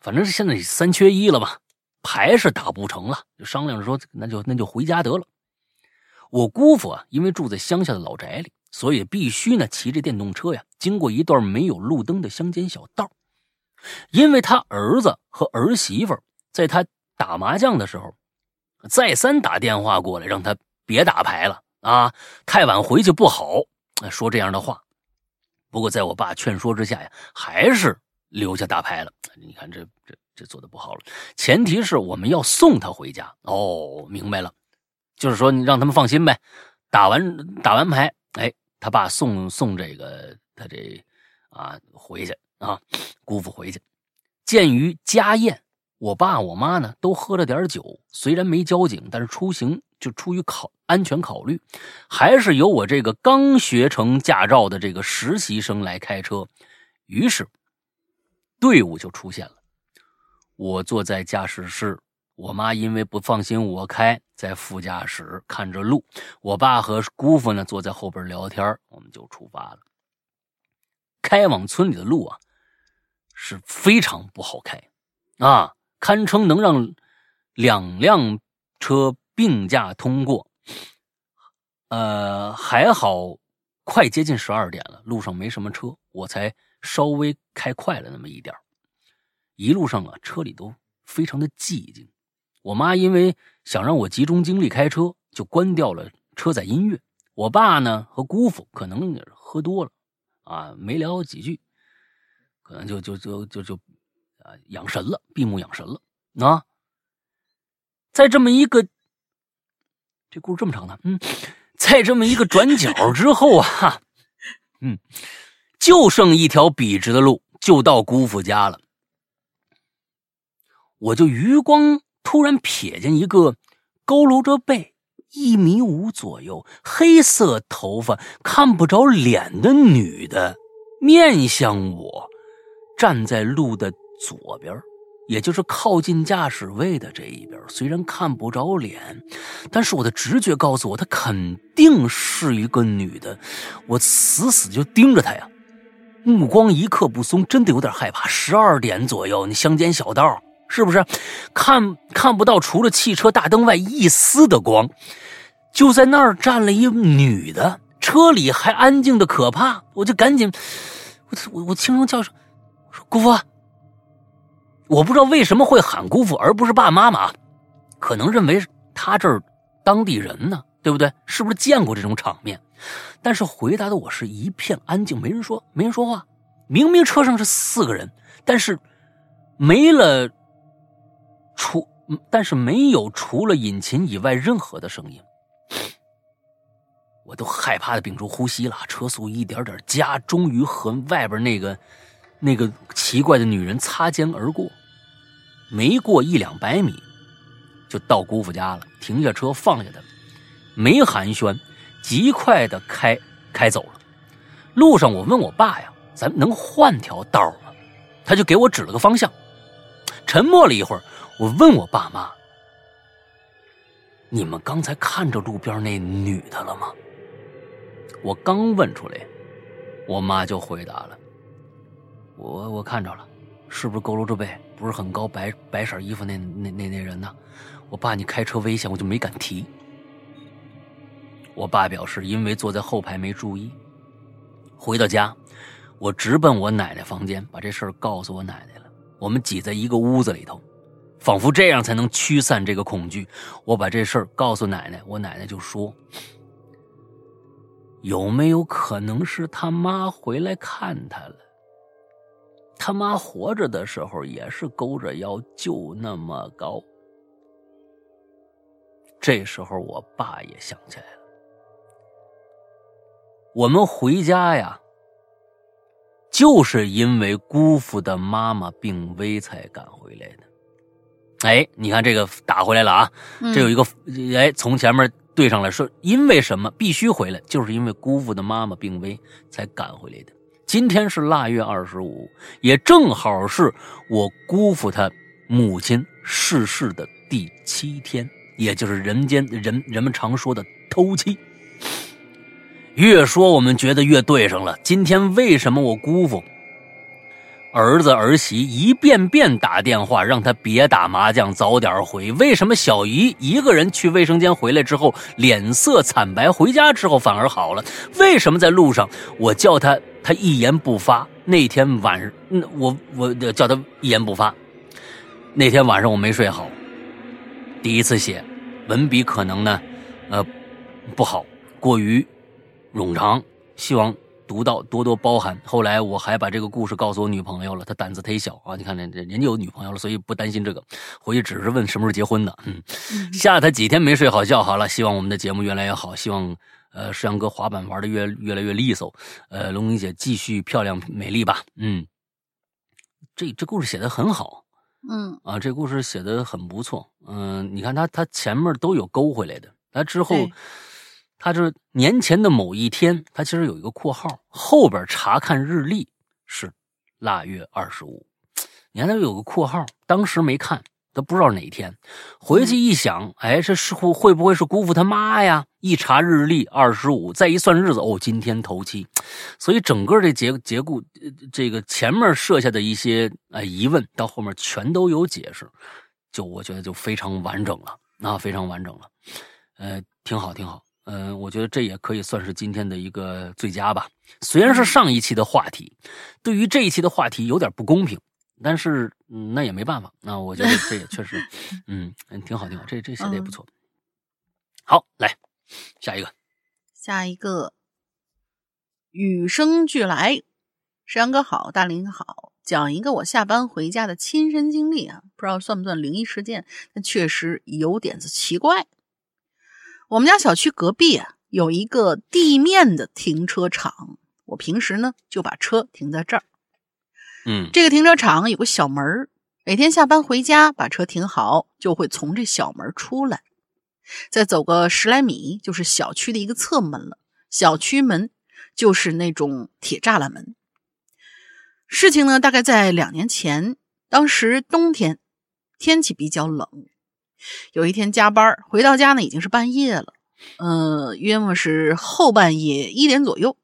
反正是现在三缺一了吧，牌是打不成了，就商量着说那就那就回家得了。我姑父啊，因为住在乡下的老宅里，所以必须呢骑着电动车呀，经过一段没有路灯的乡间小道。因为他儿子和儿媳妇在他打麻将的时候。再三打电话过来，让他别打牌了啊！太晚回去不好，说这样的话。不过在我爸劝说之下呀，还是留下打牌了。你看这这这做的不好了。前提是我们要送他回家哦，明白了，就是说你让他们放心呗。打完打完牌，哎，他爸送送这个他这啊回去啊，姑父回去。鉴于家宴。我爸我妈呢都喝了点酒，虽然没交警，但是出行就出于考安全考虑，还是由我这个刚学成驾照的这个实习生来开车。于是，队伍就出现了。我坐在驾驶室，我妈因为不放心我开，在副驾驶看着路。我爸和姑父呢坐在后边聊天，我们就出发了。开往村里的路啊，是非常不好开啊。堪称能让两辆车并驾通过，呃，还好，快接近十二点了，路上没什么车，我才稍微开快了那么一点一路上啊，车里都非常的寂静。我妈因为想让我集中精力开车，就关掉了车载音乐。我爸呢和姑父可能喝多了啊，没聊几句，可能就就就就就。啊，养神了，闭目养神了啊！在这么一个，这故事这么长呢，嗯，在这么一个转角之后啊，嗯，就剩一条笔直的路，就到姑父家了。我就余光突然瞥见一个佝偻着背、一米五左右、黑色头发、看不着脸的女的面向我，站在路的。左边，也就是靠近驾驶位的这一边，虽然看不着脸，但是我的直觉告诉我，她肯定是一个女的。我死死就盯着她呀，目光一刻不松，真的有点害怕。十二点左右，你乡间小道，是不是看看不到除了汽车大灯外一丝的光？就在那儿站了一女的，车里还安静的可怕。我就赶紧，我我我轻声叫声，我说姑父。我不知道为什么会喊姑父而不是爸妈妈，可能认为他这儿当地人呢，对不对？是不是见过这种场面？但是回答的我是一片安静，没人说，没人说话。明明车上是四个人，但是没了除，但是没有除了引擎以外任何的声音。我都害怕的屏住呼吸了，车速一点点加，终于和外边那个那个奇怪的女人擦肩而过。没过一两百米，就到姑父家了。停下车，放下他，没寒暄，极快的开开走了。路上，我问我爸呀：“咱能换条道吗？”他就给我指了个方向。沉默了一会儿，我问我爸妈：“你们刚才看着路边那女的了吗？”我刚问出来，我妈就回答了：“我我看着了，是不是佝偻着背？”不是很高，白白色衣服那那那那人呢？我爸，你开车危险，我就没敢提。我爸表示，因为坐在后排没注意。回到家，我直奔我奶奶房间，把这事儿告诉我奶奶了。我们挤在一个屋子里头，仿佛这样才能驱散这个恐惧。我把这事儿告诉奶奶，我奶奶就说：“有没有可能是他妈回来看他了？”他妈活着的时候也是勾着腰，就那么高。这时候我爸也想起来了，我们回家呀，就是因为姑父的妈妈病危才赶回来的。哎，你看这个打回来了啊，这有一个哎，从前面对上来说，因为什么必须回来，就是因为姑父的妈妈病危才赶回来的。今天是腊月二十五，也正好是我姑父他母亲逝世的第七天，也就是人间人人们常说的偷妻。越说我们觉得越对上了。今天为什么我姑父、儿子、儿媳一遍遍打电话让他别打麻将，早点回？为什么小姨一个人去卫生间回来之后脸色惨白，回家之后反而好了？为什么在路上我叫他，他一言不发？那天晚上，我我叫他一言不发。那天晚上我没睡好，第一次写，文笔可能呢，呃，不好，过于。冗长，希望读到多多包涵。后来我还把这个故事告诉我女朋友了，她胆子忒小啊！你看，人人家有女朋友了，所以不担心这个。回去只是问什么时候结婚的，嗯，[laughs] 吓他几天没睡好觉。好了，希望我们的节目越来越好，希望呃，石阳哥滑板玩的越越来越利索，呃，龙玲姐继续漂亮美丽吧。嗯，这这故事写的很好，嗯啊，这故事写的很不错。嗯，你看他他前面都有勾回来的，他之后。他就是年前的某一天，他其实有一个括号，后边查看日历是腊月二十五。你看他有个括号，当时没看，都不知道哪天。回去一想，哎，这是会会不会是姑父他妈呀？一查日历，二十五，再一算日子，哦，今天头七。所以整个这结结构，这个前面设下的一些啊疑问，到后面全都有解释，就我觉得就非常完整了，那非常完整了，呃，挺好，挺好。嗯，我觉得这也可以算是今天的一个最佳吧。虽然是上一期的话题，对于这一期的话题有点不公平，但是嗯，那也没办法。那我觉得这也确实，[laughs] 嗯嗯，挺好，挺好。这这写的也不错。好，来下一个，下一个，与生俱来。山哥好，大林好，讲一个我下班回家的亲身经历啊，不知道算不算灵异事件，但确实有点子奇怪。我们家小区隔壁啊有一个地面的停车场，我平时呢就把车停在这儿。嗯，这个停车场有个小门儿，每天下班回家把车停好，就会从这小门出来，再走个十来米就是小区的一个侧门了。小区门就是那种铁栅栏门。事情呢大概在两年前，当时冬天，天气比较冷。有一天加班回到家呢，已经是半夜了，嗯，约莫是后半夜一点左右。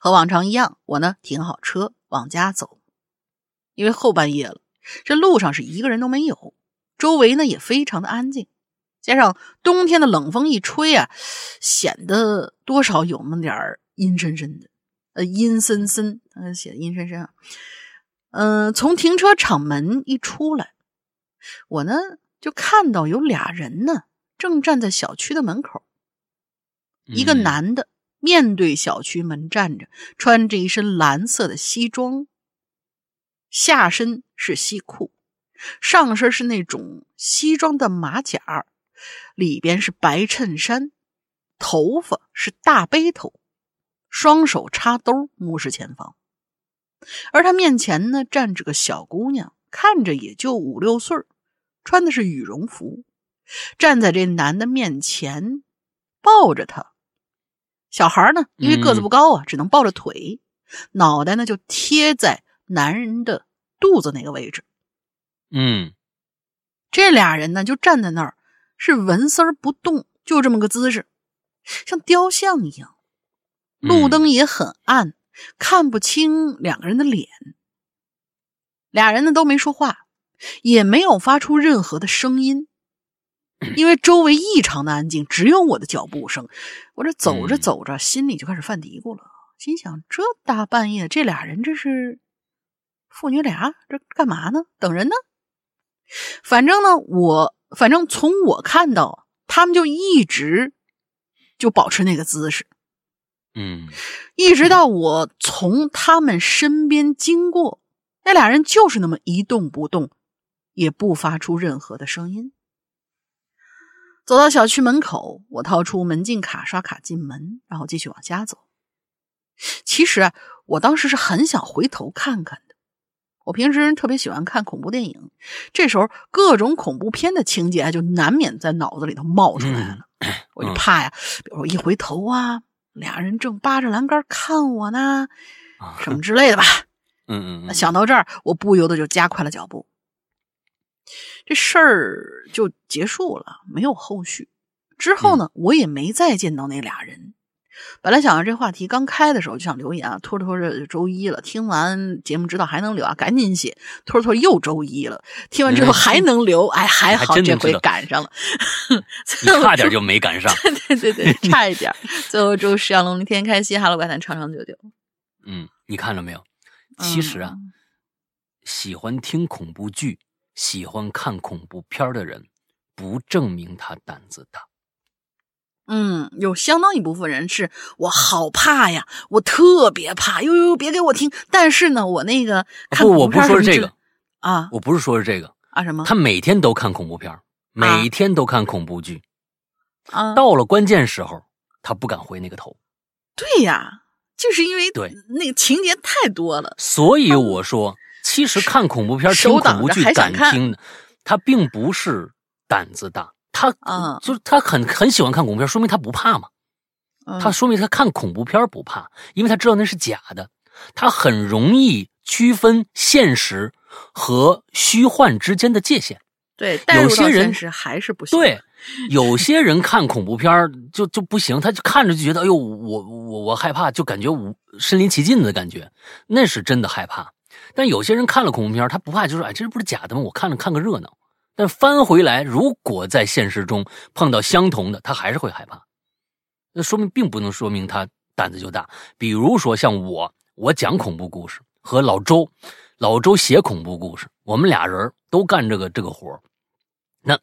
和往常一样，我呢停好车往家走，因为后半夜了，这路上是一个人都没有，周围呢也非常的安静，加上冬天的冷风一吹啊，显得多少有那么点儿阴森森的，呃，阴森森，呃，写的阴森森啊。嗯，从停车场门一出来，我呢。就看到有俩人呢，正站在小区的门口。一个男的面对小区门站着，穿着一身蓝色的西装，下身是西裤，上身是那种西装的马甲，里边是白衬衫，头发是大背头，双手插兜，目视前方。而他面前呢，站着个小姑娘，看着也就五六岁穿的是羽绒服，站在这男的面前，抱着他。小孩呢，因为个子不高啊，只能抱着腿，脑袋呢就贴在男人的肚子那个位置。嗯，这俩人呢就站在那儿，是纹丝儿不动，就这么个姿势，像雕像一样。路灯也很暗，看不清两个人的脸。俩人呢都没说话。也没有发出任何的声音，[clears throat] 因为周围异常的安静，只有我的脚步声。我这走着走着，心里就开始犯嘀咕了，心想：这大半夜，这俩人这是父女俩，这干嘛呢？等人呢？反正呢，我反正从我看到，他们就一直就保持那个姿势，嗯，一直到我从他们身边经过，那俩人就是那么一动不动。也不发出任何的声音。走到小区门口，我掏出门禁卡刷卡进门，然后继续往家走。其实啊，我当时是很想回头看看的。我平时特别喜欢看恐怖电影，这时候各种恐怖片的情节就难免在脑子里头冒出来了。[coughs] 我就怕呀，比如说一回头啊，俩人正扒着栏杆看我呢，什么之类的吧。[laughs] 嗯嗯。想到这儿，我不由得就加快了脚步。这事儿就结束了，没有后续。之后呢，我也没再见到那俩人。本来想着这话题刚开的时候就想留言啊，拖着拖着就周一了。听完节目知道还能留啊，赶紧写。拖着拖着又周一了，听完之后还能留，哎，还好这回赶上了。[laughs] 差点就没赶上。对对对，差一点。最后祝石小龙天天开心，Hello 怪谈长长久久。嗯，你看了没有？其实啊，喜欢听恐怖剧、喜欢看恐怖片的人，不证明他胆子大。嗯，有相当一部分人是我好怕呀，我特别怕，呦呦，别给我听。但是呢，我那个看不，我不说是这个啊，我不是说是这个啊什么？他每天都看恐怖片，每天都看恐怖剧，啊，到了关键时候，他不敢回那个头。对呀，就是因为对那个情节太多了，所以我说，其实看恐怖片、听恐怖剧敢听的，他并不是胆子大。他啊，就是他很很喜欢看恐怖片，说明他不怕嘛。他说明他看恐怖片不怕，因为他知道那是假的。他很容易区分现实和虚幻之间的界限。对，有些人还是不行。对，[laughs] 有些人看恐怖片就就不行，他就看着就觉得，哎呦，我我我害怕，就感觉无身临其境的感觉，那是真的害怕。但有些人看了恐怖片，他不怕，就说，哎，这不是假的吗？我看了看个热闹。但翻回来，如果在现实中碰到相同的，他还是会害怕。那说明并不能说明他胆子就大。比如说像我，我讲恐怖故事和老周，老周写恐怖故事，我们俩人都干这个这个活那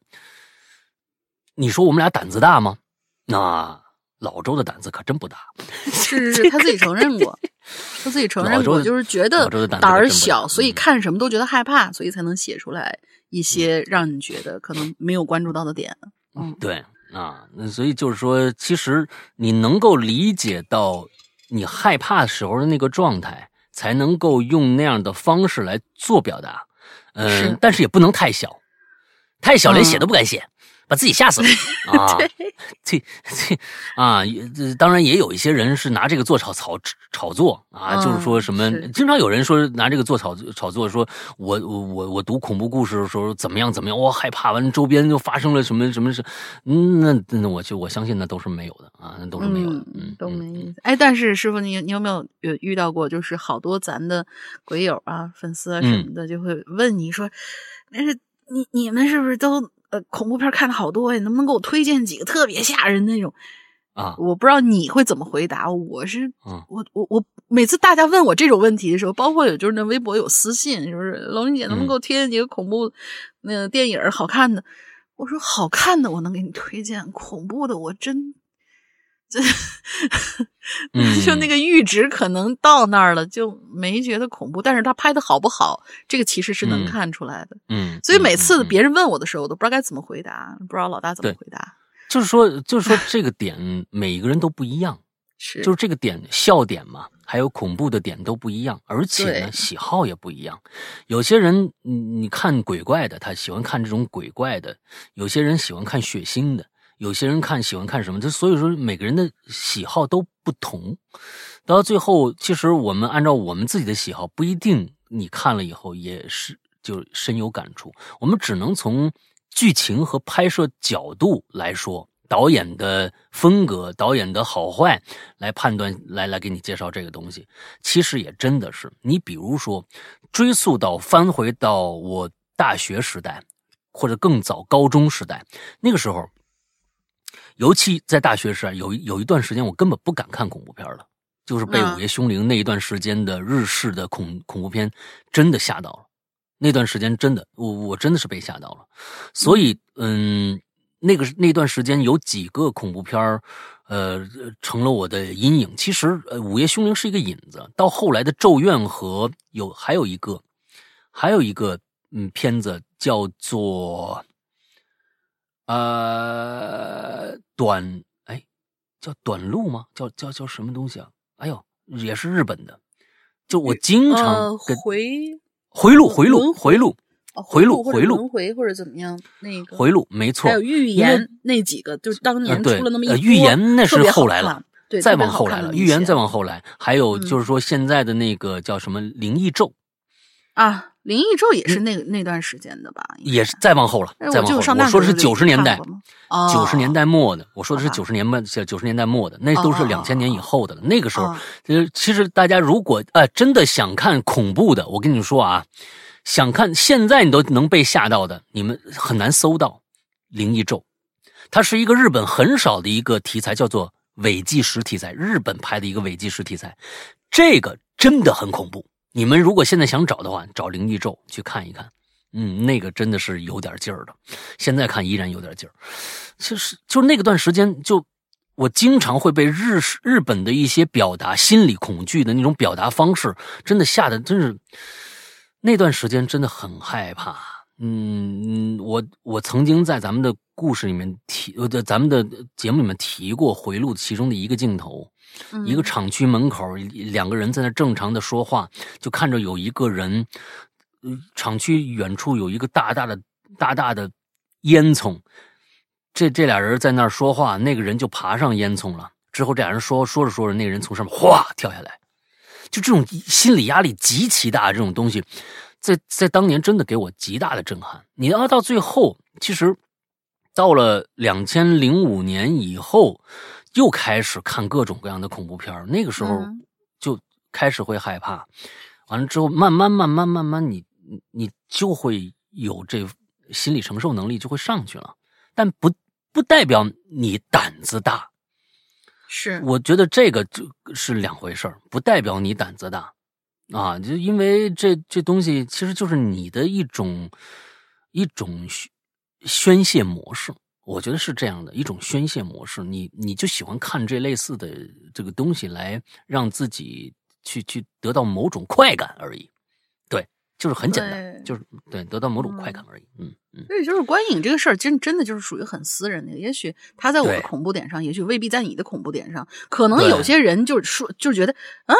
你说我们俩胆子大吗？那老周的胆子可真不大。[laughs] 是是是，他自己承认过，[laughs] 他自己承认过，就是觉得胆儿小，所以看什么都觉得害怕，所以才能写出来。一些让你觉得可能没有关注到的点，嗯，对啊，那所以就是说，其实你能够理解到你害怕时候的那个状态，才能够用那样的方式来做表达，嗯，但是也不能太小，太小连写都不敢写。把自己吓死了 [laughs] 啊！这这啊，也当然也有一些人是拿这个做炒炒炒作啊，就是说什么，经常有人说拿这个做炒炒作，说我我我我读恐怖故事的时候怎么样怎么样，我害怕，完周边就发生了什么什么事，嗯，那那我就我相信那都是没有的啊，那都是没有的，嗯，都没意思。哎，但是师傅，你你有没有有遇到过，就是好多咱的鬼友啊、粉丝啊什么的，就会问你说，那是你你们是不是都？呃，恐怖片看的好多呀，能不能给我推荐几个特别吓人那种？啊，我不知道你会怎么回答。我是，我我我每次大家问我这种问题的时候，包括有就是那微博有私信，就是龙玲姐能不能给我推荐几个恐怖那个电影好看的？我说好看的我能给你推荐，恐怖的我真。这，[laughs] 就那个阈值可能到那儿了，就没觉得恐怖。但是他拍的好不好，这个其实是能看出来的。嗯，所以每次别人问我的时候，我都不知道该怎么回答，不知道老大怎么回答。[laughs] 就是说，就是说，这个点每个人都不一样，[laughs] 是就是这个点笑点嘛，还有恐怖的点都不一样，而且呢，喜好也不一样。有些人你你看鬼怪的，他喜欢看这种鬼怪的；有些人喜欢看血腥的。有些人看喜欢看什么，就所以说每个人的喜好都不同。到最后，其实我们按照我们自己的喜好，不一定你看了以后也是就深有感触。我们只能从剧情和拍摄角度来说，导演的风格、导演的好坏来判断，来来给你介绍这个东西。其实也真的是，你比如说追溯到翻回到我大学时代，或者更早高中时代，那个时候。尤其在大学时啊，有有一段时间，我根本不敢看恐怖片了，就是被《午夜凶铃》那一段时间的日式的恐恐怖片真的吓到了。那段时间真的，我我真的是被吓到了。所以，嗯，那个那段时间有几个恐怖片呃，成了我的阴影。其实，呃，《午夜凶铃》是一个引子，到后来的《咒怨》和有还有一个，还有一个嗯片子叫做。呃，短哎，叫短路吗？叫叫叫什么东西啊？哎呦，也是日本的。就我经常回回路回路回路回路回路轮回或者怎么样那个回路没错。还有预言那几个，就是当年出了那么一预言那是后来了，对，再往后来了。预言再往后来，还有就是说现在的那个叫什么灵异咒。啊，灵异咒也是那个那段时间的吧？也是再往后了，哎再往后了。我说的是九十年代九十年代末的，我说的是九十年末九十年代末的，那都是两千年以后的了。那个时候哦，其实大家如果呃真的想看恐怖的，我跟你们说啊，想看现在你都能被吓到的，你们很难搜到《灵异咒》，它是一个日本很少的一个题材，叫做伪纪实题材，日本拍的一个伪纪实题材，这个真的很恐怖。你们如果现在想找的话，找《灵异咒》去看一看。嗯，那个真的是有点劲儿的，现在看依然有点劲儿。就是就那个段时间，就我经常会被日日本的一些表达心理恐惧的那种表达方式，真的吓得真是那段时间真的很害怕。嗯，我我曾经在咱们的故事里面提，呃，在咱们的节目里面提过回录其中的一个镜头，一个厂区门口，两个人在那正常的说话，就看着有一个人，厂区远处有一个大大的、大大的烟囱，这这俩人在那说话，那个人就爬上烟囱了。之后这俩人说说着说着，那个人从上面哗跳下来，就这种心理压力极其大，这种东西，在在当年真的给我极大的震撼。你要到最后，其实到了两千零五年以后，又开始看各种各样的恐怖片儿那个时候嗯就开始会害怕，完了之后慢慢慢慢慢慢你，你你就会有这心理承受能力就会上去了，但不不代表你胆子大。是我觉得这个就是两回事儿，不代表你胆子大啊，就因为这这东西其实就是你的一种一种宣宣泄模式，我觉得是这样的一种宣泄模式。你你就喜欢看这类似的这个东西来让自己去去得到某种快感而已，对，就是很简单，就是对得到某种快感而已。嗯嗯，所以就是观影这个事儿，真真的就是属于很私人的。也许他在我的恐怖点上，也许未必在你的恐怖点上。可能有些人就是说，就是觉得，嗯，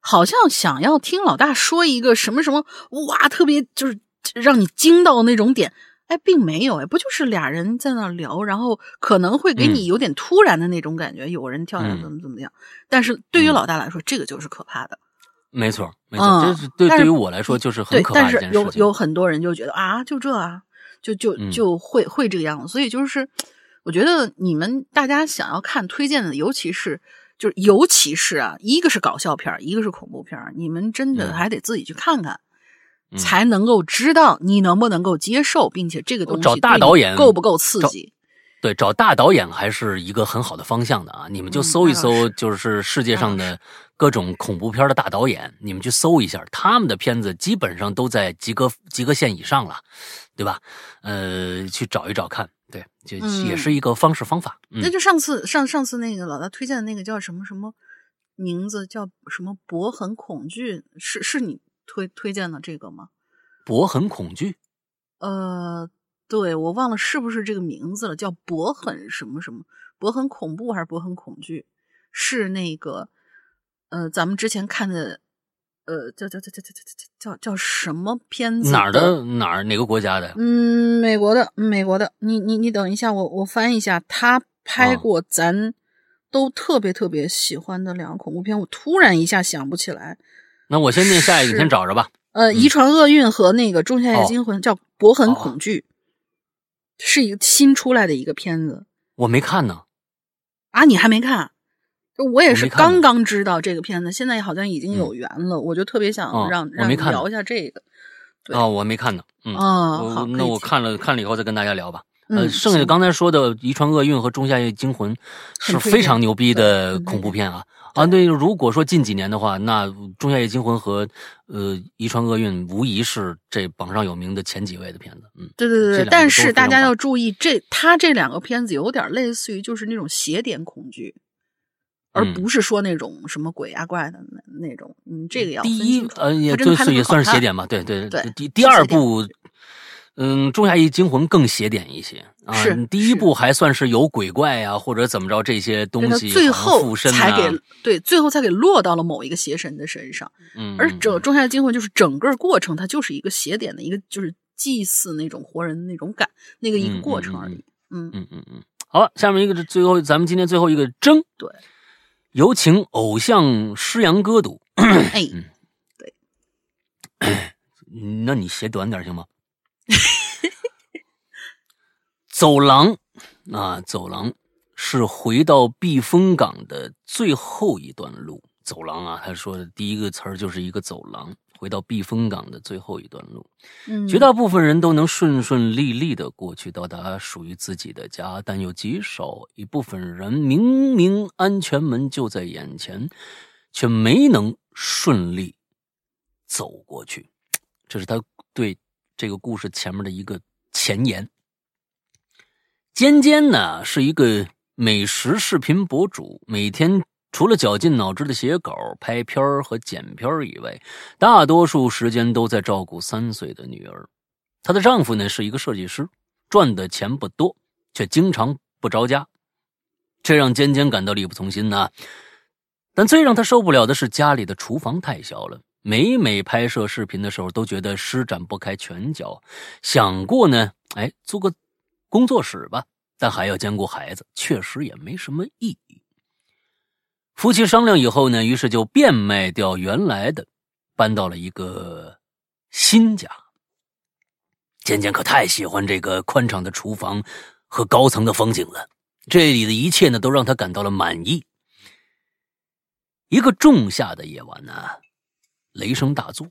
好像想要听老大说一个什么什么，哇，特别就是让你惊到那种点。哎，并没有，哎，不就是俩人在那聊，然后可能会给你有点突然的那种感觉，有人跳下怎么怎么样。但是对于嗯老大来说，这个就是可怕的。没错没错，嗯这是对对于我来说就是很，可怕但是的一件事情。有有很多人就觉得啊，就这啊，就就嗯就会、会这个样子。所以就是，我觉得你们大家想要看推荐的，尤其是就是尤其是啊，一个是搞笑片儿，一个是恐怖片儿，你们真的嗯还得自己去看看。嗯才能够知道你能不能够接受，并且这个东西找大导演够不够刺激？对，找大导演还是一个很好的方向的啊！你们就嗯搜一搜，就是世界上的各种恐怖片的大导演，你们去搜一下，他们的片子基本上都在及格及格线以上了，对吧？呃，去找一找看，对，就嗯也是一个方式方法。嗯那，就上次上上次那个老大推荐的那个叫什么什么名字叫什么博痕恐惧，是是你推推荐的这个吗？博很恐惧，呃，对我忘了是不是这个名字了，叫博很什么什么，博很恐怖还是博很恐惧？是那个呃，咱们之前看的呃，叫叫叫叫叫叫叫叫什么片子？哪儿的？哪儿哪个国家的？嗯，美国的，美国的。你你你等一下，我我翻一下，他拍啊过咱都特别特别喜欢的两个恐怖片，我突然一下想不起来。那我先念下一个，你先找着吧。呃，嗯遗传厄运和那个仲夏夜哦惊魂、叫《博痕哦恐惧》是一个新出来的一个片子我没看呢。啊，你还没看？就我也是刚刚知道这个片子，现在好像已经有缘了，我就特别想哦让、我没看聊一下这个。对啊，我没看呢。嗯，好，那我看了看了以后再跟大家聊吧。呃，嗯剩下行刚才说的《遗传厄运》和《仲夏夜惊魂》是非常牛逼的恐怖片啊啊！对，如果说近几年的话，那《仲夏夜惊魂》和呃《遗传厄运》无疑是这榜上有名的前几位的片子。嗯，对对对但是大家要注意，这他这两个片子有点类似于就是那种邪点恐惧，而嗯不是说那种什么鬼啊怪的那那种。嗯，这个要第一呃也它真的拍得对也算是邪点吧，对对对第第二部，嗯，《仲夏夜惊魂》更邪点一些啊。是第一是部还算是有鬼怪啊，或者怎么着这些东西，最后才给对，最后才给落到了某一个邪神的身上。嗯，而嗯整《仲夏惊魂》就是整个过程，它就是一个邪点的一个，就是祭祀那种活人的那种感，那个一个过程而已。嗯，嗯嗯嗯，好了，下面一个是最后，咱们今天最后一个争，对，有请偶像诗阳歌读。哎，对 [coughs] 那你写短点行吗？[laughs] 走廊啊，走廊是回到避风港的最后一段路。走廊啊，他说的第一个词儿就是一个走廊，回到避风港的最后一段路。嗯，绝大部分人都能顺顺利利的过去，到达属于自己的家，但有极少一部分人，明明安全门就在眼前，却没能顺利走过去。这是他对这个故事前面的一个前言。尖尖呢是一个美食视频博主，每天除了绞尽脑汁的写稿、拍片和剪片以外，大多数时间都在照顾三岁的女儿。她的丈夫呢是一个设计师，赚的钱不多，却经常不着家，这让尖尖感到力不从心呐、但最让她受不了的是家里的厨房太小了，每每拍摄视频的时候都觉得施展不开拳脚。想过呢，哎，租个工作室吧，但还要兼顾孩子，确实也没什么意义。夫妻商量以后呢，于是就变卖掉原来的，搬到了一个新家。尖尖可太喜欢这个宽敞的厨房和高层的风景了，这里的一切呢，都让他感到了满意。一个仲夏的夜晚呢，雷声大作，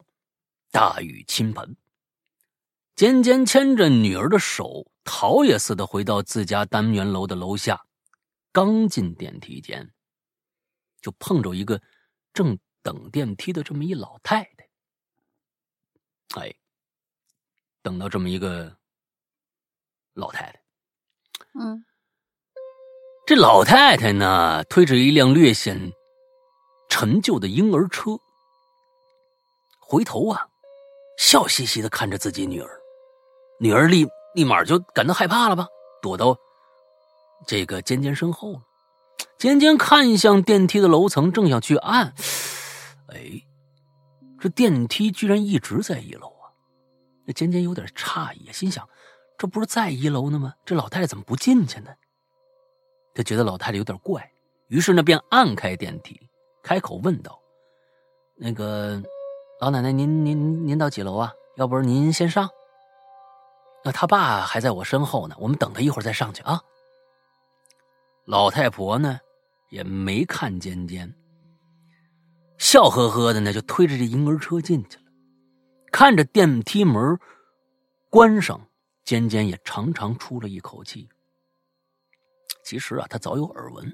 大雨倾盆。尖尖牵着女儿的手，逃也似的回到自家单元楼的楼下。刚进电梯间，就碰着一个正等电梯的这么一老太太。哎，等到这么一个老太太，嗯这老太太呢，推着一辆略显陈旧的婴儿车，回头啊，笑嘻嘻的看着自己女儿。女儿立立马就感到害怕了吧，躲到这个尖尖身后了。尖尖看向电梯的楼层，正想去按，哎，这电梯居然一直在一楼啊！那尖尖有点诧异，心想：这不是在一楼呢吗？这老太太怎么不进去呢？他觉得老太太有点怪，于是呢便按开电梯，开口问道：“那个老奶奶，您您您到几楼啊？要不是您先上。那他爸还在我身后呢，我们等他一会儿再上去啊。”老太婆呢也没看尖尖，笑呵呵的呢就推着这婴儿车进去了。看着电梯门关上，尖尖也长长出了一口气。其实啊，他早有耳闻，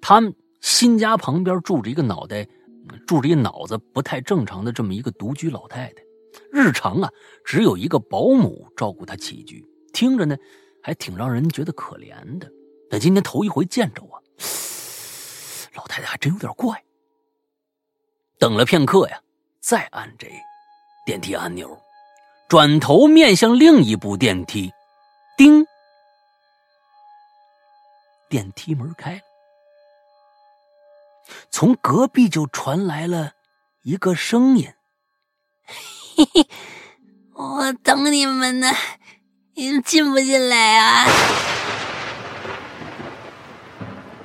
他们新家旁边住着一个脑袋，住着一脑子不太正常的这么一个独居老太太，日常啊只有一个保姆照顾她起居，听着呢还挺让人觉得可怜的。但今天头一回见着啊，[sighs] 老太太还真有点怪。等了片刻呀，再按这电梯按钮，转头面向另一部电梯，叮。电梯门开了，从隔壁就传来了一个声音嘿嘿，我等你们呢，你们进不进来啊？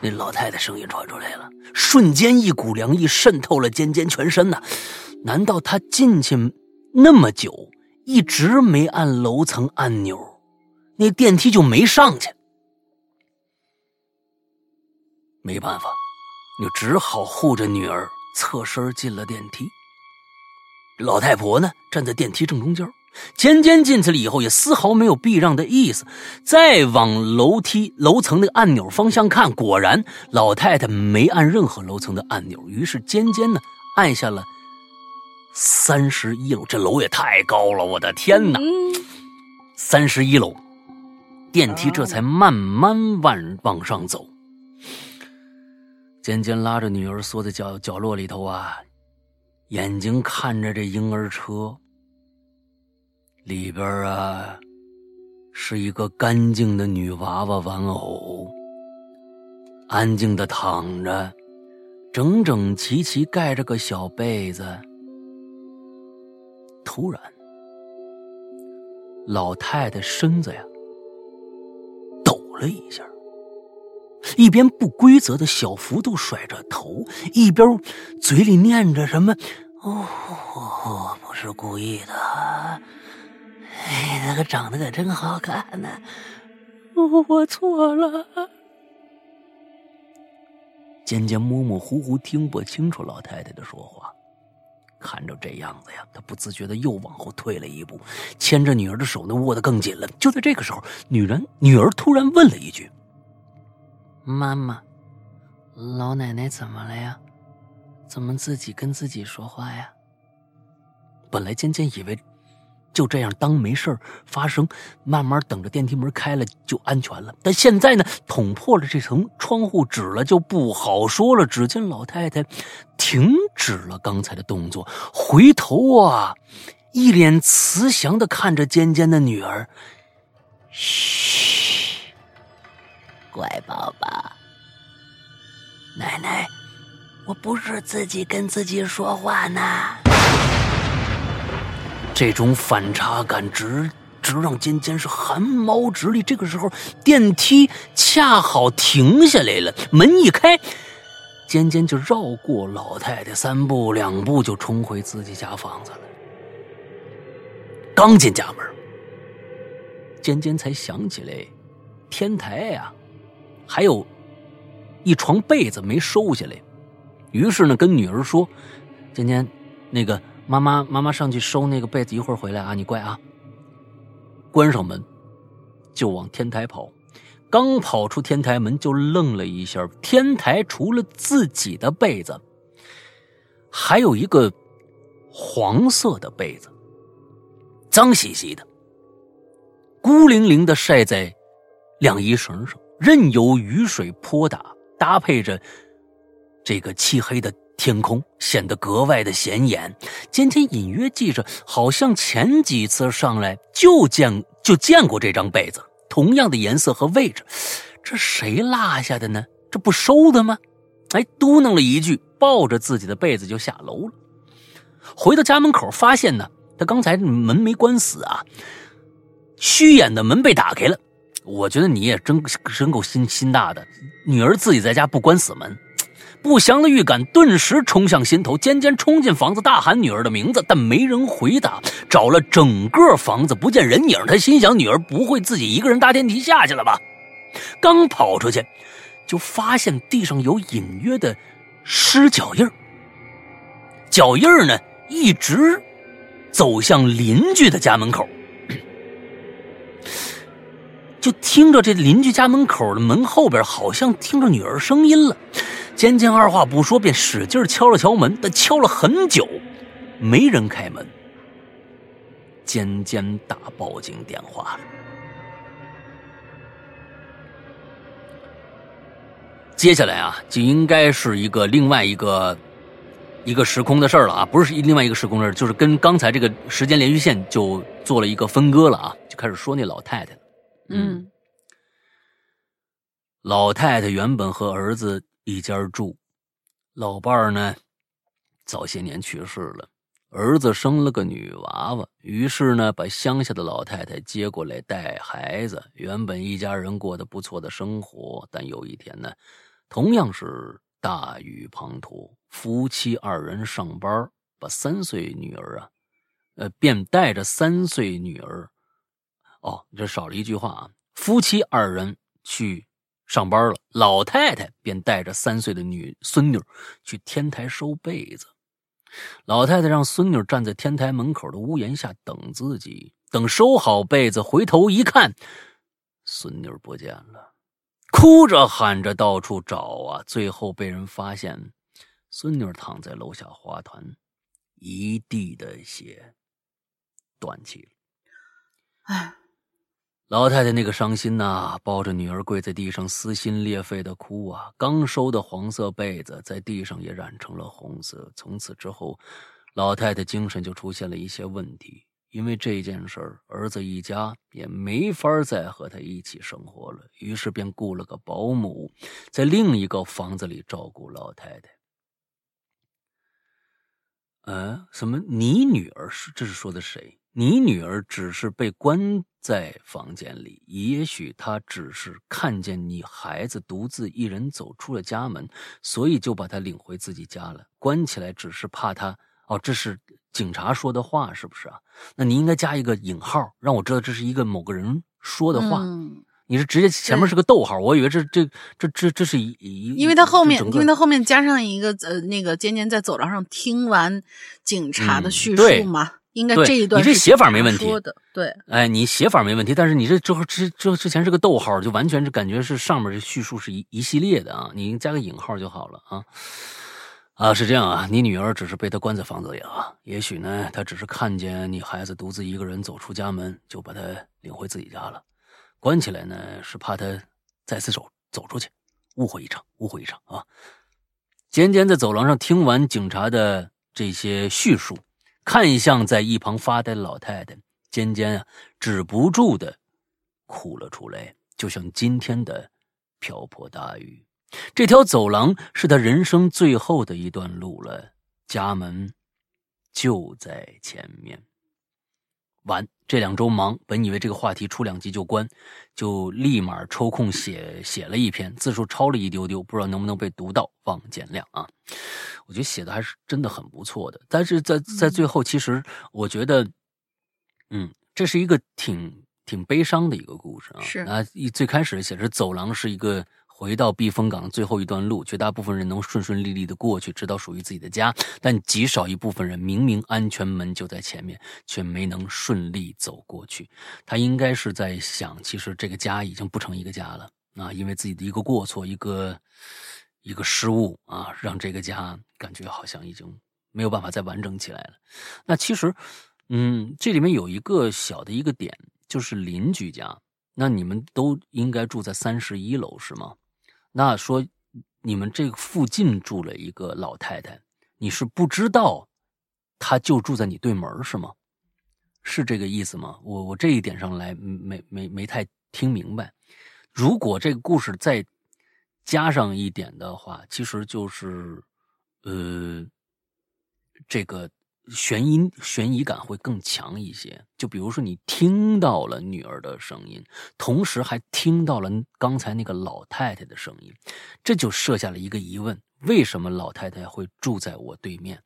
那老太太声音传出来了，瞬间一股凉意渗透了尖尖全身呐、难道她进去那么久，一直没按楼层按钮，那电梯就没上去？没办法，就只好护着女儿侧身进了电梯。老太婆呢，站在电梯正中间。尖尖进去了以后，也丝毫没有避让的意思。再往楼梯楼层的按钮方向看，果然老太太没按任何楼层的按钮。于是尖尖呢，按下了三十一楼。这楼也太高了，我的天哪！三十一楼，电梯这才慢慢往往上走。尖尖拉着女儿缩在角角落里头啊，眼睛看着这婴儿车。里边啊，是一个干净的女娃娃玩偶，安静的躺着，整整齐齐盖着个小被子。突然，老太太身子呀抖了一下，一边不规则的小幅度甩着头，一边嘴里念着什么：“哦，我不是故意的。哎，那个长得可真好看呢。我我错了。渐渐模模糊糊听不清楚老太太的说话，看着这样子呀，他不自觉的又往后退了一步，牵着女儿的手呢握得更紧了。就在这个时候，女人女儿突然问了一句：“妈妈，老奶奶怎么了呀？怎么自己跟自己说话呀？”本来尖尖以为。就这样，当没事发生，慢慢等着电梯门开了就安全了。但现在呢，捅破了这层窗户纸了，就不好说了。只见老太太停止了刚才的动作，回头啊，一脸慈祥的看着尖尖的女儿：“嘘，乖宝宝，奶奶，我不是自己跟自己说话呢。”这种反差感直直让尖尖是汗毛直立。这个时候，电梯恰好停下来了，门一开，尖尖就绕过老太太三步两步就冲回自己家房子了。刚进家门，尖尖才想起来，天台呀，还有一床被子没收下来，于是呢，跟女儿说：“今天，那个。”妈妈，妈妈上去收那个被子，一会儿回来啊！你乖啊。关上门，就往天台跑。刚跑出天台门，就愣了一下。天台除了自己的被子，还有一个黄色的被子，脏兮兮的，孤零零的晒在晾衣绳上，任由雨水泼打，搭配着这个漆黑的。天空显得格外的显眼。尖尖隐约记着，好像前几次上来就见就见过这张被子，同样的颜色和位置。这谁落下的呢？这不收的吗？哎，嘟囔了一句，抱着自己的被子就下楼了。回到家门口，发现呢，他刚才门没关死啊，虚掩的门被打开了。我觉得你也真真够心心大的，女儿自己在家不关死门。[tsk] 不祥的预感顿时冲向心头，尖尖冲进房子，大喊女儿的名字，但没人回答。找了整个房子不见人影，他心想：女儿不会自己一个人搭电梯下去了吧？刚跑出去，就发现地上有隐约的湿脚印脚印呢一直走向邻居的家门口，就听着这邻居家门口的门后边，好像听着女儿声音了。尖尖二话不说，便使劲敲了敲门，但敲了很久，没人开门。尖尖打报警电话了。接下来啊，就应该是一个另外一个一个时空的事儿了啊，不是另外一个时空的事就是跟刚才这个时间连续线就做了一个分割了啊，就开始说那老太太了。嗯，老太太原本和儿子。一家住，老伴儿呢，早些年去世了，儿子生了个女娃娃，于是呢，把乡下的老太太接过来带孩子。原本一家人过得不错的生活，但有一天呢，同样是大雨滂沱，夫妻二人上班，把三岁女儿啊，呃，便带着三岁女儿，哦，这少了一句话啊，夫妻二人去。上班了，老太太便带着三岁的女孙女去天台收被子。老太太让孙女站在天台门口的屋檐下等自己。等收好被子，回头一看，孙女不见了，哭着喊着到处找啊，最后被人发现，孙女躺在楼下花坛，一地的血，断气了。唉。老太太那个伤心呐，抱着女儿跪在地上，撕心裂肺的哭啊。刚收的黄色被子在地上也染成了红色。从此之后，老太太精神就出现了一些问题。因为这件事儿，儿子一家也没法再和她一起生活了，于是便雇了个保姆，在另一个房子里照顾老太太。呃，什么？你女儿是？这是说的谁？你女儿只是被关在房间里，也许他只是看见你孩子独自一人走出了家门，所以就把他领回自己家了。关起来只是怕他哦，这是警察说的话，是不是啊？那你应该加一个引号，让我知道这是一个某个人说的话。嗯，你是直接前面是个逗号，我以为这这这这这是一一，因为他后面因为他后面加上一个呃，那个尖尖在走廊上听完警察的嗯叙述嘛，应该对这一段你这是写法没问题说的，对，哎，你写法没问题，但是你这之后之之之前是个逗号，就完全是感觉是上面这叙述是一一系列的啊，你加个引号就好了啊。啊，是这样啊，你女儿只是被他关在房子里啊，也许呢，他只是看见你孩子独自一个人走出家门，就把他领回自己家了。关起来呢，是怕他再次走走出去，误会一场，误会一场啊。尖尖在走廊上听完警察的这些叙述，看向在一旁发呆的老太太，尖尖啊，止不住的哭了出来，就像今天的瓢泼大雨。这条走廊是他人生最后的一段路了，家门就在前面。完，这两周忙，本以为这个话题出两集就关，就立马抽空写写了一篇，字数超了一丢丢，不知道能不能被读到，望见谅啊。我觉得写的还是真的很不错的，但是在在最后，其实我觉得，嗯，这是一个挺挺悲伤的一个故事啊。是啊，一最开始写着走廊是一个回到避风港最后一段路，绝大部分人能顺顺利利的过去，直到属于自己的家，但极少一部分人明明安全门就在前面，却没能顺利走过去。他应该是在想，其实这个家已经不成一个家了啊，因为自己的一个过错，一个一个失误啊，让这个家感觉好像已经没有办法再完整起来了。那其实，嗯，这里面有一个小的一个点，就是邻居家。那你们都应该住在三十一楼是吗？那说你们这个附近住了一个老太太，你是不知道她就住在你对门是吗？是这个意思吗？我我这一点上来没没没太听明白。如果这个故事再加上一点的话，其实就是呃，这个悬疑悬疑感会更强一些。就比如说，你听到了女儿的声音，同时还听到了刚才那个老太太的声音，这就设下了一个疑问：为什么老太太会住在我对面？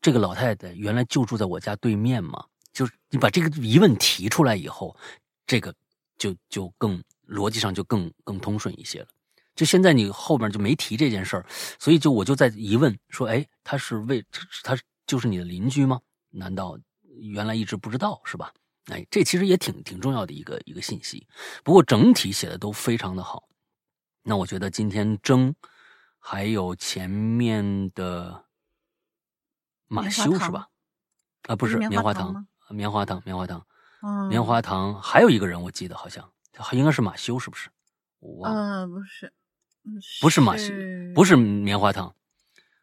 这个老太太原来就住在我家对面吗？就是你把这个疑问提出来以后，这个就就更逻辑上就更更通顺一些了。就现在你后面就没提这件事儿，所以就我就在疑问说，哎，他是为他就是你的邻居吗？难道原来一直不知道是吧？哎，这其实也挺挺重要的一个一个信息。不过整体写的都非常的好。那我觉得今天争还有前面的马修是吧？啊，不是棉棉花糖棉花糖，棉花糖，嗯，棉花糖，还有一个人我记得好像还应该是马修，是不是？我忘了。呃，不是，嗯不是马修不是棉花糖，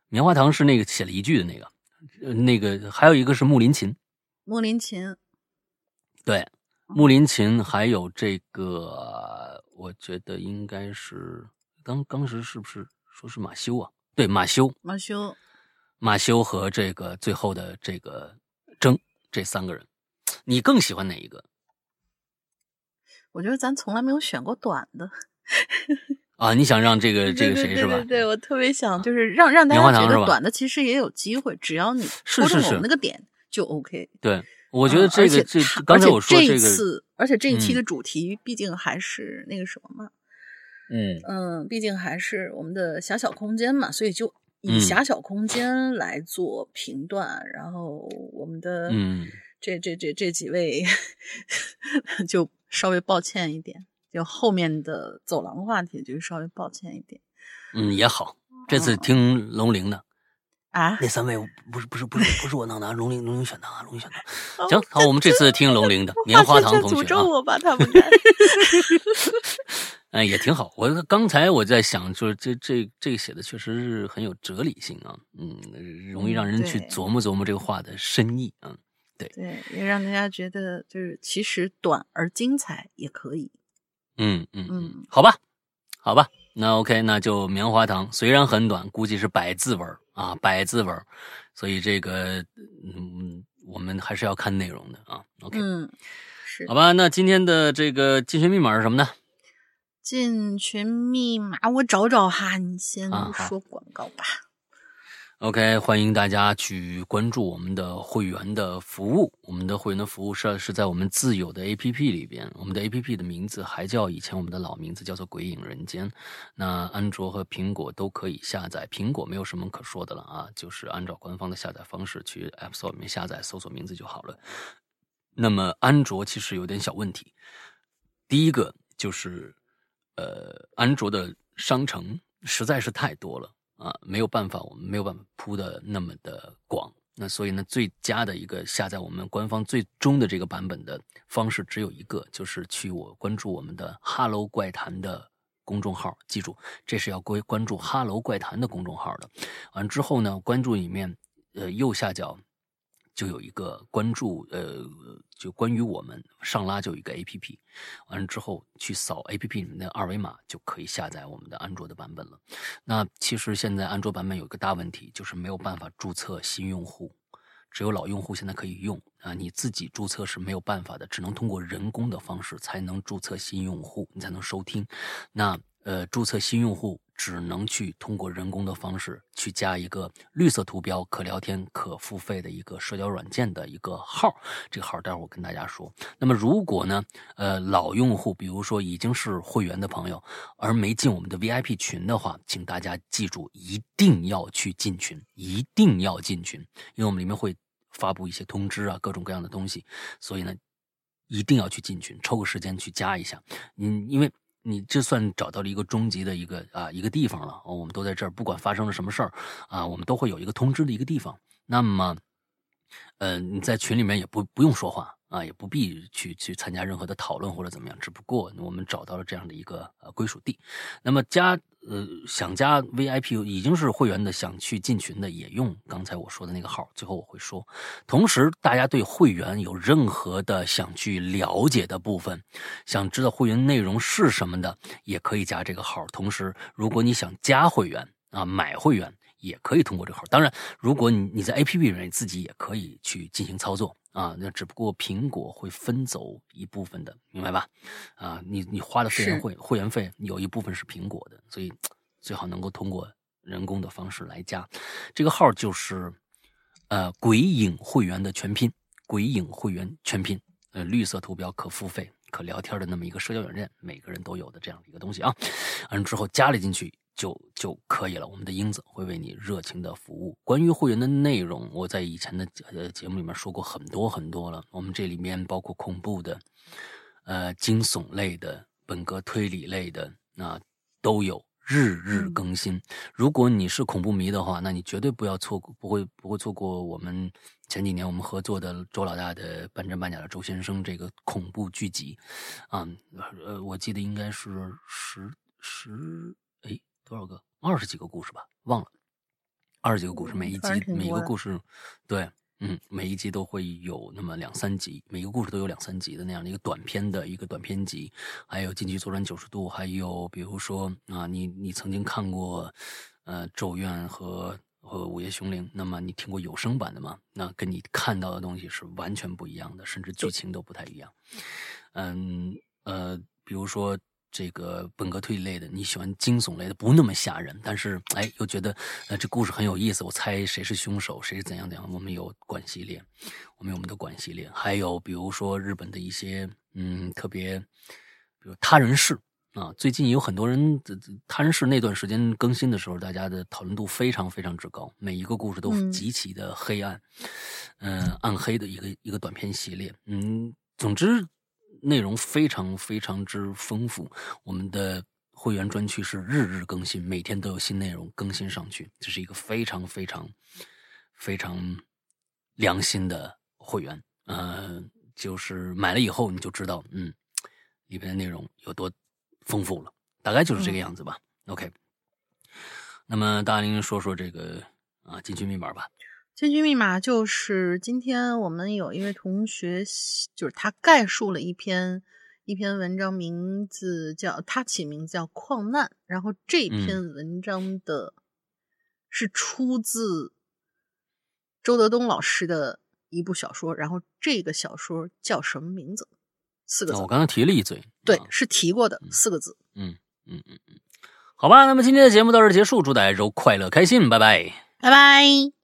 棉花糖是那个写了一句的那个，呃，那个还有一个是木林琴，木林琴，对，木林琴还有这个，我觉得应该是当当时是不是说是马修啊？对，马修，马修，马修和这个最后的这个争这三个人，你更喜欢哪一个？我觉得咱从来没有选过短的，啊？你想让这个这个谁是吧对？对对，我特别想就是让让大家觉得短的其实也有机会，只要你戳中我们那个点就 OK。对，我觉得嗯这个这刚才我说这个，次，而且这一期嗯的主题毕竟还是那个什么嘛，嗯嗯，毕竟还是我们的狭小空间嘛，所以就以嗯狭小空间来做评断，然后我们的嗯这这这这几位 [laughs] 就稍微抱歉一点，就后面的走廊话题就稍微抱歉一点嗯也好，这次嗯听龙鳞的。啊。那三位不是不是不是不是我弄的啊，龙鳞龙鳞选的啊，龙鳞选的。[laughs] 哦行，好，我们这次听龙鳞的 [laughs] 棉花糖同学啊，咒我吧，他们 [laughs] 该哎，也挺好。我刚才我在想，就是这这这个写的确实是很有哲理性啊，嗯，容易让人去琢磨琢磨这个话的深意啊。对，也让大家觉得就是其实短而精彩也可以。嗯嗯嗯嗯，好吧，好吧，那 OK，那就棉花糖虽然很短，估计是百字文儿啊，百字文儿，所以这个嗯，我们还是要看内容的啊。OK，、嗯，是好吧，那今天的这个进群密码是什么呢？进群密码，我找找哈，你先说广告吧。OK，欢迎大家去关注我们的会员的服务。我们的会员的服务是是在我们自有的 APP 里边。我们的 APP 的名字还叫以前我们的老名字，叫做《鬼影人间》。那安卓和苹果都可以下载，苹果没有什么可说的了啊，就是按照官方的下载方式去 App Store 里面下载，搜索名字就好了。那么安卓其实有点小问题，第一个就是呃，安卓的商城实在是太多了。啊，没有办法，我们没有办法铺的那么的广。那所以呢，最佳的一个下载我们官方最终的这个版本的方式只有一个，就是去我关注我们的哈喽怪谈”的公众号。记住，这是要归关注哈喽怪谈”的公众号的。完之后呢，关注里面，呃，右下角。就有一个关注，呃，就关于我们上拉就有一个 A P P，完了之后去扫 A P P 里面的二维码就可以下载我们的安卓的版本了。那其实现在安卓版本有一个大问题，就是没有办法注册新用户，只有老用户现在可以用啊，你自己注册是没有办法的，只能通过人工的方式才能注册新用户，你才能收听。那呃，注册新用户。只能去通过人工的方式去加一个绿色图标、可聊天、可付费的一个社交软件的一个号。这个号待会儿我跟大家说。那么如果呢，呃，老用户，比如说已经是会员的朋友，而没进我们的 VIP 群的话，请大家记住，一定要去进群，一定要进群，因为我们里面会发布一些通知啊，各种各样的东西，所以呢，一定要去进群，抽个时间去加一下。嗯，因为。你就算找到了一个终极的一个啊一个地方了，我们都在这儿，不管发生了什么事儿啊，我们都会有一个通知的一个地方。那么，呃，你在群里面也不不用说话。啊，也不必去去参加任何的讨论或者怎么样，只不过我们找到了这样的一个呃归属地。那么加呃想加 VIP 已经是会员的，想去进群的也用刚才我说的那个号。最后我会说，同时大家对会员有任何的想去了解的部分，想知道会员内容是什么的，也可以加这个号。同时，如果你想加会员啊买会员，也可以通过这个号。当然，如果你你在 APP 里面自己也可以去进行操作。啊，那只不过苹果会分走一部分的，明白吧？啊，你你花的会员会会员费有一部分是苹果的，所以最好能够通过人工的方式来加。这个号就是呃鬼影会员的全拼，鬼影会员全拼，呃绿色图标可付费可聊天的那么一个社交软件，每个人都有的这样的一个东西啊。完之后加了进去。就就可以了。我们的英子会为你热情的服务。关于会员的内容，我在以前的呃节目里面说过很多很多了。我们这里面包括恐怖的、呃惊悚类的、本格推理类的，那都有日日更新。如果你是恐怖迷的话，那你绝对不要错过，不会不会错过我们前几年我们合作的周老大的半真半假的周先生这个恐怖剧集啊，呃，我记得应该是十十。多少个？二十几个故事吧，忘了。二十几个故事，每一集每一个故事，对，嗯，每一集都会有那么两三集，每个故事都有两三集的那样的一个短篇的一个短篇集。还有《进击左转九十度》，还有比如说啊，你你曾经看过呃《咒怨》和和《午夜凶铃》，那么你听过有声版的吗？那跟你看到的东西是完全不一样的，甚至剧情都不太一样。嗯呃，比如说。这个本格推理类的，你喜欢惊悚类的，不那么吓人，但是哎，又觉得呃这故事很有意思。我猜谁是凶手，谁是怎样怎样。我们有管系列，我们有我们的管系列，还有比如说日本的一些嗯特别，比如他人事啊。最近有很多人他人事那段时间更新的时候，大家的讨论度非常非常之高，每一个故事都极其的黑暗，嗯，暗黑的一个一个短片系列。嗯，总之。内容非常非常之丰富，我们的会员专区是日日更新，每天都有新内容更新上去，这是一个非常非常非常良心的会员。嗯，就是买了以后你就知道，嗯，里边的内容有多丰富了，大概就是这个样子吧。OK，那么大林说说这个啊进群密码吧。进群密码就是今天我们有一位同学，就是他概述了一篇一篇文章，名字叫他起名字叫《矿难》，然后这篇文章的是出自周德东老师的一部小说，然后这个小说叫什么名字？四个字。我刚才提了一嘴，对，是提过的四个字。嗯嗯嗯嗯，好吧，那么今天的节目到这结束，祝大家周快乐开心，拜拜。拜拜。